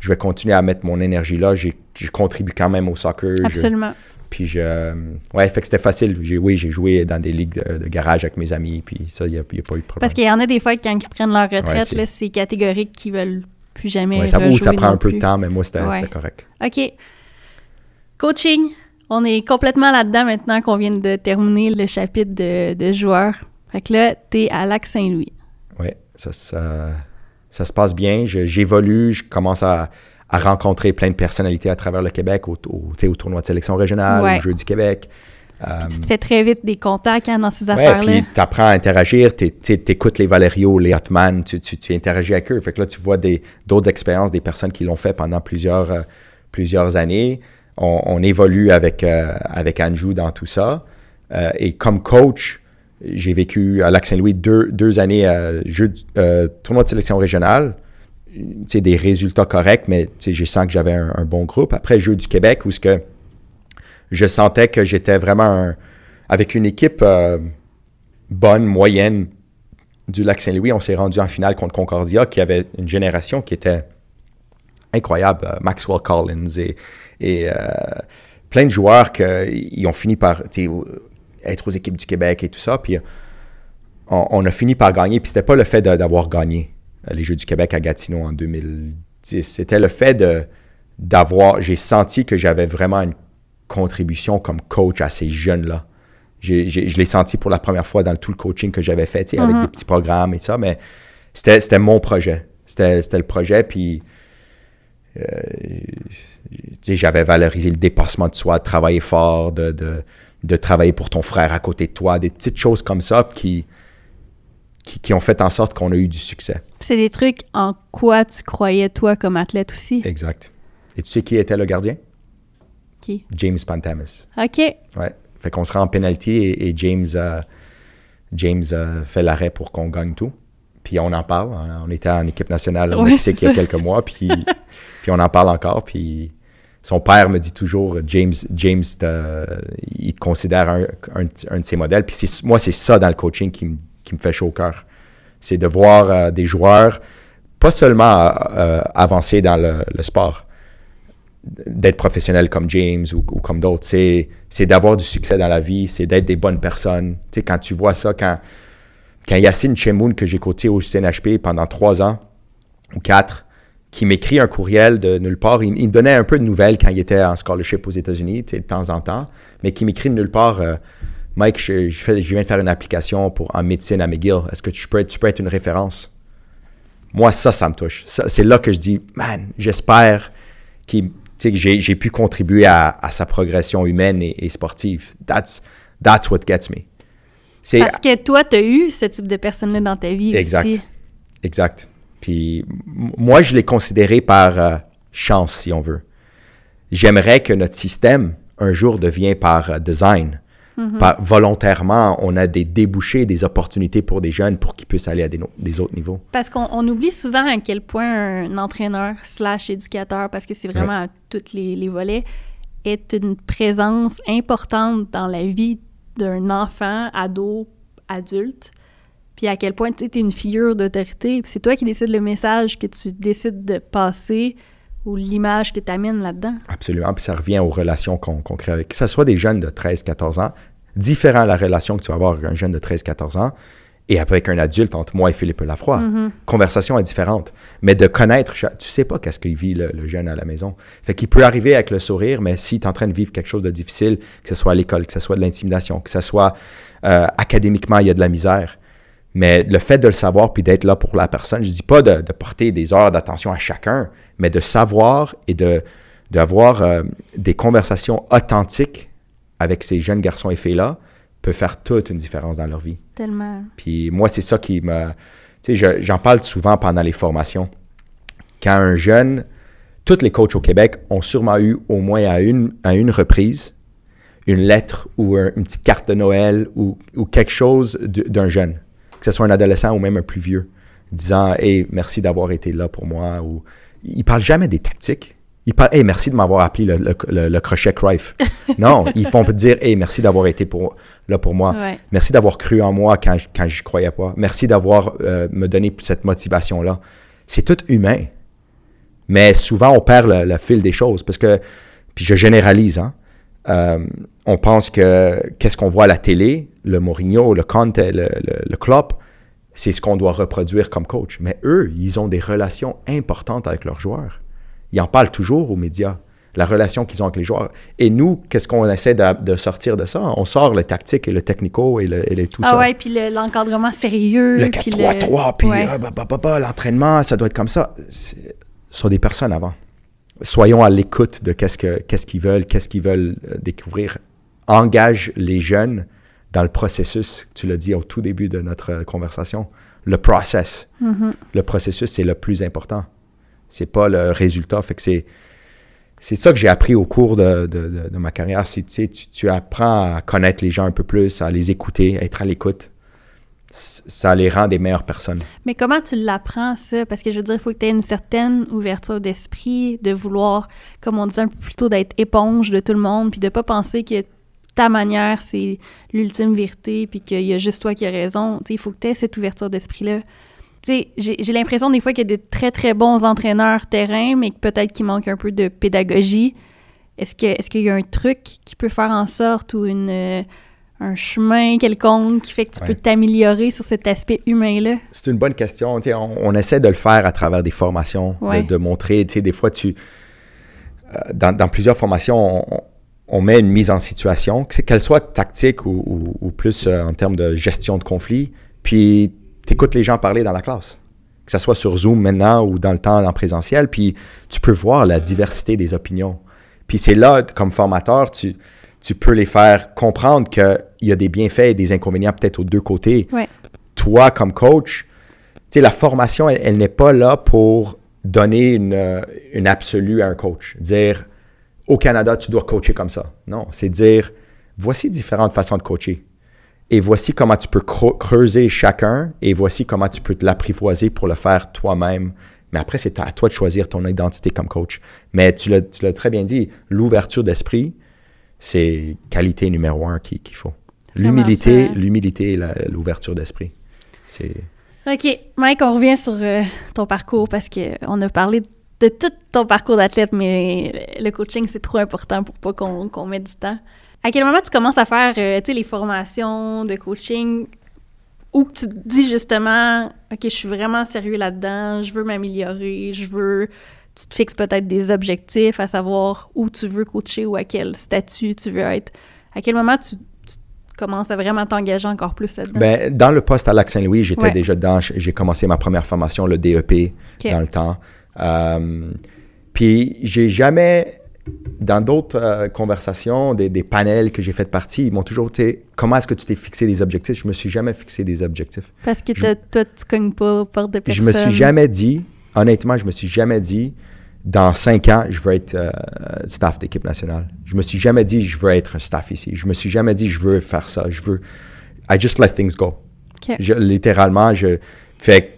je vais continuer à mettre mon énergie là. J'ai, je contribue quand même au soccer. Je- Absolument. puis je. euh, Ouais, fait que c'était facile. J'ai, oui, j'ai joué dans des ligues de, de garage avec mes amis, puis ça, il n'y a, a pas eu de problème. Parce qu'il y en a des fois, quand ils prennent leur retraite, c'est- là, c'est catégorique qu'ils veulent plus jamais Ouais, ça, oui, ça prend un peu de temps, mais moi, c'était, Ouais. correct. OK. Coaching. On est complètement là-dedans maintenant qu'on vient de terminer le chapitre de, de joueurs. Fait que là, t'es à Lac-Saint-Louis. Oui, ça, ça, ça se passe bien. J'évolue, je commence à, à rencontrer plein de personnalités à travers le Québec, au, tournoi de sélection régionale, Ouais. au Jeu du Québec. Euh, Tu te fais très vite des contacts hein, dans ces Ouais, affaires-là. puis tu apprends à interagir, tu écoutes les Valerio, les Hotman, tu, tu, tu interagis avec eux. Fait que là, tu vois d'autres expériences des personnes qui l'ont fait pendant plusieurs, euh, plusieurs années. On, on évolue avec, euh, avec Andrew dans tout ça. Euh, et comme coach, j'ai vécu à Lac-Saint-Louis deux, deux années à jeu, euh, tournoi de sélection régionale. Tu sais, des résultats corrects, mais j'ai sens que j'avais un, bon groupe. Après, Jeu du Québec, où ce que je sentais que j'étais vraiment un- avec une équipe euh, bonne, moyenne du Lac-Saint-Louis. On s'est rendu en finale contre Concordia, qui avait une génération qui était incroyable. Euh, Maxwell Collins et, et euh, plein de joueurs qui ont fini par être aux équipes du Québec et tout ça. Puis on, on a fini par gagner. Puis c'était pas le fait d'avoir gagné euh, les Jeux du Québec à Gatineau en 2010. C'était le fait d'avoir. J'ai senti que j'avais vraiment une contribution comme coach à ces jeunes-là. Je l'ai senti pour la première fois dans tout le coaching que j'avais fait, avec des petits programmes et ça, mais c'était mon projet. C'était le projet, puis euh, j'avais valorisé le dépassement de soi, de travailler fort, de, de, de travailler pour ton frère à côté de toi, des petites choses comme ça qui, qui, qui ont fait en sorte qu'on a eu du succès. C'est des trucs en quoi tu croyais, toi, comme athlète aussi? Exact. Et tu sais qui était le gardien? Qui? James Pantamis. OK. Ouais. Fait qu'on se rend en penalty et, et James, euh, James euh, fait l'arrêt pour qu'on gagne tout. puis on en parle. On était en équipe nationale au Ouais, Mexique il y a quelques mois, puis, puis on en parle encore. Puis son père me dit toujours, James, James, il te considère un, un- de ses modèles. Puis moi, c'est ça dans le coaching qui, me- qui me fait chaud au cœur. C'est de voir euh, des joueurs pas seulement euh, avancer dans le, sport, d'être professionnel comme James ou, ou comme d'autres, c'est, c'est d'avoir du succès dans la vie, c'est d'être des bonnes personnes. Tu sais, quand tu vois ça, quand, quand Yacine Chemoun, que j'ai coaché au CNHP pendant trois ans ou quatre, qui m'écrit un courriel de nulle part, il, il me donnait un peu de nouvelles quand il était en scholarship aux États-Unis, de temps en temps, mais qui m'écrit de nulle part, euh, Mike, je, je fais- je viens de faire une application pour, en médecine à McGill, est-ce que tu peux, être, tu peux être une référence? Moi, ça, ça me touche. C'est là que je dis, man, j'espère qu'il- que j'ai, pu contribuer à, à sa progression humaine et, et sportive. That's, that's what gets me. Parce que toi, tu as eu ce type de personne-là dans ta vie Exact. aussi. Exact. Puis moi, je l'ai considéré par euh, chance, si on veut. J'aimerais que notre système, un jour, devienne par euh, design. Par, volontairement, on a des débouchés, des opportunités pour des jeunes pour qu'ils puissent aller à des, no- des autres niveaux. Parce qu'on on oublie souvent à quel point un entraîneur slash éducateur, parce que c'est vraiment à tous les, les volets, est une présence importante dans la vie d'un enfant, ado, adulte. Puis à quel point tu es une figure d'autorité. Puis c'est toi qui décides le message que tu décides de passer ou l'image que tu amènes là-dedans. Absolument. Puis ça revient aux relations qu'on crée avec. Que ce soit des jeunes de 13-14 ans, différent la relation que tu vas avoir avec un jeune de 13-14 ans et avec un adulte entre moi et Philippe Lafroy. Conversation est différente. Mais de connaître, tu sais pas qu'est-ce qu'il vit le, le jeune à la maison. Fait qu'il peut arriver avec le sourire, mais s'il est en train de vivre quelque chose de difficile, que ce soit à l'école, que ce soit de l'intimidation, que ce soit euh, académiquement, il y a de la misère. Mais le fait de le savoir puis d'être là pour la personne, je dis pas de, de porter des heures d'attention à chacun, mais de savoir et de d'avoir euh, des conversations authentiques avec ces jeunes garçons et filles-là peut faire toute une différence dans leur vie. Tellement. Puis moi, c'est ça qui me... Tu sais, je- j'en parle souvent pendant les formations. Quand un jeune, tous les coachs au Québec ont sûrement eu au moins à une, à une reprise une lettre ou un- une petite carte de Noël ou, ou quelque chose d'un jeune, que ce soit un adolescent ou même un plus vieux, disant Hey, merci d'avoir été là pour moi. Ou ils parlent jamais des tactiques. Ils parlent Hey, merci de m'avoir appelé le, le- le- le crochet Cruyff. non, ils vont dire Hey, merci d'avoir été pour, là pour moi. Ouais. Merci d'avoir cru en moi quand, quand je croyais pas. Merci d'avoir euh, me donné cette motivation-là. C'est tout humain. Mais souvent, on perd le, le fil des choses parce que, puis je généralise, hein, euh, on pense que qu'est-ce qu'on voit à la télé, le Mourinho, le Conte, le, le, le Klopp, c'est ce qu'on doit reproduire comme coach. Mais eux, ils ont des relations importantes avec leurs joueurs. Ils en parlent toujours aux médias, la relation qu'ils ont avec les joueurs. Et nous, qu'est-ce qu'on essaie de, de sortir de ça? On sort le tactique et le technico et, le, et le- tout Ah ça. ouais, puis le- l'encadrement sérieux. Le puis 4-3-3, puis Ouais. ah, bah, bah, bah, bah, l'entraînement, ça doit être comme ça. Ce sont des personnes avant. Soyons à l'écoute de qu'est-ce que- qu'est-ce qu'ils veulent, qu'est-ce qu'ils veulent euh, découvrir. Engage les jeunes dans le processus. Tu l'as dit au tout début de notre conversation. Le process. Mm-hmm. Le processus, c'est le plus important. C'est pas le résultat. Fait que c'est. C'est ça que j'ai appris au cours de, de- de- de ma carrière. C'est, tu, sais, tu, tu apprends à connaître les gens un peu plus, à les écouter, à être à l'écoute. Ça les rend des meilleures personnes. Mais comment tu l'apprends, ça? Parce que je veux dire, il faut que tu aies une certaine ouverture d'esprit, de vouloir, comme on disait un peu plus tôt, d'être éponge de tout le monde, puis de pas penser que ta manière, c'est l'ultime vérité, puis qu'il y a juste toi qui as raison. Il faut que tu aies cette ouverture d'esprit-là. J'ai l'impression des fois qu'il y a des très, très bons entraîneurs terrain, mais peut-être qu'il manque un peu de pédagogie. Est-ce qu'il y a un truc qui peut faire en sorte ou une, euh, un chemin quelconque qui fait que tu Ouais. peux t'améliorer sur cet aspect humain-là? C'est une bonne question. On, on essaie de le faire à travers des formations, de- Ouais. de, montrer. Des fois, tu, euh, dans, dans plusieurs formations, on, on met une mise en situation, qu'elle soit tactique ou, ou- ou plus euh, en termes de gestion de conflit, puis tu écoutes les gens parler dans la classe. Que ce soit sur Zoom maintenant ou dans le temps en présentiel, puis tu peux voir la diversité des opinions. Puis c'est là, comme formateur, tu, tu peux les faire comprendre qu'il y a des bienfaits et des inconvénients peut-être aux deux côtés Ouais. toi, comme coach, la formation, elle, elle n'est pas là pour donner une, euh, une absolue à un coach. Dire, au Canada, tu dois coacher comme ça. Non, c'est dire, voici différentes façons de coacher. et voici comment tu peux creuser chacun et voici comment tu peux te l'apprivoiser pour le faire toi-même. Mais après, c'est à toi de choisir ton identité comme coach. Mais tu l'as très bien dit, l'ouverture d'esprit, c'est qualité numéro un qu'il faut. L'humilité, l'humilité et l'ouverture d'esprit. C'est... OK. Mike, on revient sur euh, ton parcours parce qu'on a parlé de tout ton parcours d'athlète, mais le coaching, c'est trop important pour pas qu'on mette du temps. À quel moment tu commences à faire euh, les formations de coaching où tu te dis justement, OK, je suis vraiment sérieux là-dedans, je veux m'améliorer, je veux. Tu te fixes peut-être des objectifs à savoir où tu veux coacher ou à quel statut tu veux être. À quel moment tu, commences à vraiment t'engager encore plus là-dedans? Ben, dans le poste à Lac-Saint-Louis, j'étais déjà dedans. J'ai commencé ma première formation, le DEP, dans le temps. Euh, puis j'ai jamais dans d'autres euh, conversations, des, panels que j'ai fait partie, ils m'ont toujours dit comment est-ce que tu t'es fixé des objectifs? Je me suis jamais fixé des objectifs. Parce que toi, tu cognes pas porte de personne. Je me suis jamais dit, honnêtement, je me suis jamais dit dans cinq ans, je veux être euh, staff d'équipe nationale. Je me suis jamais dit je veux être un staff ici. Je me suis jamais dit je veux faire ça. Je veux. I just let things go. littéralement, je fais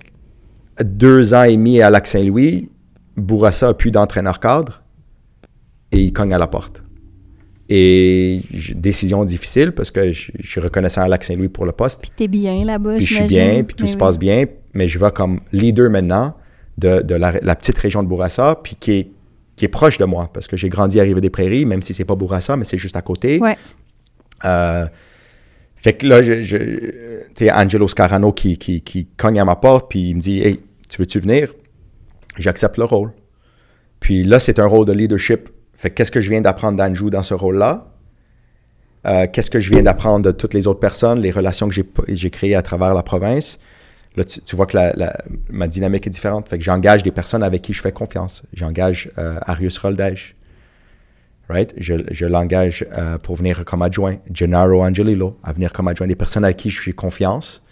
deux ans et demi à Lac-Saint-Louis. Bourassa a plus d'entraîneur cadre et il cogne à la porte. Et décision difficile parce que je, suis reconnaissant à Lac Saint-Louis pour le poste. Puis t'es bien là-bas, Puis je suis bien, puis tout se passe bien, mais je vais comme leader maintenant de, la, petite région de Bourassa, puis qui est, qui est proche de moi parce que j'ai grandi à Rive-des-Prairies, même si c'est pas Bourassa, mais c'est juste à côté. Ouais. Euh, fait que là, je, tu sais, Angelo Scarano qui, qui, qui cogne à ma porte, puis il me dit Hey, tu veux-tu venir? J'accepte le rôle. Puis là, c'est un rôle de leadership fait qu'est-ce que je viens d'apprendre d'Anjou dans ce rôle-là? Euh, qu'est-ce que je viens d'apprendre de toutes les autres personnes, les relations que j'ai créées à travers la province? Là, tu, vois que ma dynamique est différente. Fait que j'engage des personnes avec qui je fais confiance. J'engage euh, Arius Roldège. Right? Je, l'engage euh, pour venir comme adjoint. Gennaro Angelillo, à venir comme adjoint. Des personnes avec qui je fais confiance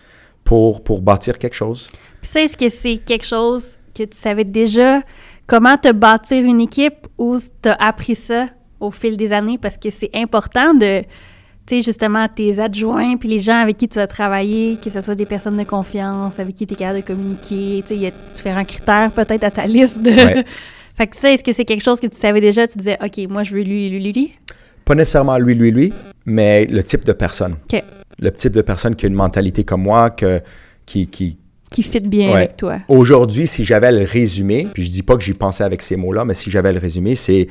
pour, pour bâtir quelque chose. Puis est-ce que c'est quelque chose que tu savais déjà? Comment te bâtir une équipe? Ou tu as appris ça au fil des années? Parce que c'est important de, sais, justement, tes adjoints puis les gens avec qui tu vas travailler, que ce soit des personnes de confiance, avec qui tu es capable de communiquer, tu sais, il y a différents critères peut-être à ta liste de... fait que ça, est-ce que c'est quelque chose que tu savais déjà, tu disais, OK, moi, je veux lui, lui, lui, lui? Pas nécessairement lui, lui, lui, mais le type de personne. OK. Le type de personne qui a une mentalité comme moi, que, qui, qui, qui fit bien avec toi. Aujourd'hui, si j'avais le résumé, puis je dis pas que j'y pensais avec ces mots-là, mais si j'avais le résumé, c'est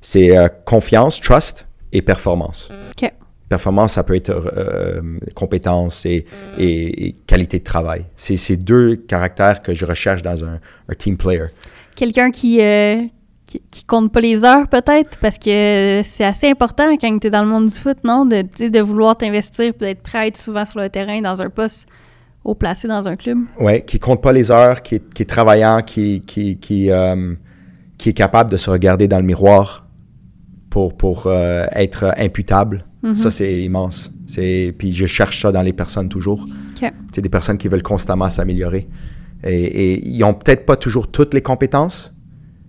c'est euh, confiance, trust et performance. OK. Performance, ça peut être euh, compétence et, et, qualité de travail. C'est ces deux caractères que je recherche dans un, un team player. Quelqu'un qui, euh, qui, qui, compte pas les heures, peut-être, parce que c'est assez important quand tu es dans le monde du foot, non? De, de vouloir t'investir et d'être prêt à être souvent sur le terrain dans un poste au placé dans un club. Oui, qui compte pas les heures, qui est, qui est travaillant, qui, qui, qui, euh, qui, est capable de se regarder dans le miroir pour, pour euh, être imputable. Mm-hmm. Ça, c'est immense. Puis je cherche ça dans les personnes toujours. C'est des personnes qui veulent constamment s'améliorer. Et, et, ils ont peut-être pas toujours toutes les compétences,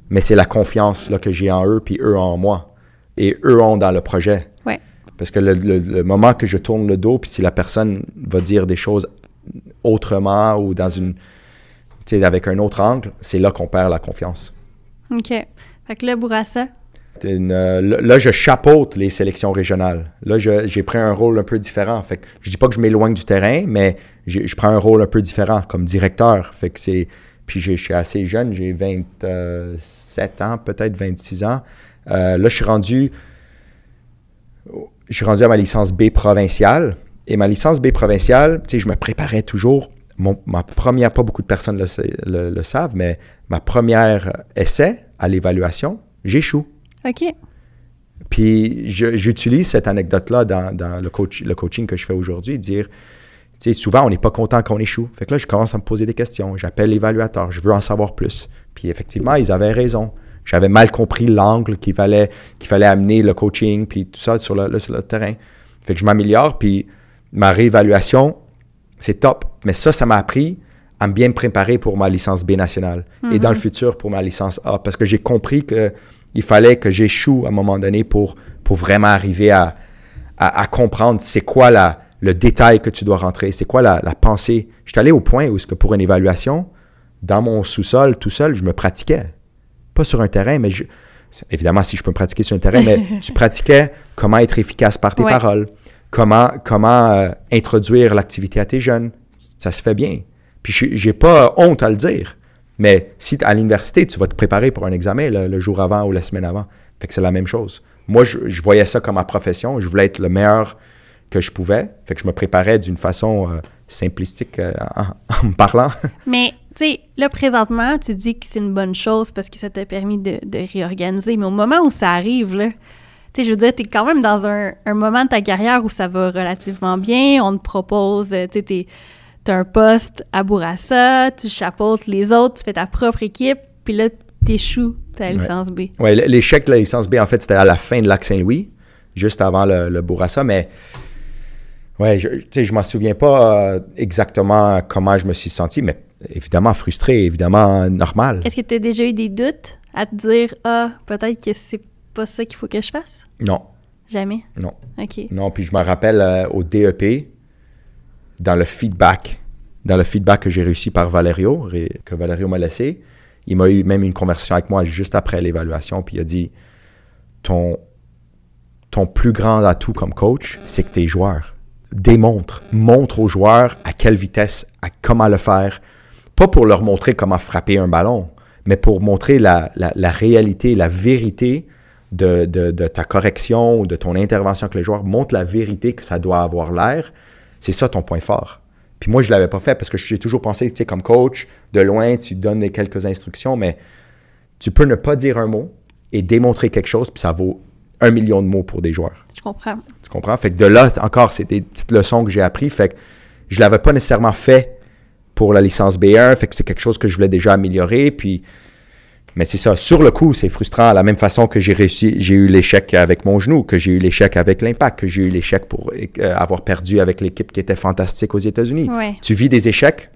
mais c'est la confiance là, que j'ai en eux, puis eux en moi. Et eux ont dans le projet. Ouais. Parce que le, le, moment que je tourne le dos, puis si la personne va dire des choses autrement ou dans une. Avec un autre angle, c'est là qu'on perd la confiance. OK. Fait que là, Bourassa. Euh, là, je chapeaute les sélections régionales. Là, j'ai pris un rôle un peu différent. Fait que je dis pas que je m'éloigne du terrain, mais je prends un rôle un peu différent comme directeur. Puis je suis assez jeune, j'ai 27 ans, peut-être 26 ans. Euh, là, je suis rendu. Rendu à ma licence B provinciale. Et ma licence B provinciale, tu sais, je me préparais toujours. ma première, pas beaucoup de personnes le, savent, mais ma première essai à l'évaluation, j'échoue. OK. Puis j'utilise cette anecdote-là dans, le, coach, le coaching que je fais aujourd'hui, dire, tu sais, souvent on n'est pas content qu'on échoue. Fait que là, je commence à me poser des questions. J'appelle l'évaluateur, je veux en savoir plus. Puis effectivement, ils avaient raison. J'avais mal compris l'angle qu'il fallait, qu'il fallait amener le coaching, puis tout ça sur le, sur le terrain. Fait que je m'améliore, puis ma réévaluation, c'est top. Mais ça, ça m'a appris à bien me préparer pour ma licence B nationale et dans le mhm. futur pour ma licence A parce que j'ai compris qu'il fallait que j'échoue à un moment donné pour, pour vraiment arriver à, à, comprendre c'est quoi la, le détail que tu dois rentrer, c'est quoi la, la pensée. Je suis allé au point où, ce que pour une évaluation, dans mon sous-sol, tout seul, je me pratiquais. Pas sur un terrain, mais je, évidemment, si je peux me pratiquer sur un terrain, mais tu pratiquais comment être efficace par tes Ouais. paroles, comment, comment euh, introduire l'activité à tes jeunes. Ça se fait bien. Puis j'ai pas honte à le dire. Mais si à l'université, tu vas te préparer pour un examen le, jour avant ou la semaine avant. Fait que c'est la même chose. Moi, je, voyais ça comme ma profession. Je voulais être le meilleur que je pouvais. Fait que je me préparais d'une façon euh, simplistique euh, en, me parlant. Mais, tu sais, là, présentement, tu dis que c'est une bonne chose parce que ça t'a permis de, de réorganiser. Mais au moment où ça arrive, là, tu sais, je veux dire, t'es quand même dans un, un moment de ta carrière où ça va relativement bien. On te propose, euh, tu sais, t'es- t'as un poste à Bourassa, tu chapeautes les autres, tu fais ta propre équipe, puis là, t'échoues ta licence B. Ouais, l- l'échec de la licence B, en fait, c'était à la fin de Lac Saint-Louis, juste avant le, le Bourassa, mais ouais, je, tu sais, je m'en souviens pas euh, exactement comment je me suis senti, mais évidemment frustré, évidemment normal. Est-ce que t'as déjà eu des doutes à te dire, ah, peut-être que c'est pas ça qu'il faut que je fasse? Non, Jamais? non, OK. non. Puis je me rappelle euh, au DEP, dans le feedback, dans le feedback que j'ai réussi par Valerio, que Valerio m'a laissé, il m'a eu même une conversation avec moi juste après l'évaluation, puis il a dit ton, ton plus grand atout comme coach, c'est que tes joueurs. Démontre, montre aux joueurs à quelle vitesse, à comment le faire. Pas pour leur montrer comment frapper un ballon, mais pour montrer la, la- la réalité, la vérité de, de- de ta correction ou de ton intervention avec les joueurs. Montre la vérité que ça doit avoir l'air. C'est ça ton point fort. Puis moi, je ne l'avais pas fait parce que j'ai toujours pensé, tu sais, comme coach, de loin, tu donnes quelques instructions, mais tu peux ne pas dire un mot et démontrer quelque chose, puis ça vaut un million de mots pour des joueurs. Je comprends. Tu comprends? Fait que de là, encore, c'est des petites leçons que j'ai appris. Fait que je l'avais pas nécessairement fait pour la licence B1. Fait que c'est quelque chose que je voulais déjà améliorer. Puis, mais c'est ça. Sur le coup, c'est frustrant. La même façon que j'ai réussi, j'ai eu l'échec avec mon genou, que j'ai eu l'échec avec l'impact, que j'ai eu l'échec pour euh, avoir perdu avec l'équipe qui était fantastique aux États-Unis. Ouais. Tu vis des échecs,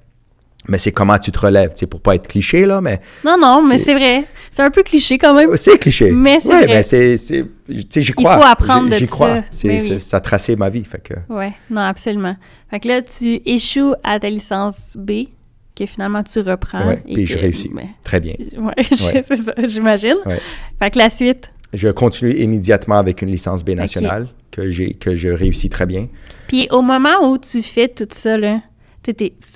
mais c'est comment tu te relèves. Tu sais, pour pas être cliché, là, mais Non, non, mais C'est- vrai. C'est un peu cliché quand même. c'est cliché. Mais c'est ouais, vrai. mais c'est, c'est- tu sais, j'y Il crois. faut apprendre de J'y crois. ça. Ben oui. ça a tracé ma vie. Fait que, Ouais, non, absolument. Fait que là, tu échoues à ta licence B, que finalement tu reprends. Et puis je réussis. Très bien. ouais, c'est ça, j'imagine. Ouais. Fait que la suite? Je continue immédiatement avec une licence B nationale que, j'ai, que je réussis très bien. Puis au moment où tu fais tout ça, là,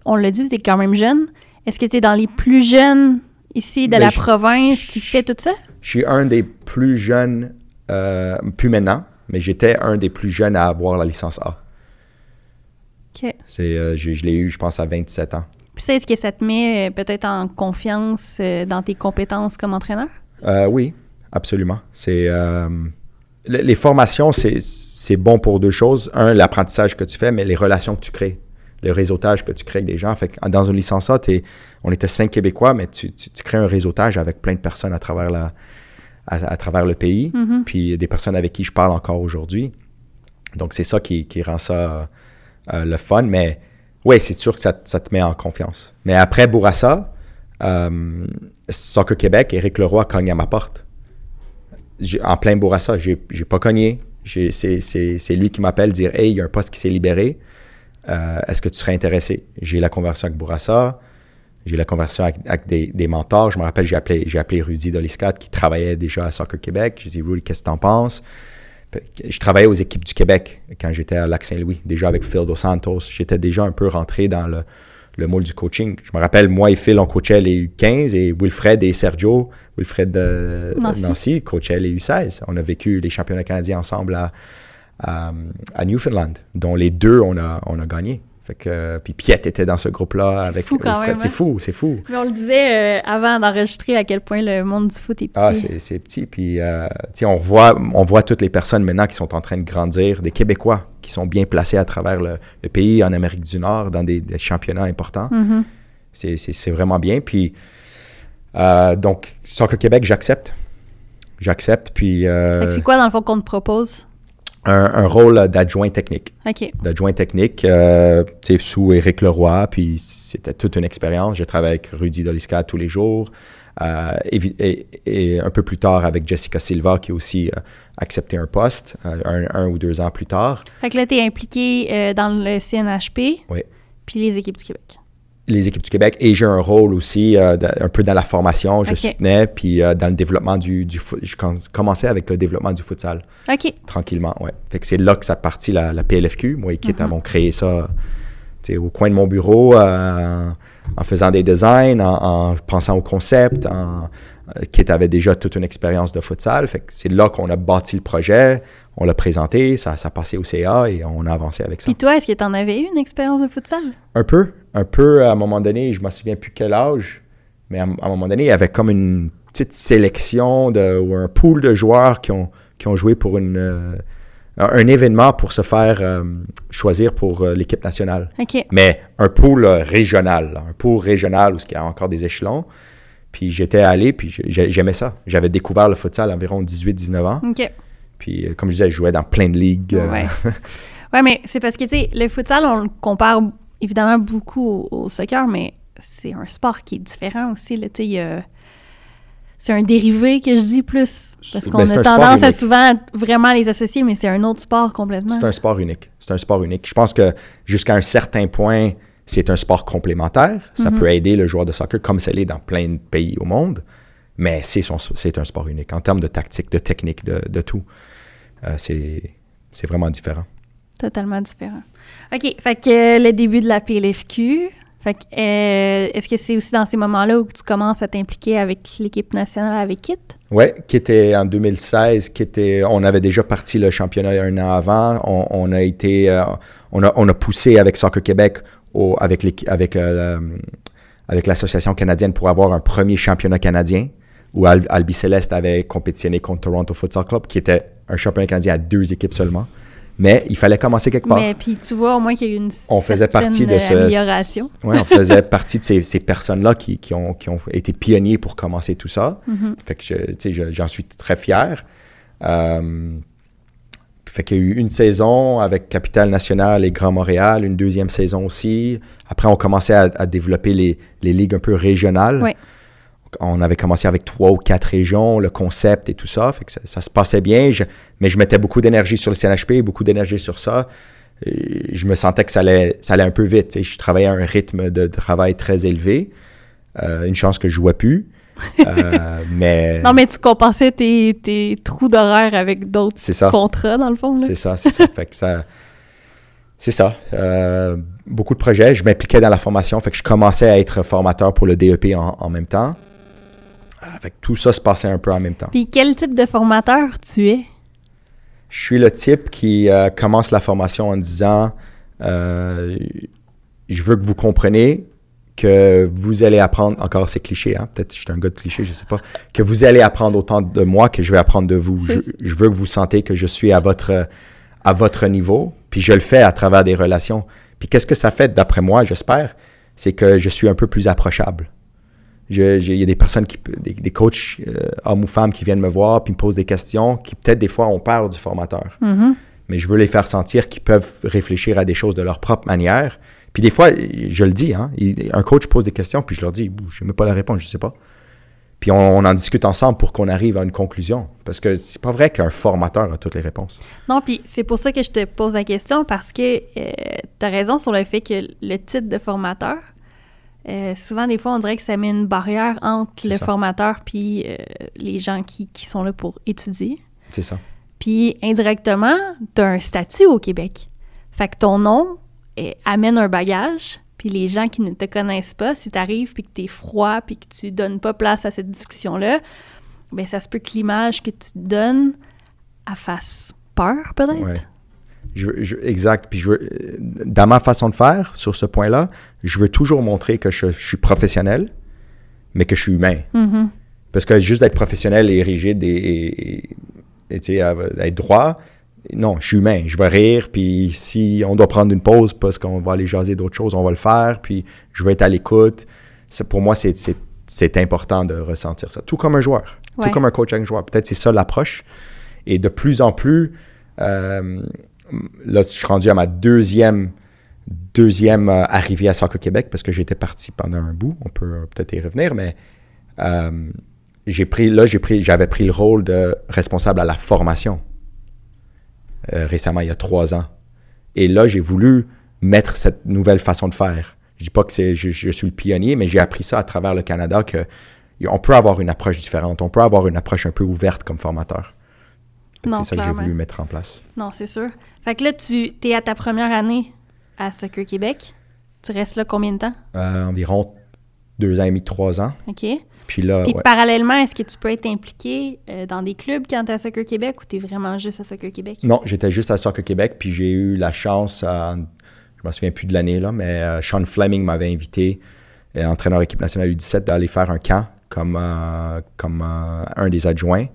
on l'a dit, tu es quand même jeune. Est-ce que tu es dans les plus jeunes ici de Ben, la je- province qui fait tout ça? Je suis un des plus jeunes, euh, plus maintenant, mais j'étais un des plus jeunes à avoir la licence A. OK. C'est, euh, je l'ai eu, je pense, à 27 ans. Puis ça, est-ce que ça te met euh, peut-être en confiance euh, dans tes compétences comme entraîneur? Euh, oui, absolument. C'est euh, le- les formations, c'est, bon pour deux choses. Un, l'apprentissage que tu fais, mais les relations que tu crées, le réseautage que tu crées avec des gens. Fait que dans une licence A, on était cinq Québécois, mais tu, tu- tu crées un réseautage avec plein de personnes à travers la, à, à travers le pays, Mhm. puis des personnes avec qui je parle encore aujourd'hui. Donc c'est ça qui, qui rend ça euh, le fun. Mais oui, c'est sûr que ça, te met en confiance. Mais après Bourassa, euh, Soccer Québec, Éric Leroy cogne à ma porte. En plein Bourassa, j'ai pas cogné. C'est lui qui m'appelle dire Hey, il y a un poste qui s'est libéré. Euh, Est-ce que tu serais intéressé? J'ai la conversation avec Bourassa. J'ai la conversation avec, des, mentors. Je me rappelle, j'ai appelé, appelé Rudy Doliscat qui travaillait déjà à Soccer Québec. J'ai dit Rudy, qu'est-ce que t'en penses? Je travaillais aux équipes du Québec quand j'étais à Lac-Saint-Louis, déjà avec Phil Dos Santos. J'étais déjà un peu rentré dans le, le moule du coaching. Je me rappelle, moi et Phil, on coachait les U15 et Wilfred et Sergio, Wilfred de Nancy. Nancy, coachaient les U16. On a vécu les championnats canadiens ensemble à, à, à Newfoundland, dont les deux, on a, on a gagné. Fait que, puis Piet était dans ce groupe-là avec fou quand même, C'est hein? fou, c'est fou. Mais on le disait euh, avant d'enregistrer à quel point le monde du foot est petit. Ah, c'est c'est petit. Puis, euh, on voit, on voit toutes les personnes maintenant qui sont en train de grandir, des Québécois qui sont bien placés à travers le, le pays, en Amérique du Nord, dans des, des championnats importants. Mhm. C'est- vraiment bien. Puis, euh, donc, Soccer Québec, j'accepte. J'accepte. Puis, Fait que c'est quoi dans le fond qu'on te propose? Un, un rôle d'adjoint technique. OK. D'adjoint technique, euh, tu sais, sous Éric Leroy. Puis, c'était toute une expérience. J'ai travaillé avec Rudy Dolisca tous les jours, et, un peu plus tard avec Jessica Silva qui a aussi accepté un poste un, ou deux ans plus tard. Fait que là, tu es impliqué dans le CNHP. Oui. Puis les équipes du Québec les équipes du Québec et j'ai un rôle aussi euh, un peu dans la formation. Je soutenais, puis euh, dans le développement du, du foot. Je commençais avec le développement du futsal. OK. Tranquillement, ouais. Fait que c'est là que ça partit la, la PLFQ. Moi et Kit mm-hmm. avons créé ça au coin de mon bureau euh, en faisant des designs, en, pensant au concept. En, Kit avait déjà toute une expérience de futsal. Fait que c'est là qu'on a bâti le projet on l'a présenté, ça, ça passé au CA et on a avancé avec ça. Puis toi, est-ce que tu en avais eu une expérience de futsal? Un peu. Un peu, à un moment donné, je ne me souviens plus quel âge, mais à, un moment donné, il y avait comme une petite sélection de, ou un pool de joueurs qui ont, qui ont joué pour une, euh, un événement pour se faire euh, choisir pour euh, l'équipe nationale. OK. Mais un pool régional, un pool régional où il y a encore des échelons. Puis j'étais allé, puis j'aimais ça. J'avais découvert le futsal à environ 18-19 ans. OK. Puis, euh, comme je disais, je jouais dans plein de ligues. Euh. Ouais, ouais mais c'est parce que, tu sais, le futsal, on le compare évidemment beaucoup au, soccer, mais c'est un sport qui est différent aussi. Tu sais, c'est un dérivé que je dis plus. Parce qu'on a tendance à souvent vraiment les associer, mais c'est un autre sport complètement. C'est un sport unique. C'est un sport unique. Je pense que jusqu'à un certain point, c'est un sport complémentaire. Ça mm-hmm. peut aider le joueur de soccer comme ça l'est dans plein de pays au monde. Mais c'est un sport unique en termes de tactique, de technique, de, de tout. Euh, c'est vraiment différent. Totalement différent. OK. Fait que le début de la PLFQ, fait que, euh, est-ce que c'est aussi dans ces moments-là où tu commences à t'impliquer avec l'équipe nationale avec KIT? Oui, qui était en 2016, qui était, on avait déjà parti le championnat un an avant. On, a été, euh, on, a, on a poussé avec Soccer Québec, au, avec, avec, avec l'association canadienne pour avoir un premier championnat canadien où Albi Céleste avait compétitionné contre Toronto Futsal Club, qui était un championnat canadien à deux équipes seulement. Mais il fallait commencer quelque part. Mais puis tu vois au moins qu'il y a eu une on faisait partie de ce, amélioration. Oui, on faisait partie de ces, ces personnes-là qui, qui, ont, qui ont été pionniers pour commencer tout ça. Mm-hmm. Fait que j'en suis très fier. Euh, fait qu'il y a eu une saison avec Capitale Nationale et Grand Montréal, une deuxième saison aussi. Après, on commençait à, à développer les, les, ligues un peu régionales. Oui on avait commencé avec trois ou quatre régions, le concept et tout ça. Fait que ça, se passait bien, mais je mettais beaucoup d'énergie sur le CNHP, beaucoup d'énergie sur ça. je me sentais que ça allait, ça allait un peu vite. Je travaillais à un rythme de travail très élevé. Euh, une chance que je jouais plus. Euh, mais... Non, mais tu compensais tes, trous d'horaire avec d'autres contrats, dans le fond. C'est ça, c'est ça. fait que ça c'est ça. Euh, beaucoup de projets. Je m'impliquais dans la formation. Fait que je commençais à être formateur pour le DEP en même temps. Fait tout ça se passait un peu en même temps. Puis quel type de formateur tu es? Je suis le type qui euh, commence la formation en disant euh, Je veux que vous compreniez que vous allez apprendre, encore c'est cliché, hein? peut-être que je suis un gars de cliché, je sais pas, que vous allez apprendre autant de moi que je vais apprendre de vous. Je, veux que vous sentez que je suis à votre, à votre niveau, puis je le fais à travers des relations. Puis qu'est-ce que ça fait, d'après moi, j'espère, c'est que je suis un peu plus approchable. Il y a des personnes, qui, des, coachs, euh, hommes ou femmes, qui viennent me voir puis me posent des questions qui peut-être des fois ont peur du formateur. Mm-hmm. Mais je veux les faire sentir qu'ils peuvent réfléchir à des choses de leur propre manière. Puis des fois, je le dis, hein, un coach pose des questions, puis je leur dis, je n'ai pas la réponse, je ne sais pas. Puis on, en discute ensemble pour qu'on arrive à une conclusion. Parce que c'est pas vrai qu'un formateur a toutes les réponses. Non, puis c'est pour ça que je te pose la question, parce que euh, tu as raison sur le fait que le titre de formateur, euh, souvent, des fois, on dirait que ça met une barrière entre le formateur puis euh, les gens qui, qui, sont là pour étudier. C'est ça. Puis, indirectement, tu as un statut au Québec. Fait que ton nom amène un bagage, puis les gens qui ne te connaissent pas, si tu arrives puis que tu es froid puis que tu donnes pas place à cette discussion-là, ben ça se peut que l'image que tu donnes à fasse peur, peut-être? Je, exact. Puis je dans ma façon de faire, sur ce point-là, je veux toujours montrer que je, suis professionnel, mais que je suis humain. Mm-hmm. Parce que juste d'être professionnel et rigide et, et, être droit, non, je suis humain. Je vais rire, puis si on doit prendre une pause parce qu'on va aller jaser d'autres choses, on va le faire, puis je vais être à l'écoute. Pour moi, c'est important de ressentir ça. Tout comme un joueur, tout comme un coach avec un joueur. Peut-être c'est ça l'approche. Et de plus en plus, euh, là, je suis rendu à ma deuxième, deuxième euh, arrivée à Soccer Québec parce que j'étais parti pendant un bout. On peut peut-être y revenir, mais Euh, j'ai pris, là, j'ai pris, j'avais pris le rôle de responsable à la formation euh, récemment, il y a trois ans. Et là, j'ai voulu mettre cette nouvelle façon de faire. Je dis pas que c'est, je, je, suis le pionnier, mais j'ai appris ça à travers le Canada que on peut avoir une approche différente, on peut avoir une approche un peu ouverte comme formateur. C'est ça que j'ai voulu mettre en place. Non, c'est sûr. Fait que là, tu es à ta première année à Soccer Québec. Tu restes là combien de temps? Euh, environ deux ans et demi, trois ans. OK. Puis là. Puis parallèlement, est-ce que tu peux être impliqué euh, dans des clubs quand tu es à Soccer Québec ou tu es vraiment juste à Soccer Québec? Non, j'étais juste à Soccer Québec, puis j'ai eu la chance, à, je me souviens plus de l'année, là, mais euh, Sean Fleming m'avait invité, entraîneur équipe nationale U17, d'aller faire un camp comme, comme un des adjoints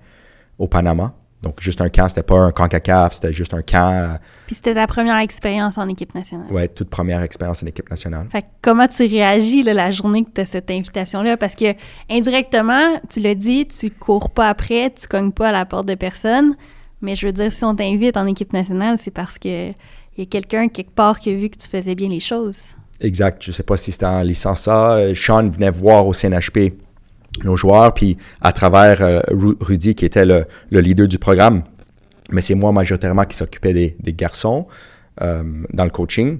au Panama. Donc, juste un camp, c'était pas un camp CACAF, c'était juste un camp. Euh, Puis c'était ta première expérience en équipe nationale. Oui, toute première expérience en équipe nationale. Fait comment tu réagis la journée que tu as cette invitation-là? Parce que indirectement, tu l'as dit, tu cours pas après, tu cognes pas à la porte de personne. Mais je veux dire, si on t'invite en équipe nationale, c'est parce que y a quelqu'un quelque part qui a vu que tu faisais bien les choses. Exact. Je sais pas si c'était en licence A. Euh, Sean venait voir au CNHP nos joueurs, puis à travers euh, Rudy, qui était le, leader du programme. Mais c'est moi majoritairement qui s'occupais des, garçons euh, dans le coaching.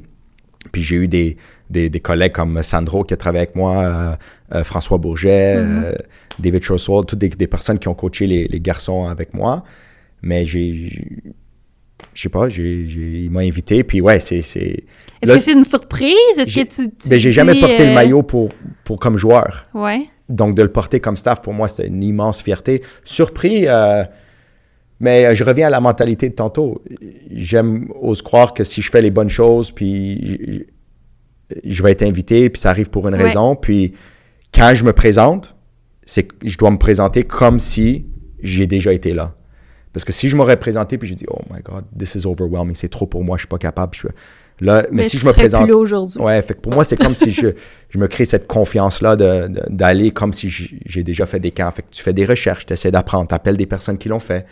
Puis j'ai eu des, des, collègues comme Sandro qui a travaillé avec moi, euh, François Bourget, mm-hmm. David Choswell, toutes des, personnes qui ont coaché les, garçons avec moi. Mais j'ai. Je sais pas, j'ai, il m'a invité, puis ouais, c'est. Est-ce que c'est une surprise? Est-ce que tu. tu ben, j'ai jamais porté le maillot pour, pour comme joueur. Ouais. Donc, de le porter comme staff, pour moi, c'était une immense fierté. Surpris, euh, mais euh, je reviens à la mentalité de tantôt. J'aime, ose croire que si je fais les bonnes choses, puis je, vais être invité, puis ça arrive pour une raison. Puis, quand je me présente, c'est que je dois me présenter comme si j'ai déjà été là. Parce que si je m'aurais présenté, puis je dis, oh my God, this is overwhelming, c'est trop pour moi, je suis pas capable. Je, Là, mais, si je me présente. aujourd'hui. Ouais, fait pour moi, c'est comme si je, je, me crée cette confiance-là d'aller comme si j'ai déjà fait des camps. Fait que tu fais des recherches, tu essaies d'apprendre, tu appelles des personnes qui l'ont fait.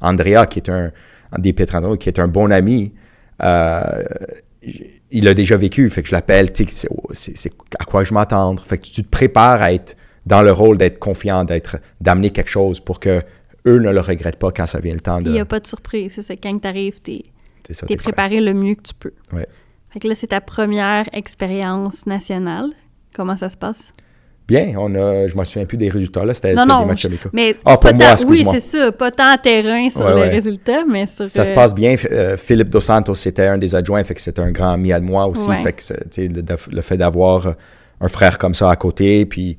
Andrea, qui est un, des Petrano, qui est un bon ami, euh, il a déjà vécu. Fait que je l'appelle, tu sais, c'est à quoi je m'attends. Fait que tu te prépares à être dans le rôle d'être confiant, d'être, d'amener quelque chose pour que eux ne le regrettent pas quand ça vient le temps de. Il n'y a pas de surprise. C'est quand tu arrives, tu T'es préparé le mieux que tu peux. Ouais. Fait que là, c'est ta première expérience nationale. Comment ça se passe? Bien, on a, je me souviens plus des résultats, là, c'était des matchs amicaux. Mais ah, pour moi, Oui, c'est ça, pas tant terrain sur les résultats, mais sur... Ça se passe bien. Euh, Philippe Dos Santos, c'était un des adjoints, fait que c'était un grand ami à moi aussi, fait que le, le, fait d'avoir un frère comme ça à côté, puis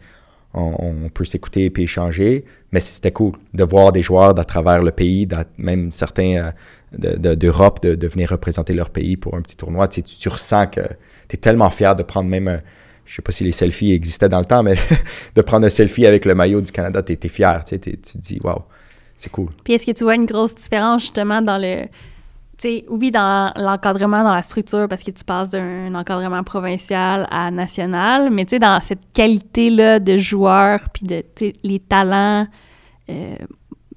on, peut s'écouter et échanger, mais c'était cool de voir des joueurs d'à travers le pays, même certains euh, d'Europe, de, de, venir représenter leur pays pour un petit tournoi. Tu, tu, ressens que tu es tellement fier de prendre même, un, je sais pas si les selfies existaient dans le temps, mais de prendre un selfie avec le maillot du Canada, tu es, fier, tu, tu te dis, waouh, c'est cool. Puis est-ce que tu vois une grosse différence justement dans le oui, dans l'encadrement, dans la structure, parce que tu passes d'un encadrement provincial à national, mais sais, dans cette qualité-là de joueur, puis de les talents euh,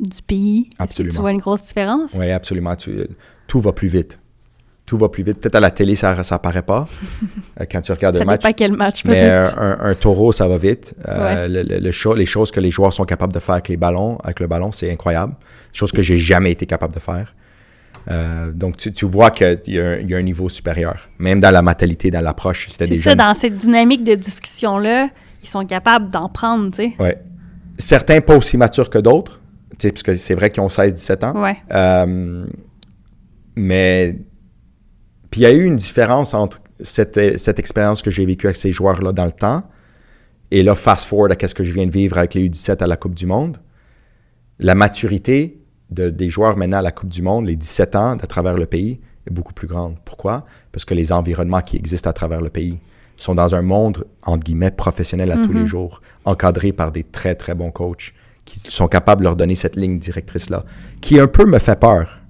du pays, absolument. tu vois une grosse différence? Oui, absolument. tout va plus vite. Tout va plus vite. Peut-être à la télé, ça ne paraît pas euh, quand tu regardes le match. pas quel match, Mais un, un, taureau, ça va vite. Euh, le, le, les choses que les joueurs sont capables de faire avec les ballons, avec le ballon, c'est incroyable. Chose que j'ai jamais été capable de faire. Euh, donc, tu, vois qu'il y, y, a un niveau supérieur. Même dans la mentalité, dans l'approche, c'était des ça, dans cette dynamique de discussion-là, ils sont capables d'en prendre, tu sais. Oui. Certains pas aussi matures que d'autres, tu sais, parce que c'est vrai qu'ils ont 16-17 ans. Ouais. Euh, mais... Puis il y a eu une différence entre cette, cette expérience que j'ai vécue avec ces joueurs-là dans le temps et là, fast-forward à ce que je viens de vivre avec les U17 à la Coupe du Monde. La maturité des joueurs maintenant à la Coupe du Monde, les 17 ans à travers le pays, est beaucoup plus grande. Pourquoi? Parce que les environnements qui existent à travers le pays sont dans un monde, entre guillemets, professionnel à tous les mhm. jours, encadré par des très, très bons coachs qui sont capables de leur donner cette ligne directrice-là, qui un peu me fait peur.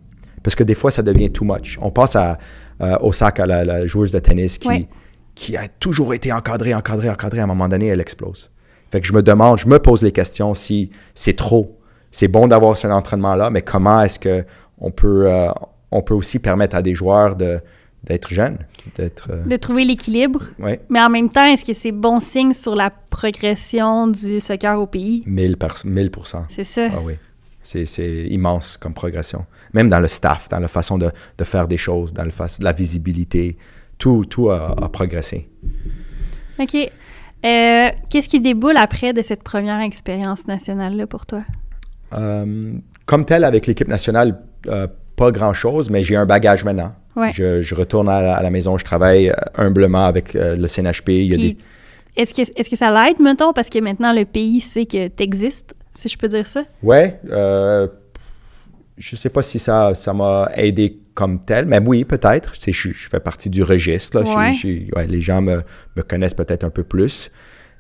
Parce que des fois, ça devient too much. On passe à euh, Osaka, la, la, joueuse de tennis, qui, qui a toujours été encadrée, encadrée, encadrée. À un moment donné, elle explose. Fait que je me demande, je me pose les questions si c'est trop c'est bon d'avoir cet entraînement-là, mais comment est-ce qu'on peut, euh, on peut aussi permettre à des joueurs de, d'être jeune, d'être... euh, De trouver l'équilibre. ouais, Mais en même temps, est-ce que c'est bon signe sur la progression du soccer au pays? 1000 par- 1000%. C'est ça. Ah oui. C'est, immense comme progression. Même dans le staff, dans la façon de, de faire des choses, dans le fa- la visibilité, tout, tout a, a progressé. OK. Euh, Qu'est-ce qui déboule après de cette première expérience nationale-là pour toi? Euh, comme tel, avec l'équipe nationale, pas grand-chose, mais j'ai un bagage maintenant. Ouais. Je, je retourne à la, à la maison, je travaille euh, humblement avec euh, le CNHP. Il y a Puis, des... est-ce que, est que ça l'aide, mettons, parce que maintenant le pays sait que tu existes, si je peux dire ça? Ouais, euh, je sais pas si ça ça m'a aidé comme tel, mais oui, peut-être. Je, je fais partie du registre. Là. Je- Ouais. je- ouais, les gens me, me connaissent peut-être un peu plus.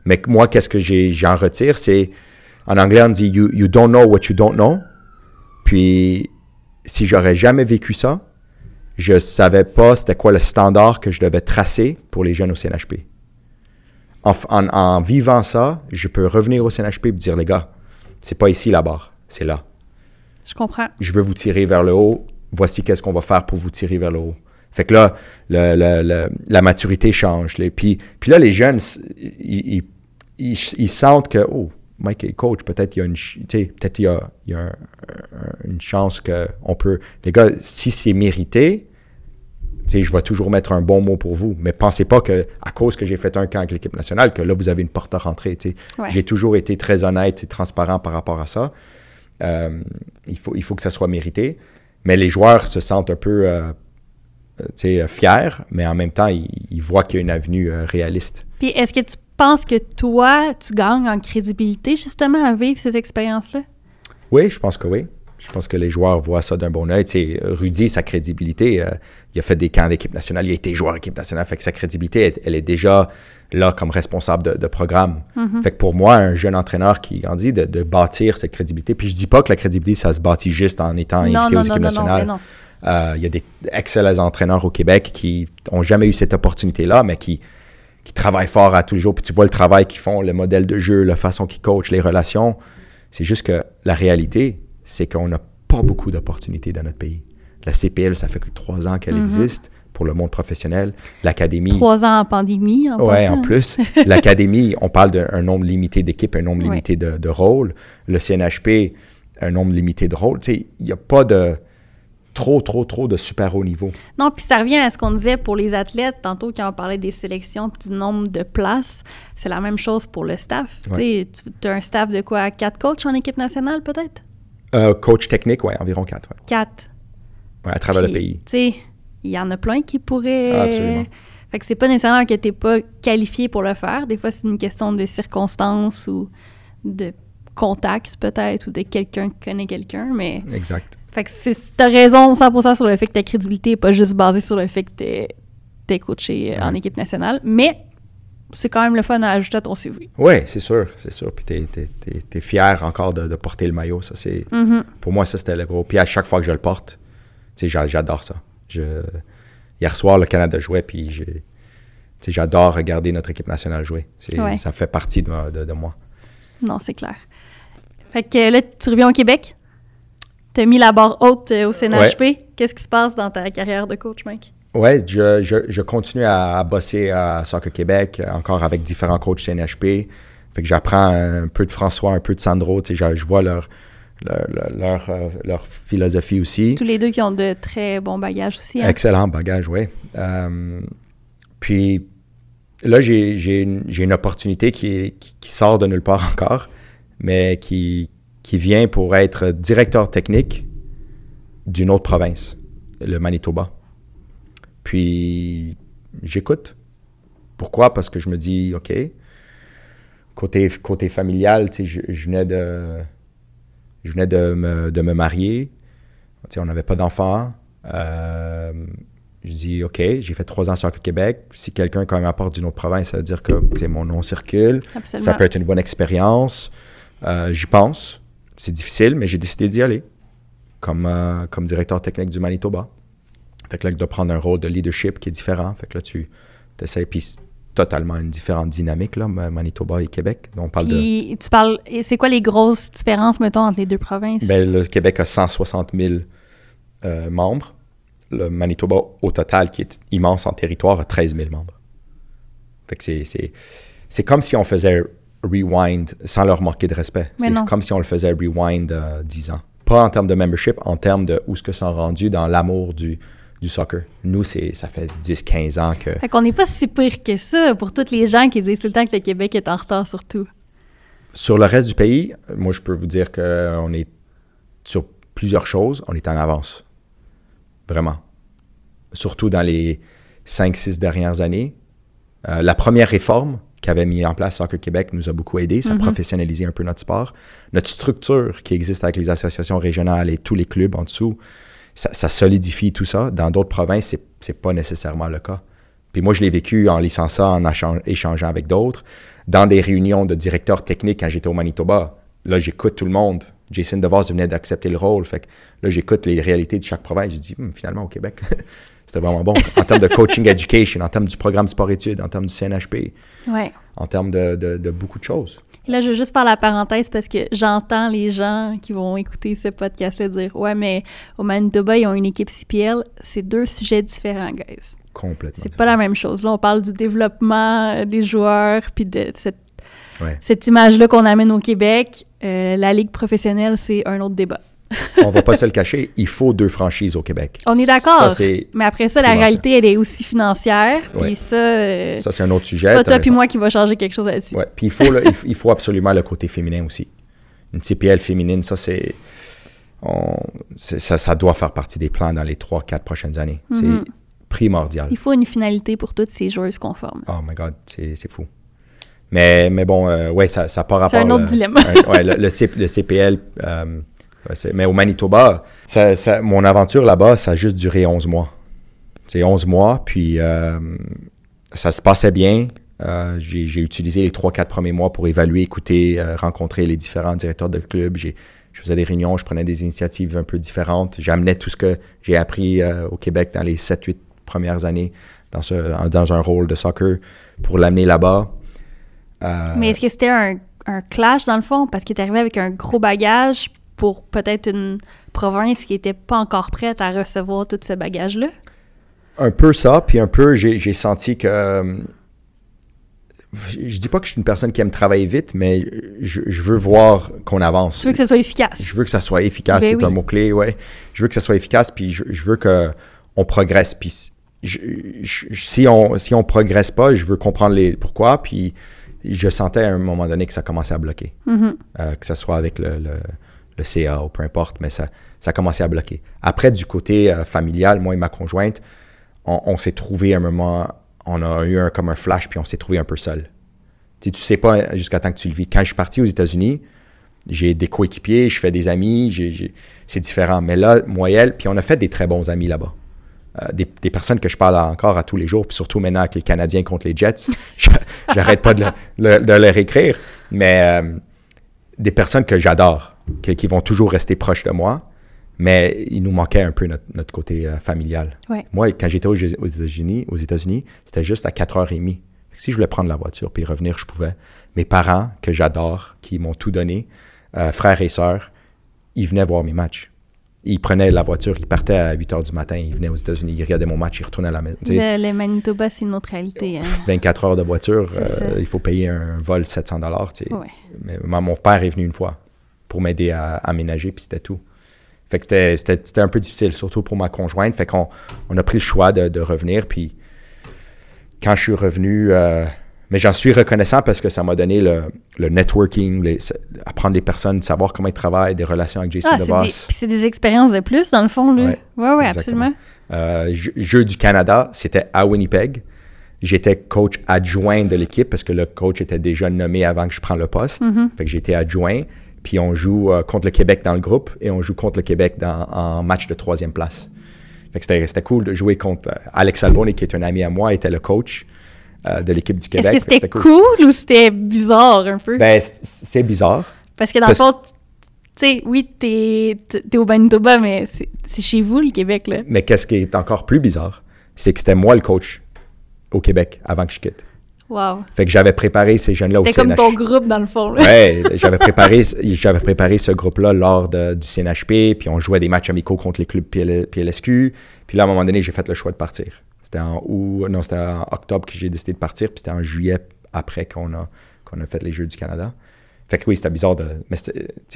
Mais moi, qu'est-ce que j'ai, j'en retire, c'est, en anglais, on dit you, you don't know what you don't know. Puis, si j'aurais jamais vécu ça, je savais pas c'était quoi le standard que je devais tracer pour les jeunes au CNHP. En, f- en- en vivant ça, je peux revenir au CNHP et dire, les gars, c'est pas ici la barre, c'est là. Je comprends. Je veux vous tirer vers le haut. Voici qu'est-ce qu'on va faire pour vous tirer vers le haut. Fait que là, le- le- le- la maturité change. les- Puis, puis là, les jeunes, s- ils, ils- ils- ils sentent que, oh, Mike est coach, peut-être il y a une, peut-être il y a, il y a un- un- une chance qu'on peut. Les gars, si c'est mérité, je vais toujours mettre un bon mot pour vous. Mais pensez pas que, à cause que j'ai fait un camp avec l'équipe nationale, que là, vous avez une porte à rentrer. Ouais. J'ai toujours été très honnête et transparent par rapport à ça. Euh, il, faut, il faut que ça soit mérité. Mais les joueurs se sentent un peu euh, euh, euh, fiers, mais en même temps, ils, ils voient qu'il y a une avenue euh, réaliste. Puis est-ce que tu penses que toi, tu gagnes en crédibilité justement à vivre ces expériences-là? Oui, je pense que oui. Je pense que les joueurs voient ça d'un bon oeil. Tu sais, Rudy, sa crédibilité, euh, il a fait des camps d'équipe nationale, il a été joueur d'équipe nationale, fait que sa crédibilité, elle, elle est déjà là comme responsable de, de programme. Fait que pour moi, un jeune entraîneur qui grandit, de, de bâtir cette crédibilité, puis je dis pas que la crédibilité, ça se bâtit juste en étant invité non, aux non, équipes non, non, nationales. non, non. Euh, il y a des excellents entraîneurs au Québec qui ont jamais eu cette opportunité-là, mais qui, qui travaillent fort à tous les jours. Puis tu vois le travail qu'ils font, le modèle de jeu, la façon qu'ils coachent, les relations. C'est juste que la réalité, c'est qu'on n'a pas beaucoup d'opportunités dans notre pays. La CPL, ça fait que trois ans qu'elle existe pour le monde professionnel. L'académie. Trois ans en pandémie, en Ouais, en plus. L'académie, on parle d'un nombre limité d'équipes, un nombre Ouais. limité de, de rôles. Le CNHP, un nombre limité de rôles. Tu sais, il n'y a pas de trop, trop, trop de super haut niveau. Non, puis ça revient à ce qu'on disait pour les athlètes, tantôt quand on parlait des sélections du nombre de places. C'est la même chose pour le staff. Ouais. Tu as un staff de quoi? Quatre coachs en équipe nationale, peut-être? Euh, coach technique, ouais, environ quatre, ouais. Quatre. Ouais, à travers le pays. Tu sais, il y en a plein qui pourraient. Ah, absolument. Fait que c'est pas nécessairement que t'es pas qualifié pour le faire. Des fois, c'est une question de circonstances ou de contacts, peut-être, ou de quelqu'un qui connaît quelqu'un. Mais. Exact. Fait que t'as raison 100% sur le fait que ta crédibilité n'est pas juste basée sur le fait que t'es coaché en équipe nationale. Mais c'est quand même le fun à ajouter à ton CV. Ouais, c'est sûr, c'est sûr. Puis t'es, t'es, t'es- t'es fier encore de, de porter le maillot. Ça, c'est, Mm-hmm. Pour moi, ça, c'était le gros. Puis à chaque fois que je le porte, tu j'adore ça. Je, hier soir, le Canada jouait, puis j'ai, tu j'adore regarder notre équipe nationale jouer. Ouais. Ça fait partie de, de- de moi. Non, c'est clair. Fait que là, tu reviens au Québec. T'as mis la barre haute euh, au CNHP. Qu'est-ce qui se passe dans ta carrière de coach, Mike? Ouais, je, je, je continue à, à bosser à Soccer Québec, encore avec différents coachs CNHP. Fait que j'apprends un peu de François, un peu de Sandro. Tu sais, je, je vois leur, leur, leur, leur, euh, leur philosophie aussi. Tous les deux qui ont de très bons bagages aussi. hein? Excellent bagage, oui. Euh, puis là, j'ai j'ai une, j'ai une opportunité qui, qui, qui sort de nulle part encore, mais qui, qui vient pour être directeur technique d'une autre province, le Manitoba. Puis j'écoute. Pourquoi? Parce que je me dis, OK, côté, côté familial, je, je venais de, je venais de me, de me marier. On n'avait pas d'enfants. Euh, je dis, OK, j'ai fait trois ans sur le Québec. Si quelqu'un quand même apporte d'une autre province, ça veut dire que mon nom circule. Absolument. Ça peut être une bonne expérience. Euh, J'y pense. C'est difficile, mais j'ai décidé d'y aller comme, euh, comme directeur technique du Manitoba. Fait que là, de prendre un rôle de leadership qui est différent. Fait que là, tu essaies, puis c'est totalement une différente dynamique, là, Ma- Manitoba et Québec. On parle de. Puis tu parles. C'est quoi les grosses différences, mettons, entre les deux provinces? Ben, le Québec a 160 000 euh, membres. le Manitoba, au total, qui est immense en territoire, a 13 000 membres. Fait que c'est- c'est comme si on faisait rewind sans leur manquer de respect. C'est comme si on le faisait rewind euh, 10 ans. Pas en termes de membership, en termes de où ce que sont rendus dans l'amour du, du soccer. Nous, c'est ça fait 10-15 ans que... Fait qu'on n'est pas si pire que ça pour toutes les gens qui disent tout le temps que le Québec est en retard surtout. Sur le reste du pays, moi, je peux vous dire qu'on est sur plusieurs choses, on est en avance. Vraiment. Surtout dans les 5-6 dernières années. Euh, la première réforme qu'avait mis en place Soccer Québec nous a beaucoup aidé. Ça a professionnalisé un peu notre sport. Notre structure qui existe avec les associations régionales et tous les clubs en dessous, ça, ça solidifie tout ça. Dans d'autres provinces, c'est, c'est pas nécessairement le cas. Puis moi, je l'ai vécu en licençant, en échan- échangeant avec d'autres. Dans des réunions de directeurs techniques quand j'étais au Manitoba, là, j'écoute tout le monde. Jason DeVos venait d'accepter le rôle. Fait que là, j'écoute les réalités de chaque province. Je dis, Hum, finalement, au Québec, c'était vraiment bon. En termes de coaching education, en termes du programme sport-études, en termes du CNHP, Ouais. en termes de, de- de beaucoup de choses. Là, je veux juste faire la parenthèse parce que j'entends les gens qui vont écouter ce podcast-là dire Ouais, mais au Manitoba, ils ont une équipe CPL. C'est deux sujets différents, guys. Complètement. C'est pas la même chose. Là, on parle du développement euh, des joueurs, puis de cette, Ouais. cette image-là qu'on amène au Québec. Euh, la ligue professionnelle, c'est un autre débat. On va pas se le cacher, il faut deux franchises au Québec. On est d'accord. Ça, c'est, Mais après ça, la réalité, elle est aussi financière. Puis ça, euh, ça, c'est un autre c'est sujet. pas t'as toi puis moi qui va changer quelque chose là-dessus. Ouais. Puis il faut, le- il faut absolument le côté féminin aussi. Une CPL féminine, ça, c'est, c'est- ça, ça doit faire partie des plans dans les 3-4 prochaines années. C'est primordial. Il faut une finalité pour toutes ces joueuses conformes. Oh my God, c'est, c'est fou. Mais, mais bon, euh, ouais, ça n'a pas rapport. C'est un autre le- dilemme. un- ouais, le, le C- le CPL, euh, c'est- mais au Manitoba, mon aventure là-bas, ça a juste duré 11 mois. C'est 11 mois, puis euh, ça se passait bien. Euh, j'ai, utilisé les 3-4 premiers mois pour évaluer, écouter, euh, rencontrer les différents directeurs de club. Je faisais des réunions, je prenais des initiatives un peu différentes. J'amenais tout ce que j'ai appris au Québec dans les 7-8 premières années dans, ce, dans un rôle de soccer pour l'amener là-bas. Mais est-ce que c'était un, un clash dans le fond? Parce qu'il est arrivé avec un gros bagage pour peut-être une province qui n'était pas encore prête à recevoir tout ce bagage-là? Un peu ça, puis un peu, j'ai senti que. euh, je dis pas que je suis une personne qui aime travailler vite, mais je, je veux voir qu'on avance. Tu veux que ce soit efficace? Je veux que ça soit efficace, Ben c'est oui. un mot-clé, ouais. Je veux que ça soit efficace, puis je, je veux que on progresse. Puis si- je- je- si on si on progresse pas, je veux comprendre les pourquoi. Puis je sentais à un moment donné que ça commençait à bloquer, Mhm. Euh, que ça soit avec le, le, le CA ou peu importe, mais ça ça commençait à bloquer. Après du côté euh, familial, moi et ma conjointe, on, s'est trouvé un moment, on a eu un, comme un flash, puis on s'est trouvé un peu seul. Tu tu sais pas jusqu'à temps que tu le vis. Quand je suis parti aux États-Unis, j'ai des coéquipiers, je fais des amis, c'est différent. Mais là, moi et elle, puis on a fait des très bons amis là-bas. Euh, des, personnes que je parle encore à tous les jours, puis surtout maintenant avec les Canadiens contre les Jets, je- j'arrête pas de, le- le- de leur écrire. Mais euh, des personnes que j'adore, qui vont toujours rester proches de moi, mais il nous manquait un peu notre, notre côté euh, familial. Ouais. Moi, quand j'étais aux, aux États-Unis, aux États-Unis, c'était juste à 4h30. Fait que si je voulais prendre la voiture puis revenir, je pouvais. Mes parents, que j'adore, qui m'ont tout donné, euh, frères et sœurs, ils venaient voir mes matchs. Ils prenaient la voiture, ils partaient à 8 h du matin, ils venaient aux États-Unis, ils regardaient mon match, ils retournaient à la maison. Le, le Manitoba, c'est une autre réalité. Hein? 24 heures de voiture, euh, il faut payer un vol 700 dollars. Ouais. Mais ma- mon père est venu une fois pour m'aider à aménager, puis c'était tout. Fait que c'était- un peu difficile, surtout pour ma conjointe. Fait qu'on on a pris le choix de, de revenir, puis quand je suis revenu, euh, mais j'en suis reconnaissant parce que ça m'a donné le, le networking, les- apprendre les personnes, savoir comment ils travaillent, des relations avec Jason Ah, c'est DeVos. des, puis c'est des expériences de plus, dans le fond, là. Ouais, Ouais, ouais, absolument. Euh, Jeux Jeux du Canada, c'était à Winnipeg. J'étais coach adjoint de l'équipe parce que le coach était déjà nommé avant que je prenne le poste. Mm-hmm. Fait que j'étais adjoint. Puis on joue euh, contre le Québec dans le groupe et on joue contre le Québec dans, en match de troisième place. Fait que c'était cool de jouer contre euh, Alex Alboni, qui est un ami à moi, était le coach euh, de l'équipe du Québec. Est-ce que c'était cool. ou c'était bizarre un peu? Ben, c'est bizarre. Parce que dans parce- le fond, tu sais, oui, t'es t'es au Manitoba, mais c'est c'est chez vous, le Québec, là. Mais qu'est-ce qui est encore plus bizarre, c'est que c'était moi le coach au Québec avant que je quitte. Wow. Fait que j'avais préparé ces jeunes-là au C'était comme CNH. ton groupe, dans le fond. là. Ouais, j'avais préparé, j'avais préparé ce groupe-là lors de- du CNHP, puis on jouait des matchs amicaux contre les clubs PL- PLSQ. Puis là, à un moment donné, j'ai fait le choix de partir. C'était en août, non, c'était en octobre que j'ai décidé de partir, puis c'était en juillet après qu'on a, qu'on a fait les Jeux du Canada. Fait que oui, c'était bizarre de, mais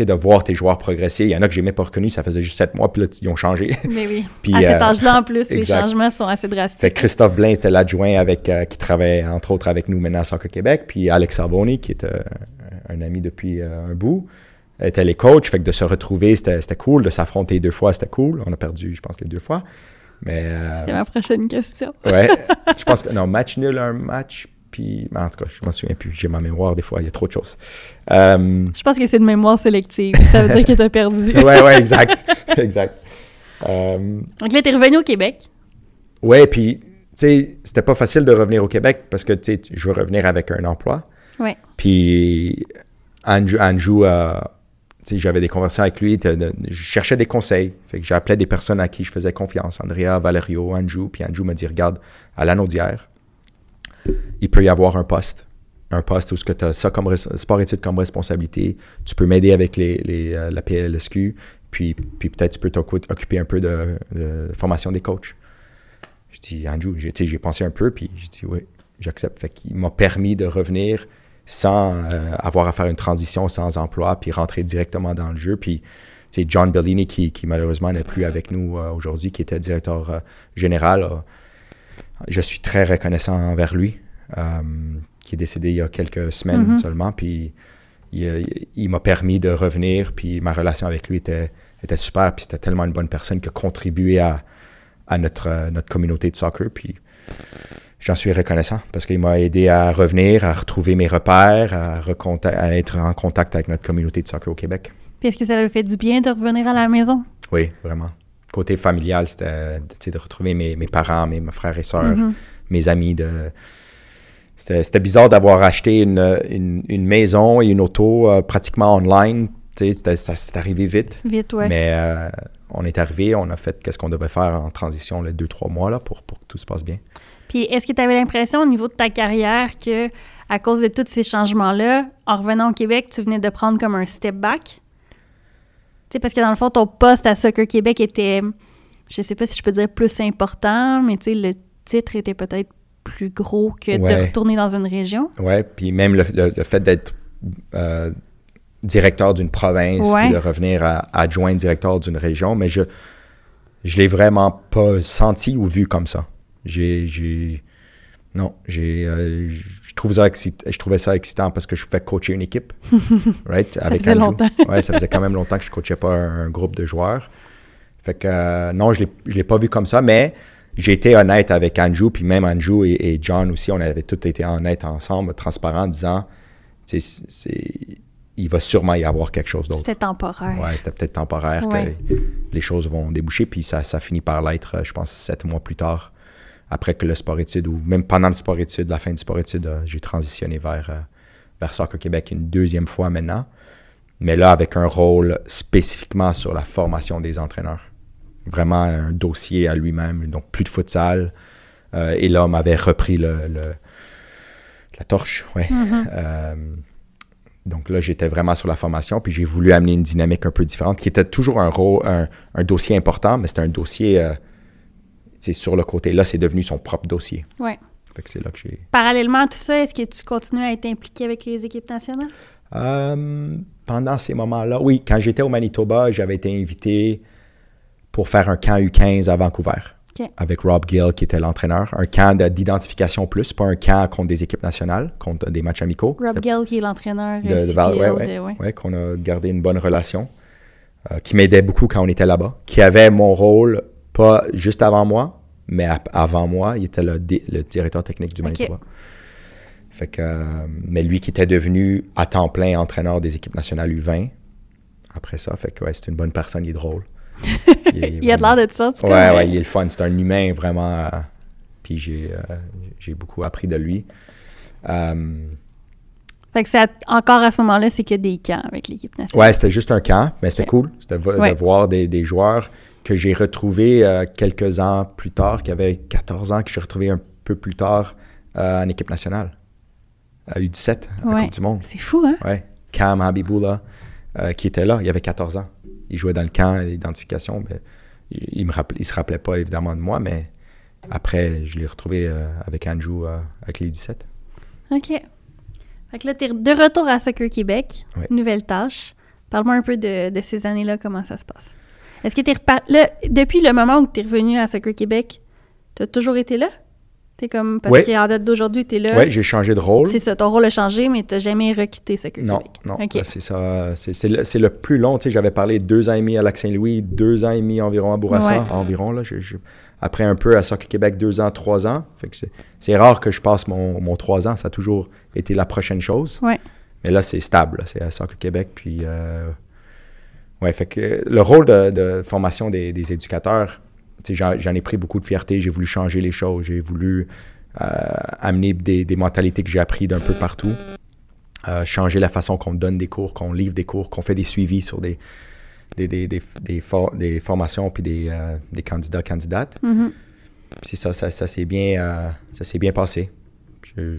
de voir tes joueurs progresser. Il y en a que j'ai même pas reconnus, ça faisait juste sept mois, puis là, ils ont changé. Mais oui. Puis, à cet euh, âge-là, en plus, les changements sont assez drastiques. Fait que Christophe Blain était l'adjoint avec euh, qui travaille entre autres avec nous maintenant à Soccer Québec, puis Alex Sarboni qui est euh, un ami depuis euh, un bout était les coachs, fait que de se retrouver c'était cool, de s'affronter deux fois c'était cool. On a perdu je pense les deux fois, mais euh, C'est ma prochaine question. ouais, je pense que non match nul un match puis en tout cas je m'en souviens plus, j'ai ma mémoire des fois il y a trop de choses. Euh, Je pense que c'est de mémoire sélective. Ça veut dire que t'as perdu. ouais ouais exact exact. Euh, Donc là, t'es revenu au Québec. Ouais, puis, tu sais, c'était pas facile de revenir au Québec parce que, tu sais, tu- je veux revenir avec un emploi. Ouais. Puis, Andrew, Andrew, euh, tu sais, j'avais des conversations avec lui, de- je cherchais des conseils. Fait que j'appelais des personnes à qui je faisais confiance, Andrea, Valerio, Andrew. Puis Andrew m'a dit, regarde, à l'anneau d'hier, il peut y avoir un poste. Un poste où tu as ça comme res- sport-études comme responsabilité. Tu peux m'aider avec les, les, euh, la PLSQ. Puis, puis peut-être tu peux t'occuper un peu de, formation des coachs. Je dis, Andrew, j'ai pensé un peu, puis j'ai dit, oui, j'accepte. Fait qu'il m'a permis de revenir sans euh, avoir à faire une transition, sans emploi, puis rentrer directement dans le jeu. Puis, sais, John Bellini, qui, qui malheureusement n'est plus avec nous euh, aujourd'hui, qui était directeur général, je suis très reconnaissant envers lui, euh, qui est décédé il y a quelques semaines Mhm. seulement. Puis, il, il m'a permis de revenir, puis ma relation avec lui était, était super, puis c'était tellement une bonne personne qui a contribué à, à notre, notre communauté de soccer. Puis j'en suis reconnaissant parce qu'il m'a aidé à revenir, à retrouver mes repères, à, à être en contact avec notre communauté de soccer au Québec. Puis est-ce que ça lui fait du bien de revenir à la maison? Oui, vraiment. Côté familial, c'était de retrouver mes, mes parents, mes, mes frères et sœurs, Mhm. mes amis. De... C'était bizarre d'avoir acheté une, une, une maison et une auto euh, pratiquement online. Ça s'est arrivé vite. Vite, ouais. Mais euh, on est arrivé, on a fait qu'est-ce qu'on devait faire en transition les deux, trois mois là, pour, pour que tout se passe bien. Puis est-ce que tu avais l'impression au niveau de ta carrière que à cause de tous ces changements-là, en revenant au Québec, tu venais de prendre comme un step back? Tu sais, parce que dans le fond, ton poste à Soccer Québec était, je sais pas si je peux dire plus important, mais tu sais, le titre était peut-être plus gros que de retourner dans une région. Ouais, puis même le, le- le fait d'être euh, directeur d'une province, puis de revenir à adjoint directeur d'une région, mais je je l'ai vraiment pas senti ou vu comme ça. J'ai j'ai non, j'ai euh, trouve ça excit- je trouvais ça excitant parce que je pouvais coacher une équipe, right, Ça faisait longtemps. ouais, ça faisait quand même longtemps que je coachais pas un, un groupe de joueurs. Fait que euh, non, je je l'ai pas vu comme ça, mais j'ai été honnête avec Andrew, puis même Andrew et, et John aussi, on avait tous été honnêtes ensemble, transparents, en disant, c'est- il va sûrement y avoir quelque chose d'autre. C'était temporaire. Ouais, c'était peut-être temporaire Ouais. que les choses vont déboucher, puis ça, ça finit par l'être, euh, je pense, sept mois plus tard, après que le sport-études, ou même pendant le sport-études, la fin du sport-études, euh, j'ai transitionné vers, euh, vers Soccer Québec une deuxième fois maintenant, mais là avec un rôle spécifiquement sur la formation des entraîneurs. Vraiment un dossier à lui-même, donc plus de futsal. Euh, et là, on m'avait repris le, le- la torche, ouais. Mhm. Euh, donc là, j'étais vraiment sur la formation, puis j'ai voulu amener une dynamique un peu différente, qui était toujours un rôle, un, un dossier important, mais c'était un dossier, euh, sais, sur le côté. Là, c'est devenu son propre dossier. Ouais. Fait que c'est là que j'ai... Parallèlement à tout ça, est-ce que tu continues à être impliqué avec les équipes nationales? Euh, pendant ces moments-là, oui, quand j'étais au Manitoba, j'avais été invité pour faire un camp U15 à Vancouver. Avec Rob Gill, qui était l'entraîneur. Un camp de- d'identification plus, pas un camp contre des équipes nationales, contre des matchs amicaux. Rob Gill, qui est l'entraîneur de, euh, de Val, CPL ouais, ouais, de- ouais. ouais, qu'on a gardé une bonne relation, euh, qui m'aidait beaucoup quand on était là-bas, qui avait mon rôle, pas juste avant moi, mais avant moi, il était le, di- le directeur technique du. Manitoba. Fait que, euh, mais lui qui était devenu à temps plein entraîneur des équipes nationales U20, après ça, fait que ouais, c'est une bonne personne, il est drôle. Il, est Il y a de l'air de ça, cas. Ouais, ouais, il est le fun. C'est un humain vraiment. euh, puis j'ai euh, j'ai beaucoup appris de lui. Fait que c'est à- encore à ce moment-là, c'est que des camps avec l'équipe nationale. Ouais, c'était juste un camp, mais c'était cool. C'était vo- Ouais. de voir des, des joueurs que j'ai retrouvés euh, quelques ans plus tard, qui avaient 14 ans, que j'ai retrouvés un peu plus tard euh, en équipe nationale. à U17 à la. Coupe du Monde. C'est fou, hein? Ouais. Cam Habiboula, euh, qui était là, il avait 14 ans. Il jouait dans le camp d'identification. Il, rappelait, il se rappelait pas évidemment de moi, mais après, je l'ai retrouvé avec Andrew avec les U17. OK. Fait que là, t'es de retour à Soccer Québec. Ouais. Nouvelle tâche. Parle-moi un peu de, de ces années-là, comment ça se passe? Est-ce que t'es reparti... Là, depuis le moment où t'es revenu à Soccer Québec, t'as toujours été là? T'es comme... Parce Ouais. qu'en date d'aujourd'hui, t'es là. Ouais, j'ai changé de rôle. C'est ça, ton rôle a changé, mais t'as jamais requitté Soccer Non, Québec. non, OK. là, c'est ça. C'est le, plus long. Tu sais, j'avais parlé de deux ans et demi à Lac-Saint-Louis, deux ans et demi environ à Bourassa, Ouais. environ. Là, Je- je- après un peu à Soccer Québec, deux ans, trois ans. Fait que c'est- rare que je passe mon, mon trois ans. Ça a toujours été la prochaine chose. Ouais. Mais là, c'est stable. C'est à Soccer Québec. Puis, euh, ouais, fait que le rôle de, de formation des, des éducateurs, j'en ai pris beaucoup de fierté. J'ai voulu changer les choses. J'ai voulu euh, amener des, des mentalités que j'ai appris d'un peu partout. Euh, changer la façon qu'on donne des cours, qu'on livre des cours, qu'on fait des suivis sur des, des, des, des, des for- des formations puis des, euh, des candidats, candidates. Mhm. Puis c'est ça, ça, ça s'est bien, euh, ça bien passé. Je-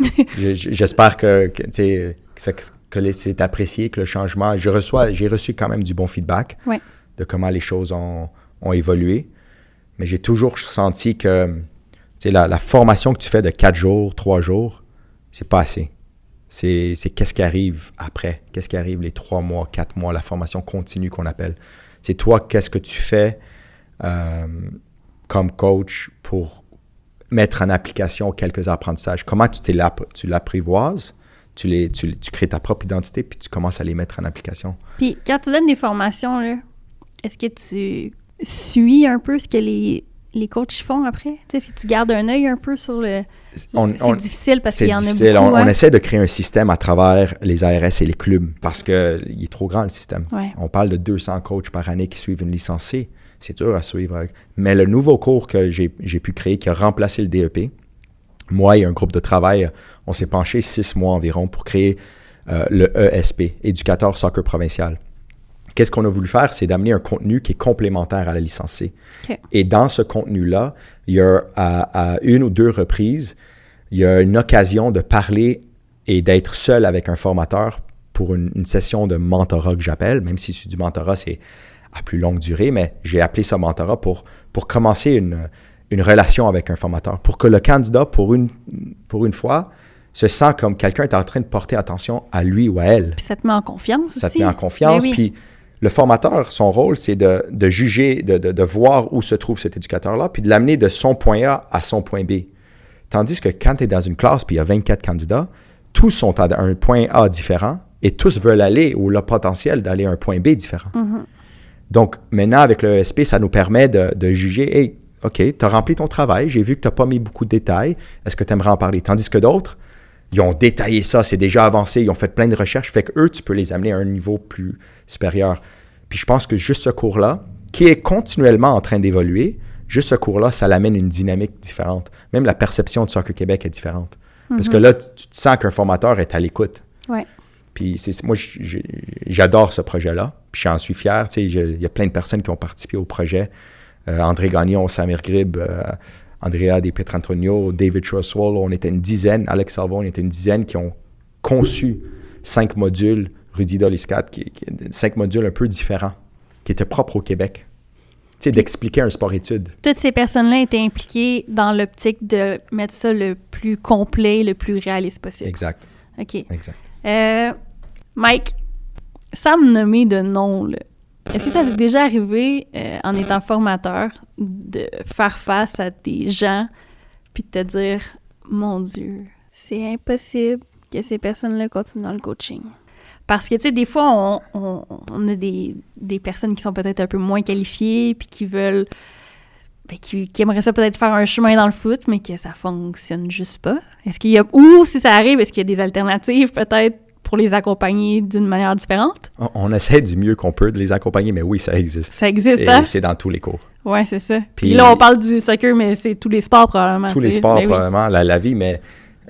je- je- J'espère que, que, tu sais, que, ça- que c'est apprécié, que le changement. Je reçois, j'ai reçu quand même du bon feedback Ouais. de comment les choses ont, ont évolué. Mais j'ai toujours senti que la, la formation que tu fais de quatre jours, trois jours, c'est pas assez. C'est qu'est-ce qui arrive après, qu'est-ce qui arrive les trois mois, quatre mois, la formation continue qu'on appelle. C'est toi, qu'est-ce que tu fais euh, comme coach pour mettre en application quelques apprentissages? Comment tu, t'es l'app- tu l'apprivoises, tu, les, tu, tu crées ta propre identité, puis tu commences à les mettre en application. Puis quand tu donnes des formations, est-ce que tu suis un peu ce que les, les coachs font après? Tu sais, est-ce que tu gardes un œil un peu sur le... C'est difficile parce qu'il y en difficile. a beaucoup. on, hein? on essaie de créer un système à travers les ARS et les clubs parce qu'il est trop grand le système. Ouais. On parle de 200 coachs par année qui suivent une licence C. C'est dur à suivre. Mais le nouveau cours que j'ai j'ai pu créer, qui a remplacé le DEP, moi et un groupe de travail, on s'est penché six mois environ pour créer euh, le ESP, Éducateur Soccer Provincial. Qu'est-ce qu'on a voulu faire? C'est d'amener un contenu qui est complémentaire à la licence C. OK. Et dans ce contenu-là, il y a à, à une ou deux reprises, il y a une occasion de parler et d'être seul avec un formateur pour une, une session de mentorat que j'appelle, même si c'est du mentorat, c'est à plus longue durée, mais j'ai appelé ça mentorat pour, pour commencer une, une relation avec un formateur, pour que le candidat, pour une, pour une fois, se sent comme quelqu'un est en train de porter attention à lui ou à elle Puis ça te met en confiance ça te aussi. met en confiance. Ben oui. Puis le formateur, son rôle, c'est de, de juger, de, de- de voir où se trouve cet éducateur-là, puis de l'amener de son point A à son point B. Tandis que quand tu es dans une classe, puis il y a 24 candidats, tous sont à un point A différent et tous veulent aller ou le potentiel d'aller à un point B différent. Donc maintenant, avec le ESP, ça nous permet de, de juger, hey, OK, tu as rempli ton travail, j'ai vu que tu n'as pas mis beaucoup de détails, est-ce que tu aimerais en parler? Tandis que d'autres, ils ont détaillé ça, c'est déjà avancé, ils ont fait plein de recherches, fait que eux, tu peux les amener à un niveau plus supérieur. Puis je pense que juste ce cours-là, qui est continuellement en train d'évoluer, juste ce cours-là, ça l'amène une dynamique différente. Même la perception de Soccer Québec est différente. Parce que là, tu, tu te sens qu'un formateur est à l'écoute. Ouais. Puis c'est, moi, j'adore ce projet-là. Puis j'en suis fier. Tu sais, il y a plein de personnes qui ont participé au projet. Euh, André Gagnon, Samir Grib, euh, Andrea Di Pietrantonio, David Troswell, on était une dizaine, Alex Salvo, on était une dizaine qui ont conçu cinq modules, Rudy Doliscat, qui, qui- cinq modules un peu différents, qui étaient propres au Québec. Tu sais, d'expliquer un sport-étude. Toutes ces personnes-là étaient impliquées dans l'optique de mettre ça le plus complet, le plus réaliste possible. Exact, OK. exact. Euh, Mike, sans me nommer de nom, là, est-ce que ça t'est déjà arrivé, euh, en étant formateur, de faire face à des gens puis de te dire Mon Dieu, c'est impossible que ces personnes-là continuent dans le coaching? Parce que, tu sais, des fois, on, on- a des, des personnes qui sont peut-être un peu moins qualifiées puis qui veulent. ben, qui, qui aimeraient ça peut-être faire un chemin dans le foot, mais que ça fonctionne juste pas. Est-ce qu'il y a. Ou si ça arrive, est-ce qu'il y a des alternatives peut-être pour les accompagner d'une manière différente? On, on essaie du mieux qu'on peut de les accompagner, mais oui, ça existe. Ça existe, Et hein? c'est dans tous les cours. Ouais, c'est ça. Puis, Puis- là, on parle du soccer, mais c'est tous les sports probablement. tous les sports, Ben oui. probablement, la, la vie, mais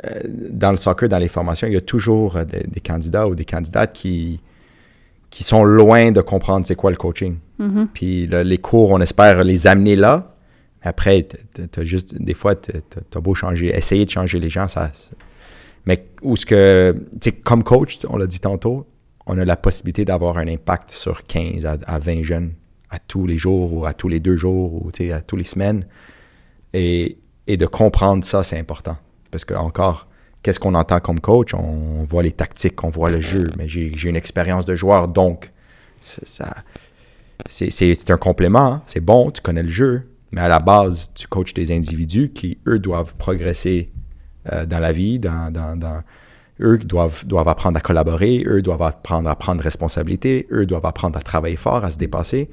euh, dans le soccer, dans les formations, il y a toujours euh, des, des candidats ou des candidates qui, qui sont loin de comprendre c'est quoi le coaching. Mhm. Puis le- les cours, on espère les amener là. Après, t'as juste, des fois, t- t- t'as beau changer, essayer de changer les gens, ça, Mais où ce que, comme coach, on l'a dit tantôt, on a la possibilité d'avoir un impact sur 15 à, 20 jeunes à tous les jours ou à tous les deux jours ou à tous les semaines. Et, et de comprendre ça, c'est important. Parce que encore, qu'est-ce qu'on entend comme coach? On, voit les tactiques, on voit le jeu, mais j'ai une expérience de joueur, donc ça, c'est un complément, hein. c'est bon, tu connais le jeu, mais à la base, tu coaches des individus qui, eux, doivent progresser euh, dans la vie, dans, eux doivent, doivent apprendre à collaborer, eux doivent apprendre à prendre responsabilité, eux doivent apprendre à travailler fort, à se dépasser.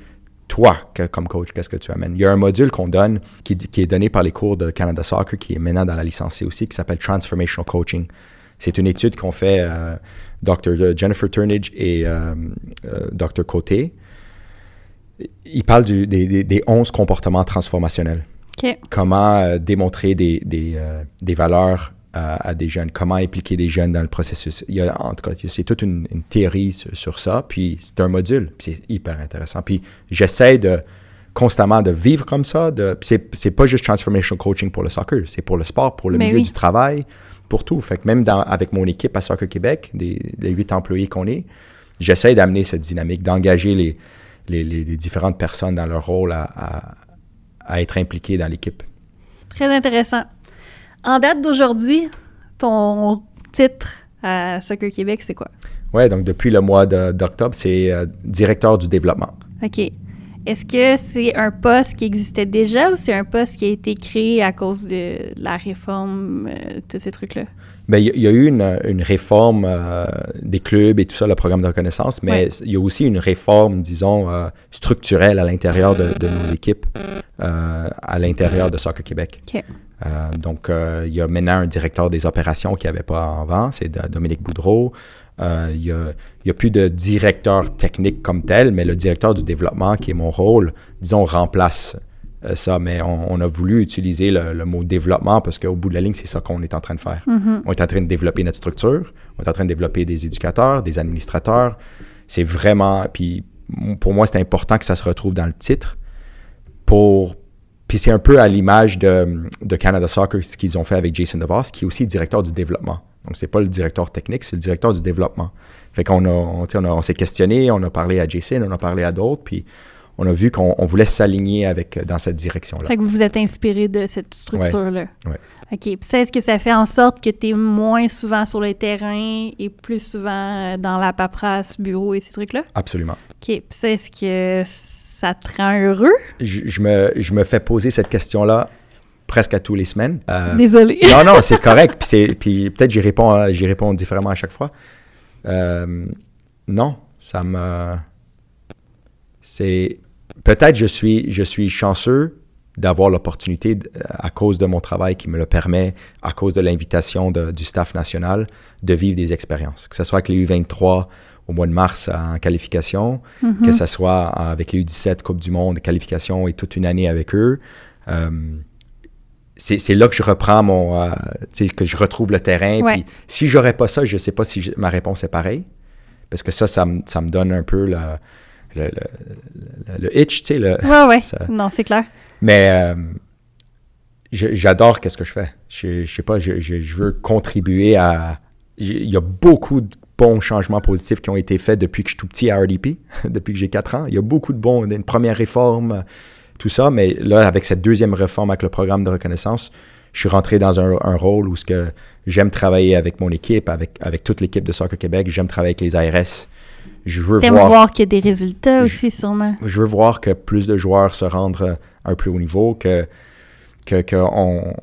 Toi, comme coach, qu'est-ce que tu amènes? Il y a un module qu'on donne, qui, est donné par les cours de Canada Soccer, qui est maintenant dans la licence aussi, qui s'appelle Transformational Coaching. C'est une étude qu'on fait euh, Dr. Jennifer Turnage et euh, euh, Dr. Côté. Il parle du, des, des, 11 comportements transformationnels. Comment euh, démontrer des, des, des valeurs à, des jeunes, comment impliquer des jeunes dans le processus? Il y a, en tout cas, c'est toute une, théorie sur, ça, puis c'est un module, c'est hyper intéressant. Puis j'essaie de constamment de vivre comme ça. De, c'est, pas juste transformational coaching pour le soccer, c'est pour le sport, pour le milieu du travail, pour tout. Fait que même dans, avec mon équipe à Soccer Québec, des, les huit employés qu'on est, j'essaie d'amener cette dynamique, d'engager les, les, différentes personnes dans leur rôle à, à, être impliquées dans l'équipe. Très intéressant. En date d'aujourd'hui, ton titre à Soccer Québec, c'est quoi? Oui, donc depuis le mois d'octobre, c'est euh, directeur du développement. OK. Est-ce que c'est un poste qui existait déjà ou c'est un poste qui a été créé à cause de la réforme, euh, tous ces trucs-là? Bien, il y, a eu une, une réforme euh, des clubs et tout ça, le programme de reconnaissance, mais il y a aussi une réforme, disons, euh, structurelle à l'intérieur de, de, nos équipes, à l'intérieur de Soccer Québec. donc, il y a maintenant un directeur des opérations qui n'y avait pas avant, c'est Dominique Boudreau. Euh, il n'y a, plus de directeur technique comme tel, mais le directeur du développement, qui est mon rôle, disons, remplace euh, ça. Mais on, a voulu utiliser le, mot développement parce qu'au bout de la ligne, c'est ça qu'on est en train de faire. Mm-hmm. On est en train de développer notre structure, on est en train de développer des éducateurs, des administrateurs. C'est vraiment. Puis pour moi, c'est important que ça se retrouve dans le titre pour. Puis c'est un peu à l'image de, de Canada Soccer, ce qu'ils ont fait avec Jason DeVos, qui est aussi directeur du développement. Donc, c'est pas le directeur technique, c'est le directeur du développement. Fait qu'on a, on, on, s'est questionné, on a parlé à Jason, on a parlé à d'autres, puis on a vu qu'on voulait s'aligner avec dans cette direction-là. Fait que vous vous êtes inspiré de cette structure-là. Oui. OK. Puis ça, est-ce que ça fait en sorte que tu es moins souvent sur le terrain et plus souvent euh, dans la paperasse, bureau et ces trucs-là? Absolument. OK. Puis ça, est-ce que ça te rend heureux? Je, me, je me fais poser cette question-là presque à tous les semaines. Euh, Désolé. non, non, c'est correct. Puis, puis peut-être j'y réponds, j'y réponds différemment à chaque fois. Euh, non, ça me. C'est. Peut-être je suis, je suis chanceux d'avoir l'opportunité, à cause de mon travail qui me le permet, à cause de l'invitation du staff national, de vivre des expériences. Que ce soit avec les U23 au mois de mars en qualification, mm-hmm. que ce soit avec les U17 Coupe du Monde, qualification et toute une année avec eux. Euh, c'est là que je reprends mon. Euh, que je retrouve le terrain. Puis si j'aurais pas ça, je sais pas si ma réponse est pareille. Parce que ça, ça, me, ça me donne un peu le, le, le, itch, tu sais. Le, ouais, ouais. non, c'est clair. Mais euh, j'adore qu'est-ce que je fais. Je, je sais pas, je, je, veux contribuer à. Il y a beaucoup de bons changements positifs qui ont été faits depuis que je suis tout petit à RDP, depuis que j'ai 4 ans. Il y a beaucoup de bons. Une première réforme tout ça. Mais là, avec cette deuxième réforme, avec le programme de reconnaissance, je suis rentré dans un, rôle où ce que j'aime travailler avec mon équipe, avec, avec toute l'équipe de Soccer Québec, j'aime travailler avec les ARS. Je veux voir, voir qu'il y a des résultats aussi, sûrement. Je veux voir que plus de joueurs se rendent à un plus haut niveau, que, que, on,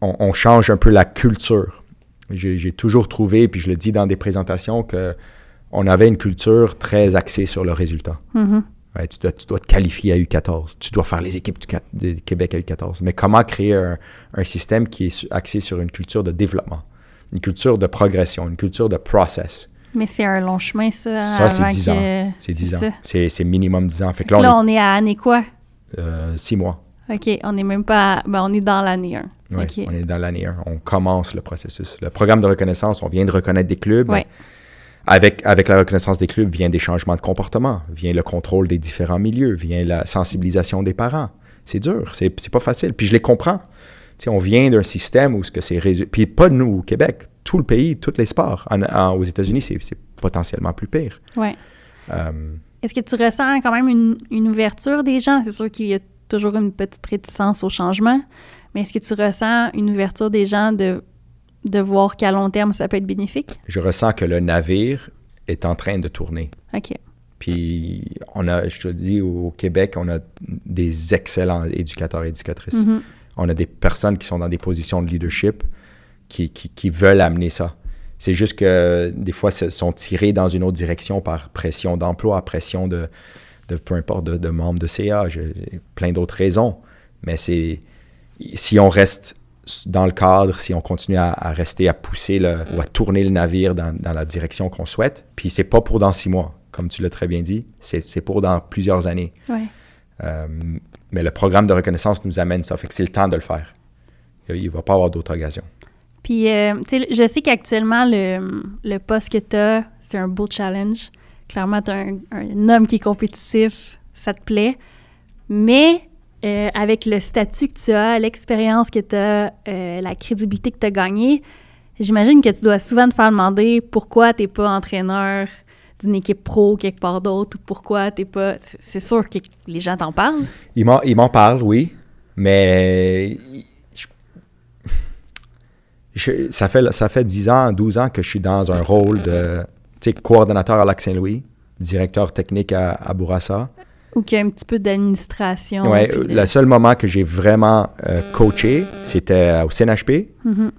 on, change un peu la culture. J'ai toujours trouvé, puis je le dis dans des présentations, que on avait une culture très axée sur le résultat. Mm-hmm tu, dois, tu, dois, te qualifier à U14. Tu dois faire les équipes du, de Québec à U14. Mais comment créer un, un, système qui est axé sur une culture de développement, une culture de progression, une culture de process? Mais c'est un long chemin, ça. Ça, c'est 10 ans. C'est 10 ans. C'est minimum 10 ans. Fait que là, on, est... à année quoi? Euh, six mois. OK. On n'est même pas. Ben, on est dans l'année 1. Oui, on est dans l'année 1. On commence le processus. Le programme de reconnaissance, on vient de reconnaître des clubs. Ouais. Avec, avec la reconnaissance des clubs vient des changements de comportement, vient le contrôle des différents milieux, vient la sensibilisation des parents. C'est dur, c'est pas facile. Puis je les comprends. On vient d'un système où ce que c'est résolu. Puis pas nous au Québec, tout le pays, tous les sports. En- en- aux États-Unis, c'est potentiellement plus pire. Ouais. Euh, Est-ce que tu ressens quand même une, une ouverture des gens? C'est sûr qu'il y a toujours une petite réticence au changement, mais est-ce que tu ressens une ouverture des gens de, de voir qu'à long terme, ça peut être bénéfique? je ressens que le navire est en train de tourner. OK. Puis, on a, je te le dis, au Québec, on a des excellents éducateurs et éducatrices. Mhm. On a des personnes qui sont dans des positions de leadership qui, qui, veulent amener ça. C'est juste que des fois, ils sont tirés dans une autre direction par pression d'emploi, pression de, peu importe, de, membres de CA, plein d'autres raisons. Mais c'est si on reste dans le cadre, si on continue à, rester, à pousser le, ou à tourner le navire dans, dans la direction qu'on souhaite, puis c'est pas pour dans six mois, comme tu l'as très bien dit, c'est pour dans plusieurs années. Euh, mais le programme de reconnaissance nous amène ça, fait que c'est le temps de le faire. Il ne va pas avoir d'autres occasions. Puis, euh, je sais qu'actuellement, le, poste que tu as, c'est un beau challenge. Clairement, tu un, un homme qui est compétitif, ça te plaît. Mais euh, avec le statut que tu as, l'expérience que tu as, la crédibilité que tu as gagnée, j'imagine que tu dois souvent te faire demander pourquoi tu n'es pas entraîneur d'une équipe pro quelque part d'autre ou pourquoi tu n'es pas. c'est- sûr que les gens t'en parlent. Il m'en, il m'en parle, oui, mais je- je- ça, fait, ça fait 10 ans, 12 ans que je suis dans un rôle de coordonnateur à Lac-Saint-Louis, directeur technique à, à Bourassa. Ou qu'il y a un petit peu d'administration. Puis de- le seul moment que j'ai vraiment euh, coaché, c'était au CNHP. Mhm.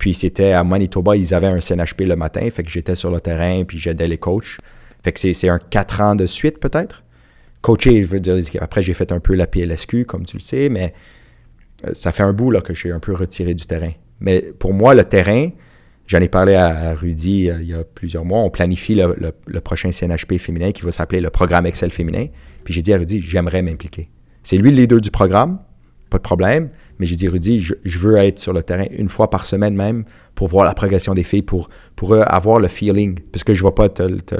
Puis c'était à Manitoba, ils avaient un CNHP le matin, fait que j'étais sur le terrain, puis j'aidais les coachs. Fait que c'est, un 4 ans de suite peut-être. Coacher, je veux dire, après j'ai fait un peu la PLSQ, comme tu le sais, mais euh, ça fait un bout là, que je suis un peu retiré du terrain. Mais pour moi, le terrain, j'en ai parlé à, Rudy euh, il y a plusieurs mois, on planifie le, le- le prochain CNHP féminin qui va s'appeler le programme Excel féminin. Puis j'ai dit à Rudy, j'aimerais m'impliquer. C'est lui le leader du programme, pas de problème. Mais j'ai dit, Rudy, je, je veux être sur le terrain une fois par semaine même pour voir la progression des filles, pour, pour avoir le feeling. Parce que je ne vais pas te, le- te,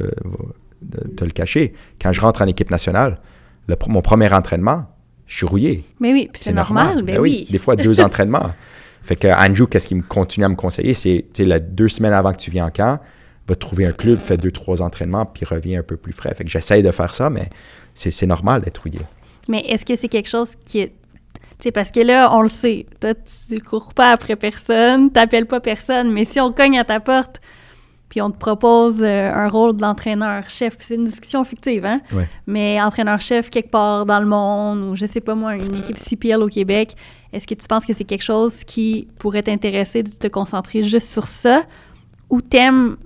te le cacher. Quand je rentre en équipe nationale, le mon premier entraînement, je suis rouillé. Mais oui, c'est normal, ben Ben oui. Des fois, deux entraînements. Fait que Andrew, qu'est-ce qu'il me continue à me conseiller? C'est, tu sais, la deux semaines avant que tu viens en camp, va te trouver un club, fais deux, trois entraînements, puis reviens un peu plus frais. Fait que j'essaye de faire ça, mais c'est, c'est normal d'être rouillé. Mais est-ce que c'est quelque chose qui est. Sais, parce que là, on le sait, toi, tu ne cours pas après personne, tu n'appelles pas personne, mais si on cogne à ta porte, puis on te propose euh, un rôle d'entraîneur-chef, puis c'est une discussion fictive, hein? Ouais. Mais entraîneur-chef quelque part dans le monde, ou je sais pas moi, une équipe CPL au Québec, est-ce que tu penses que c'est quelque chose qui pourrait t'intéresser de te concentrer juste sur ça, ou t'aimes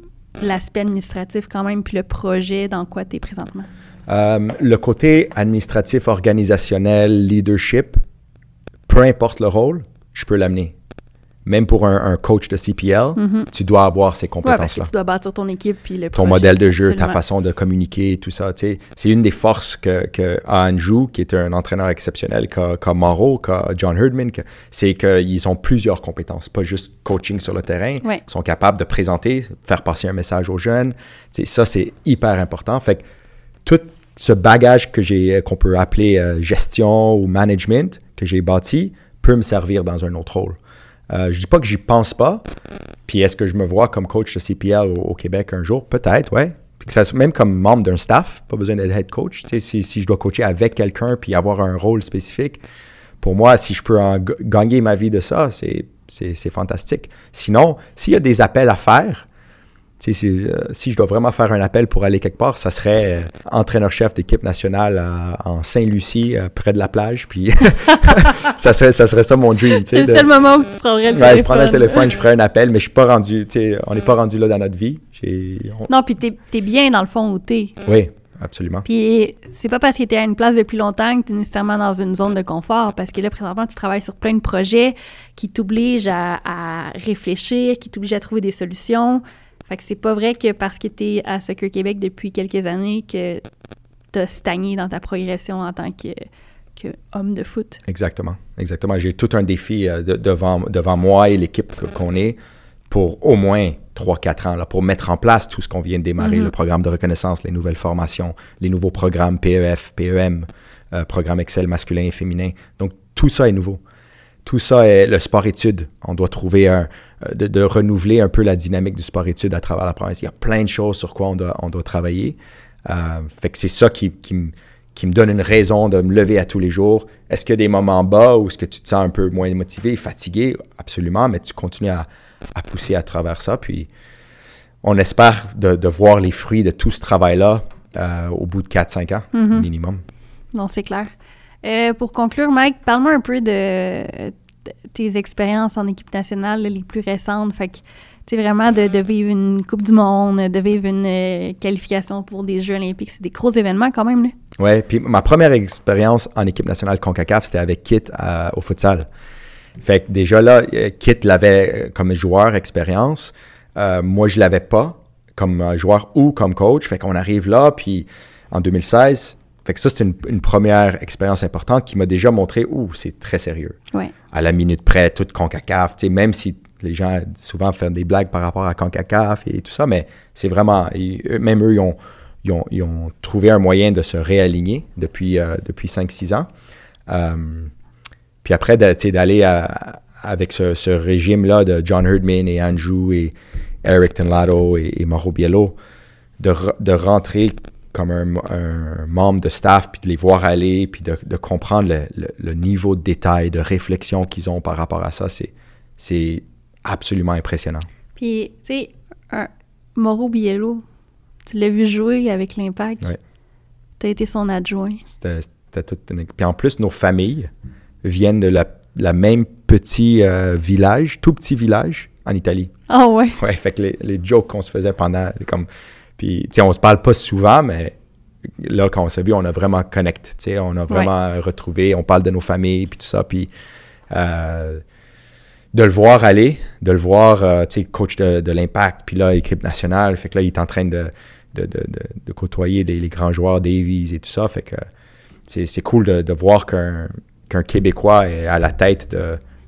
l'aspect administratif quand même, puis le projet dans quoi tu es présentement? Euh, le côté administratif, organisationnel, leadership, peu importe le rôle, je peux l'amener. Même pour un, un coach de CPL, tu dois avoir ces Mhm. Ouais, compétences-là. tu dois bâtir ton équipe, puis le ton projet, modèle de jeu, ta façon de communiquer, tout ça. C'est une des forces que, Anjou, qui est un entraîneur exceptionnel, qu'a qu'a Morrow, qu'a John Herdman, que- c'est qu'ils ont plusieurs compétences, pas juste coaching sur le terrain. Ouais. Ils sont capables de présenter, faire passer un message aux jeunes. Ça, c'est hyper important. Fait que tout ce bagage que j'ai, qu'on peut appeler euh, gestion ou management, que j'ai bâti, peut me servir dans un autre rôle. Euh, je dis pas que j'y pense pas. Puis est-ce que je me vois comme coach de CPL au, Québec un jour? Peut-être, ouais. Puis ça, même comme membre d'un staff, pas besoin d'être head coach. Tu sais, si, je dois coacher avec quelqu'un puis avoir un rôle spécifique, pour moi, si je peux gagner ma vie de ça, c'est, c'est, c'est fantastique. Sinon, s'il y a des appels à faire, si, euh, si je dois vraiment faire un appel pour aller quelque part, ça serait euh, entraîneur-chef d'équipe nationale à- en Saint-Lucie, euh, près de la plage. Puis ça, serait, ça serait ça mon dream. tu C'est le de- seul moment où tu prendrais le Ouais, téléphone. je prendrais le téléphone, je ferais un appel, mais je suis pas rendu, tu on n'est pas rendu là dans notre vie. On- Non, puis t'es es bien dans le fond où t'es. Oui, absolument. Puis c'est pas parce que t'es à une place depuis longtemps que t'es nécessairement dans une zone de confort, parce que là, présentement, tu travailles sur plein de projets qui t'obligent à, à réfléchir, qui t'obligent à trouver des solutions. Fait que c'est pas vrai que parce que t'es à Soccer Québec depuis quelques années que t'as stagné dans ta progression en tant que, que homme de foot. Exactement, exactement. J'ai tout un défi euh, de- devant, devant moi et l'équipe qu'on est pour au moins 3-4 ans, là, pour mettre en place tout ce qu'on vient de démarrer, Mhm. le programme de reconnaissance, les nouvelles formations, les nouveaux programmes PEF, PEM, euh, programme Excel masculin et féminin. Donc, tout ça est nouveau. Tout ça est le sport-études. On doit trouver un, euh, de, renouveler un peu la dynamique du sport-études à travers la province. Il y a plein de choses sur quoi on doit, on doit travailler. Euh, fait que c'est ça qui, qui, me donne une raison de me lever à tous les jours. Est-ce qu'il y a des moments bas où est-ce que tu te sens un peu moins motivé, fatigué? Absolument, mais tu continues à, pousser à travers ça. Puis on espère de, voir les fruits de tout ce travail-là euh, au bout de 4-5 ans mm-hmm. minimum. Non, c'est clair. Euh, pour conclure, Mike, parle-moi un peu de, tes expériences en équipe nationale les plus récentes. Fait que, tu vraiment de, vivre une Coupe du Monde, de vivre une euh, qualification pour des Jeux olympiques, c'est des gros événements quand même. Ouais, puis ma première expérience en équipe nationale CONCACAF, c'était avec Kit au futsal. Fait que déjà là, euh, Kit l'avait comme joueur expérience. moi, je l'avais pas comme joueur ou comme coach. Fait qu'on arrive là, puis en 2016, fait que ça, c'est une, première expérience importante qui m'a déjà montré, ouh, c'est très sérieux. À la minute près, toute CONCACAF, même si les gens souvent font des blagues par rapport à CONCACAF et tout ça, mais c'est vraiment, même eux, ils ont, trouvé un moyen de se réaligner depuis, euh, depuis 5-6 ans. Euh, puis après, d'aller avec ce, régime-là de John Herdman et Andrew et Eric Tenlato et, et Mauro Biello, de, de rentrer comme un, membre de staff, puis de les voir aller, puis de, comprendre le, niveau de détail, de réflexion qu'ils ont par rapport à ça, c'est absolument impressionnant. Puis, tu sais, Mauro Biello, tu l'as vu jouer avec l'Impact. Oui. Tu as été son adjoint. C'était tout Puis en plus, nos familles viennent de la, même petit euh, village, tout petit village en Italie. Ah ouais? Ouais, fait que les, les jokes qu'on se faisait pendant, comme puis, tu sais, on se parle pas souvent, mais là, quand on s'est vu, on a vraiment connecté, tu sais, on a vraiment retrouvé, on parle de nos familles, puis tout ça, puis euh, de le voir aller, de le voir, euh, tu sais, coach de, l'Impact, puis là, équipe nationale, fait que là, il est en train de, de, côtoyer les grands joueurs Davies et tout ça, fait que c'est cool de, voir qu'un Québécois est à la tête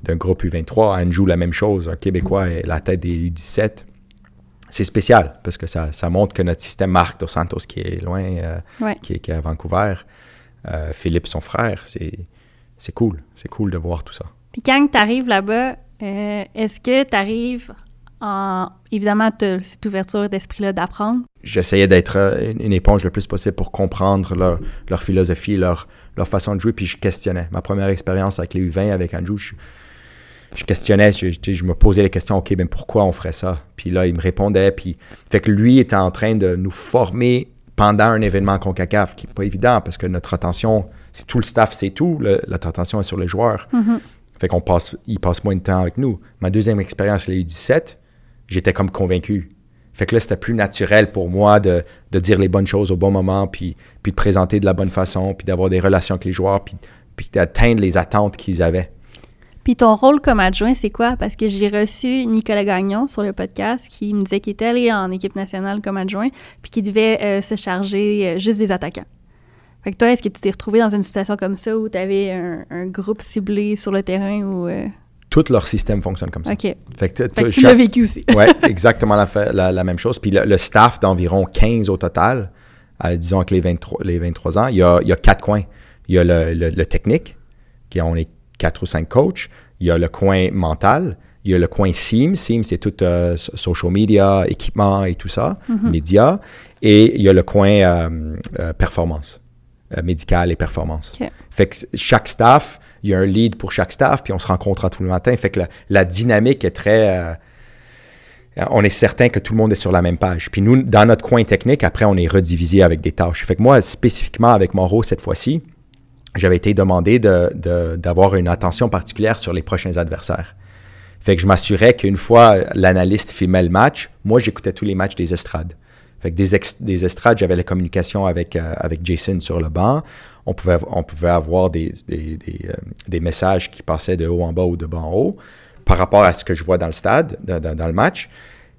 d'un groupe U23. Anne joue la même chose, un Québécois est à la tête des U17 c'est spécial parce que ça, montre que notre système marque Dos Santos, qui est loin, euh, qui, est, à Vancouver, euh, Philippe, son frère, c'est cool. C'est cool de voir tout ça. Puis quand tu arrives là-bas, euh, est-ce que tu arrives en. Évidemment, tu cette ouverture d'esprit-là d'apprendre? J'essayais d'être une, éponge le plus possible pour comprendre leur, leur philosophie, leur, leur façon de jouer, puis je questionnais. Ma première expérience avec les U20, avec Andrew, je, je questionnais, je, me posais les questions, OK, ben pourquoi on ferait ça? Puis là, il me répondait, puis fait que lui était en train de nous former pendant un événement CONCACAF, qui n'est pas évident parce que notre attention, c'est tout le staff, c'est tout, notre attention est sur les joueurs. Mm-hmm. Fait qu'on passe, il passe moins de temps avec nous. Ma deuxième expérience, les U17, j'étais comme convaincu. Fait que là, c'était plus naturel pour moi de, dire les bonnes choses au bon moment, puis, puis de présenter de la bonne façon, puis d'avoir des relations avec les joueurs, puis, puis d'atteindre les attentes qu'ils avaient. Puis ton rôle comme adjoint, c'est quoi? Parce que j'ai reçu Nicolas Gagnon sur le podcast qui me disait qu'il était allé en équipe nationale comme adjoint, puis qu'il devait euh, se charger euh, juste des attaquants. Fait que toi, est-ce que tu t'es retrouvé dans une situation comme ça où tu avais un, groupe ciblé sur le terrain ou. Euh? Tout leur système fonctionne comme ça. OK. Fait que, tu l'as vécu aussi. oui, exactement la, la, même chose. Puis le, staff d'environ 15 au total, disons que les 23, les 23 ans, il y, a, il y a quatre coins. Il y a le, le technique, qui on est quatre ou cinq coachs. Il y a le coin mental. Il y a le coin SIM. SIM, c'est tout euh, social media, équipement et tout ça, mm-hmm. médias. Et il y a le coin euh, euh, performance, médical et performance. Fait que chaque staff, il y a un lead pour chaque staff, puis on se rencontre tous les matins. Fait que la, dynamique est très on est certain que tout le monde est sur la même page. Puis nous, dans notre coin technique, après, on est redivisé avec des tâches. Fait que moi, spécifiquement avec rôle cette fois-ci, j'avais été demandé d'avoir une attention particulière sur les prochains adversaires. Fait que je m'assurais qu'une fois l'analyste filmait le match, moi j'écoutais tous les matchs des estrades. Fait que des, des estrades, j'avais la communication avec, euh, avec Jason sur le banc. On pouvait, on pouvait avoir des, des, des, euh, des, messages qui passaient de haut en bas ou de bas en haut par rapport à ce que je vois dans le stade, dans, le match.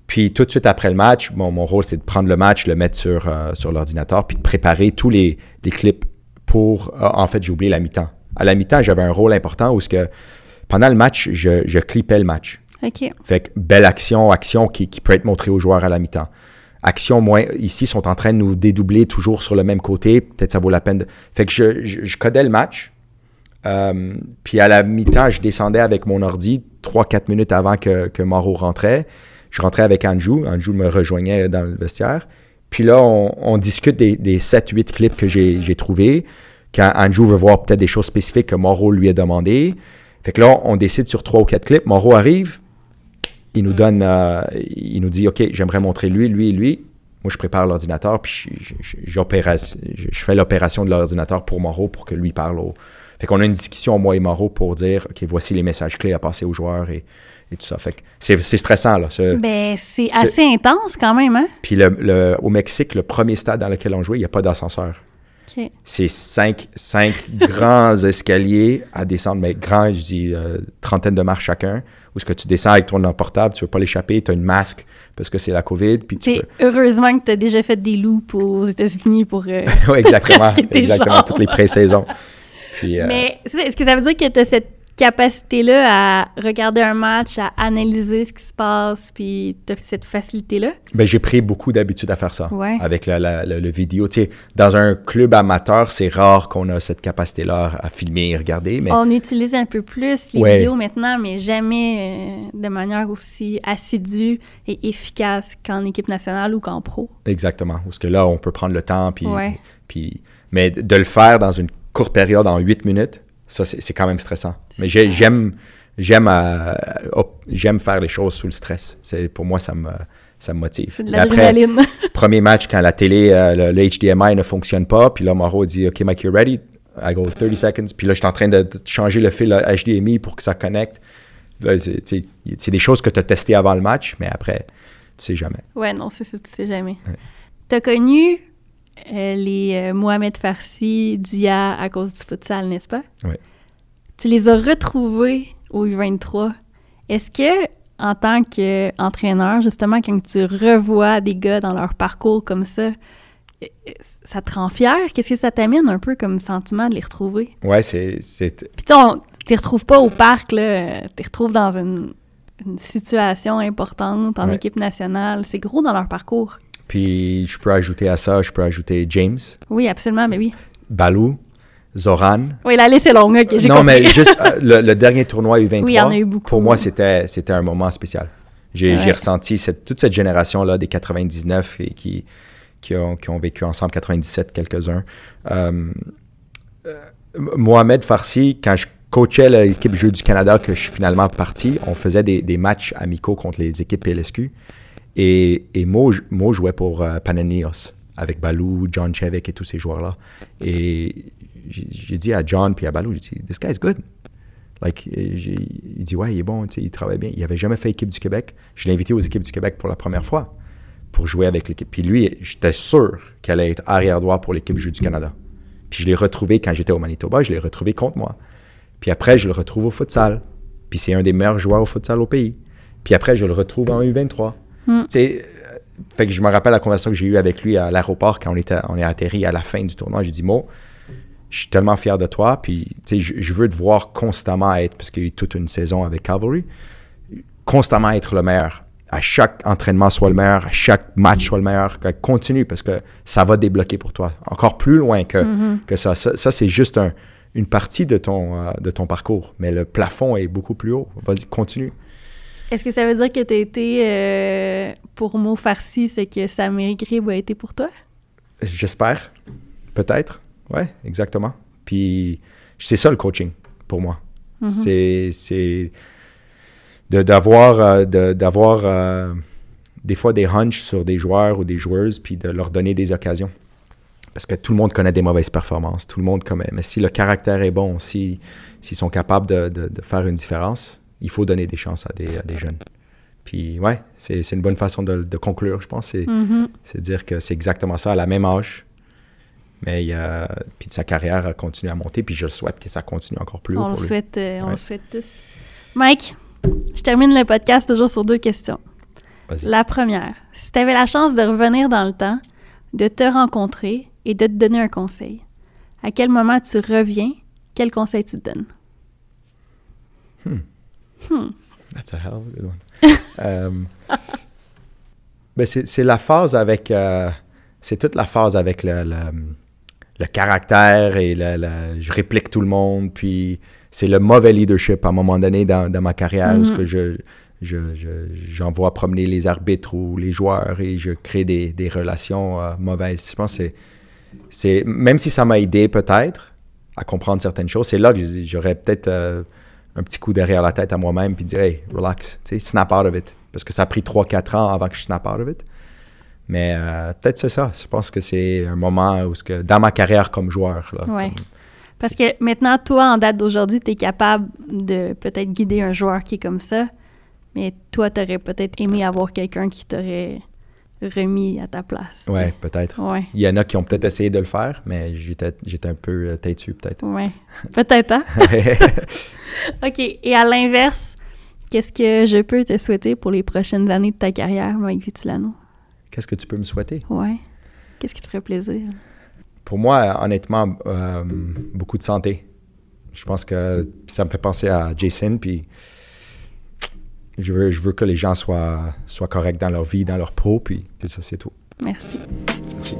Puis tout de suite après le match, mon, mon rôle, c'est de prendre le match, le mettre sur, euh, sur l'ordinateur, puis de préparer tous les, les clips pour. Ah, en fait, j'ai oublié la mi-temps. À la mi-temps, j'avais un rôle important où ce que pendant le match, je, je clippais le match. OK. Fait que belle action, action qui, qui peut être montrée aux joueurs à la mi-temps. Action moins. Ici, sont en train de nous dédoubler toujours sur le même côté. Peut-être ça vaut la peine de. Fait que je, je, codais le match. Euh, puis à la mi-temps, je descendais avec mon ordi 3-4 minutes avant que, que Mauro rentrait. Je rentrais avec Anjou. Anjou me rejoignait dans le vestiaire. Puis là, on, discute des, des 7-8 clips que j'ai trouvés. Quand Anjou veut voir peut-être des choses spécifiques que Mauro lui a demandé. Fait que là, on décide sur 3 ou 4 clips. Mauro arrive. Il nous donne, euh, il nous dit, OK, j'aimerais montrer lui, lui lui. Moi, je prépare l'ordinateur, puis je, fais l'opération de l'ordinateur pour Mauro pour que lui parle au, fait qu'on a une discussion, moi et Mauro, pour dire, OK, voici les messages clés à passer aux joueurs tout ça. Fait que c'est, stressant, là. Ben, c'est assez intense quand même, hein? Puis le, au Mexique, le premier stade dans lequel on jouait, il n'y a pas d'ascenseur. C'est cinq, cinq grands escaliers à descendre, mais grands, je dis euh, trentaine de marches chacun, où ce que tu descends avec ton portable, tu veux pas l'échapper, tu as une masque parce que c'est la COVID. Puis tu Heureusement que tu as déjà fait des loops aux États-Unis pour. Euh, oui, exactement. exactement, toutes les pré-saisons. Euh, Mais est-ce que ça veut dire que tu as cette capacité-là à regarder un match, à analyser ce qui se passe, puis tu as cette facilité-là? Ben, j'ai pris beaucoup d'habitude à faire ça avec le vidéo. Tu sais, dans un club amateur, c'est rare qu'on a cette capacité-là à filmer et regarder. Mais... On utilise un peu plus les vidéos maintenant, mais jamais euh, de manière aussi assidue et efficace qu'en équipe nationale ou qu'en pro. Exactement. Parce que là, on peut prendre le temps, puis... puis mais de le faire dans une courte période en 8 minutes, ça, c'est quand même stressant. Mais j'aime j'aime euh, j'aime faire les choses sous le stress. C'est pour moi ça me ça me motive. De l'adrénaline. premier match quand la télé euh, le, HDMI ne fonctionne pas, puis là Mauro dit OK Mike, you ready? I go 30 seconds. Puis là je suis en train de, changer le fil HDMI pour que ça connecte. C'est des choses que tu as testées avant le match, mais après tu sais jamais. Ouais, non, c'est ça, tu sais jamais. Tu as connu les euh, Mohamed Farsi, Dia à cause du futsal, n'est-ce pas? Oui. Tu les as retrouvés au U23. Est-ce que, en tant qu'entraîneur, justement, quand tu revois des gars dans leur parcours comme ça, euh, ça te rend fier? Qu'est-ce que ça t'amène un peu comme sentiment de les retrouver? Ouais, c'est. Puis tu les retrouves pas au parc, là. Tu les retrouves dans une, situation importante en équipe nationale. C'est gros dans leur parcours. Puis je peux ajouter à ça, je peux ajouter James. Oui, absolument, mais oui. Balou, Zoran. Oui, la liste est longue, ok, Non, mais juste euh, le, dernier tournoi U23. Oui, il y en a eu beaucoup. Pour moi, c'était, c'était un moment spécial. J'ai, ressenti cette, toute cette génération-là des 99 et qui, qui, ont, qui ont vécu ensemble, 97 quelques-uns. Euh, euh, Mohamed Farsi, quand je coachais l'équipe Jeux du Canada, que je suis finalement parti, on faisait des, des matchs amicaux contre les équipes PLSQ. Et, et Mo, jouait pour euh, Pananios avec Balou, John Chevik et tous ces joueurs-là. Et j'ai dit à John puis à Balou, j'ai dit, This guy's good. Like, il dit, ouais, il est bon, il travaille bien. Il n'avait jamais fait équipe du Québec. Je l'ai invité aux équipes du Québec pour la première fois pour jouer avec l'équipe. Puis lui, j'étais sûr qu'elle allait être arrière-droit pour l'équipe Jeux du Canada. Puis je l'ai retrouvé quand j'étais au Manitoba, je l'ai retrouvé contre moi. Puis après, je le retrouve au futsal. Puis c'est un des meilleurs joueurs au futsal au pays. Puis après, je le retrouve en U23. Hmm. Euh, fait que je me rappelle la conversation que j'ai eue avec lui à l'aéroport quand on, était, on est atterri à la fin du tournoi. J'ai dit, Mo, je suis tellement fier de toi, puis je, je veux te voir constamment être, parce qu'il y a eu toute une saison avec Cavalry, constamment être le meilleur. À chaque entraînement, soit le meilleur, à chaque match, soit le meilleur. Continue, parce que ça va débloquer pour toi. Encore plus loin que, mm-hmm. que ça. Ça, c'est juste une partie de ton, euh, de ton parcours, mais le plafond est beaucoup plus haut. Vas-y, continue. Est-ce que ça veut dire que tu as été, euh, pour mot farci, ce que Samir Grib a été pour toi? J'espère. Peut-être. Oui, exactement. Puis c'est ça le coaching pour moi. Mm-hmm. C'est d'avoir euh, d'avoir euh, des fois des hunches sur des joueurs ou des joueuses puis de leur donner des occasions. Parce que tout le monde connaît des mauvaises performances. Tout le monde connaît. Mais si le caractère est bon, s'ils sont capables de, de, faire une différence, il faut donner des chances à des, à des jeunes. Puis ouais, c'est une bonne façon de, de conclure, je pense. C'est mm-hmm. dire que c'est exactement ça, à la même âge. Mais il a, puis sa carrière a continué à monter, puis je le souhaite que ça continue encore plus haut. On, le, Souhaite, euh, on le souhaite tous. Mike, je termine le podcast toujours sur deux questions. La première, si tu avais la chance de revenir dans le temps, de te rencontrer et de te donner un conseil, à quel moment tu reviens, quel conseil tu te donnes? Hmm. Hmm. That's a hell of a good one. Euh, ben c'est la phase avec. Euh, c'est toute la phase avec le, le caractère et je réplique tout le monde. Puis c'est le mauvais leadership à un moment donné dans, ma carrière où que je, j'envoie promener les arbitres ou les joueurs et je crée des, relations euh, mauvaises. Je pense que c'est, même si ça m'a aidé peut-être à comprendre certaines choses, c'est là que j'aurais peut-être euh, un petit coup derrière la tête à moi-même puis dire hey relax, snap out of it parce que ça a pris 3-4 ans avant que je snap out of it. Mais euh, peut-être c'est ça. Je pense que c'est un moment où, que, dans ma carrière comme joueur. Là, Parce que maintenant, toi, en date d'aujourd'hui, tu es capable de peut-être guider un joueur qui est comme ça. Mais toi, tu aurais peut-être aimé avoir quelqu'un qui t'aurait remis à ta place. Oui, peut-être. Ouais. Il y en a qui ont peut-être essayé de le faire, mais j'étais, j'étais un peu euh, têtu, peut-être. Oui, peut-être, hein? OK. Et à l'inverse, qu'est-ce que je peux te souhaiter pour les prochaines années de ta carrière, Mike Vitulano? Qu'est-ce que tu peux me souhaiter? Oui. Qu'est-ce qui te ferait plaisir? Pour moi, honnêtement, euh, beaucoup de santé. Je pense que ça me fait penser à Jason, puis je veux, je veux que les gens soient, soient corrects dans leur vie, dans leur peau, puis ça, c'est tout. Merci. Merci.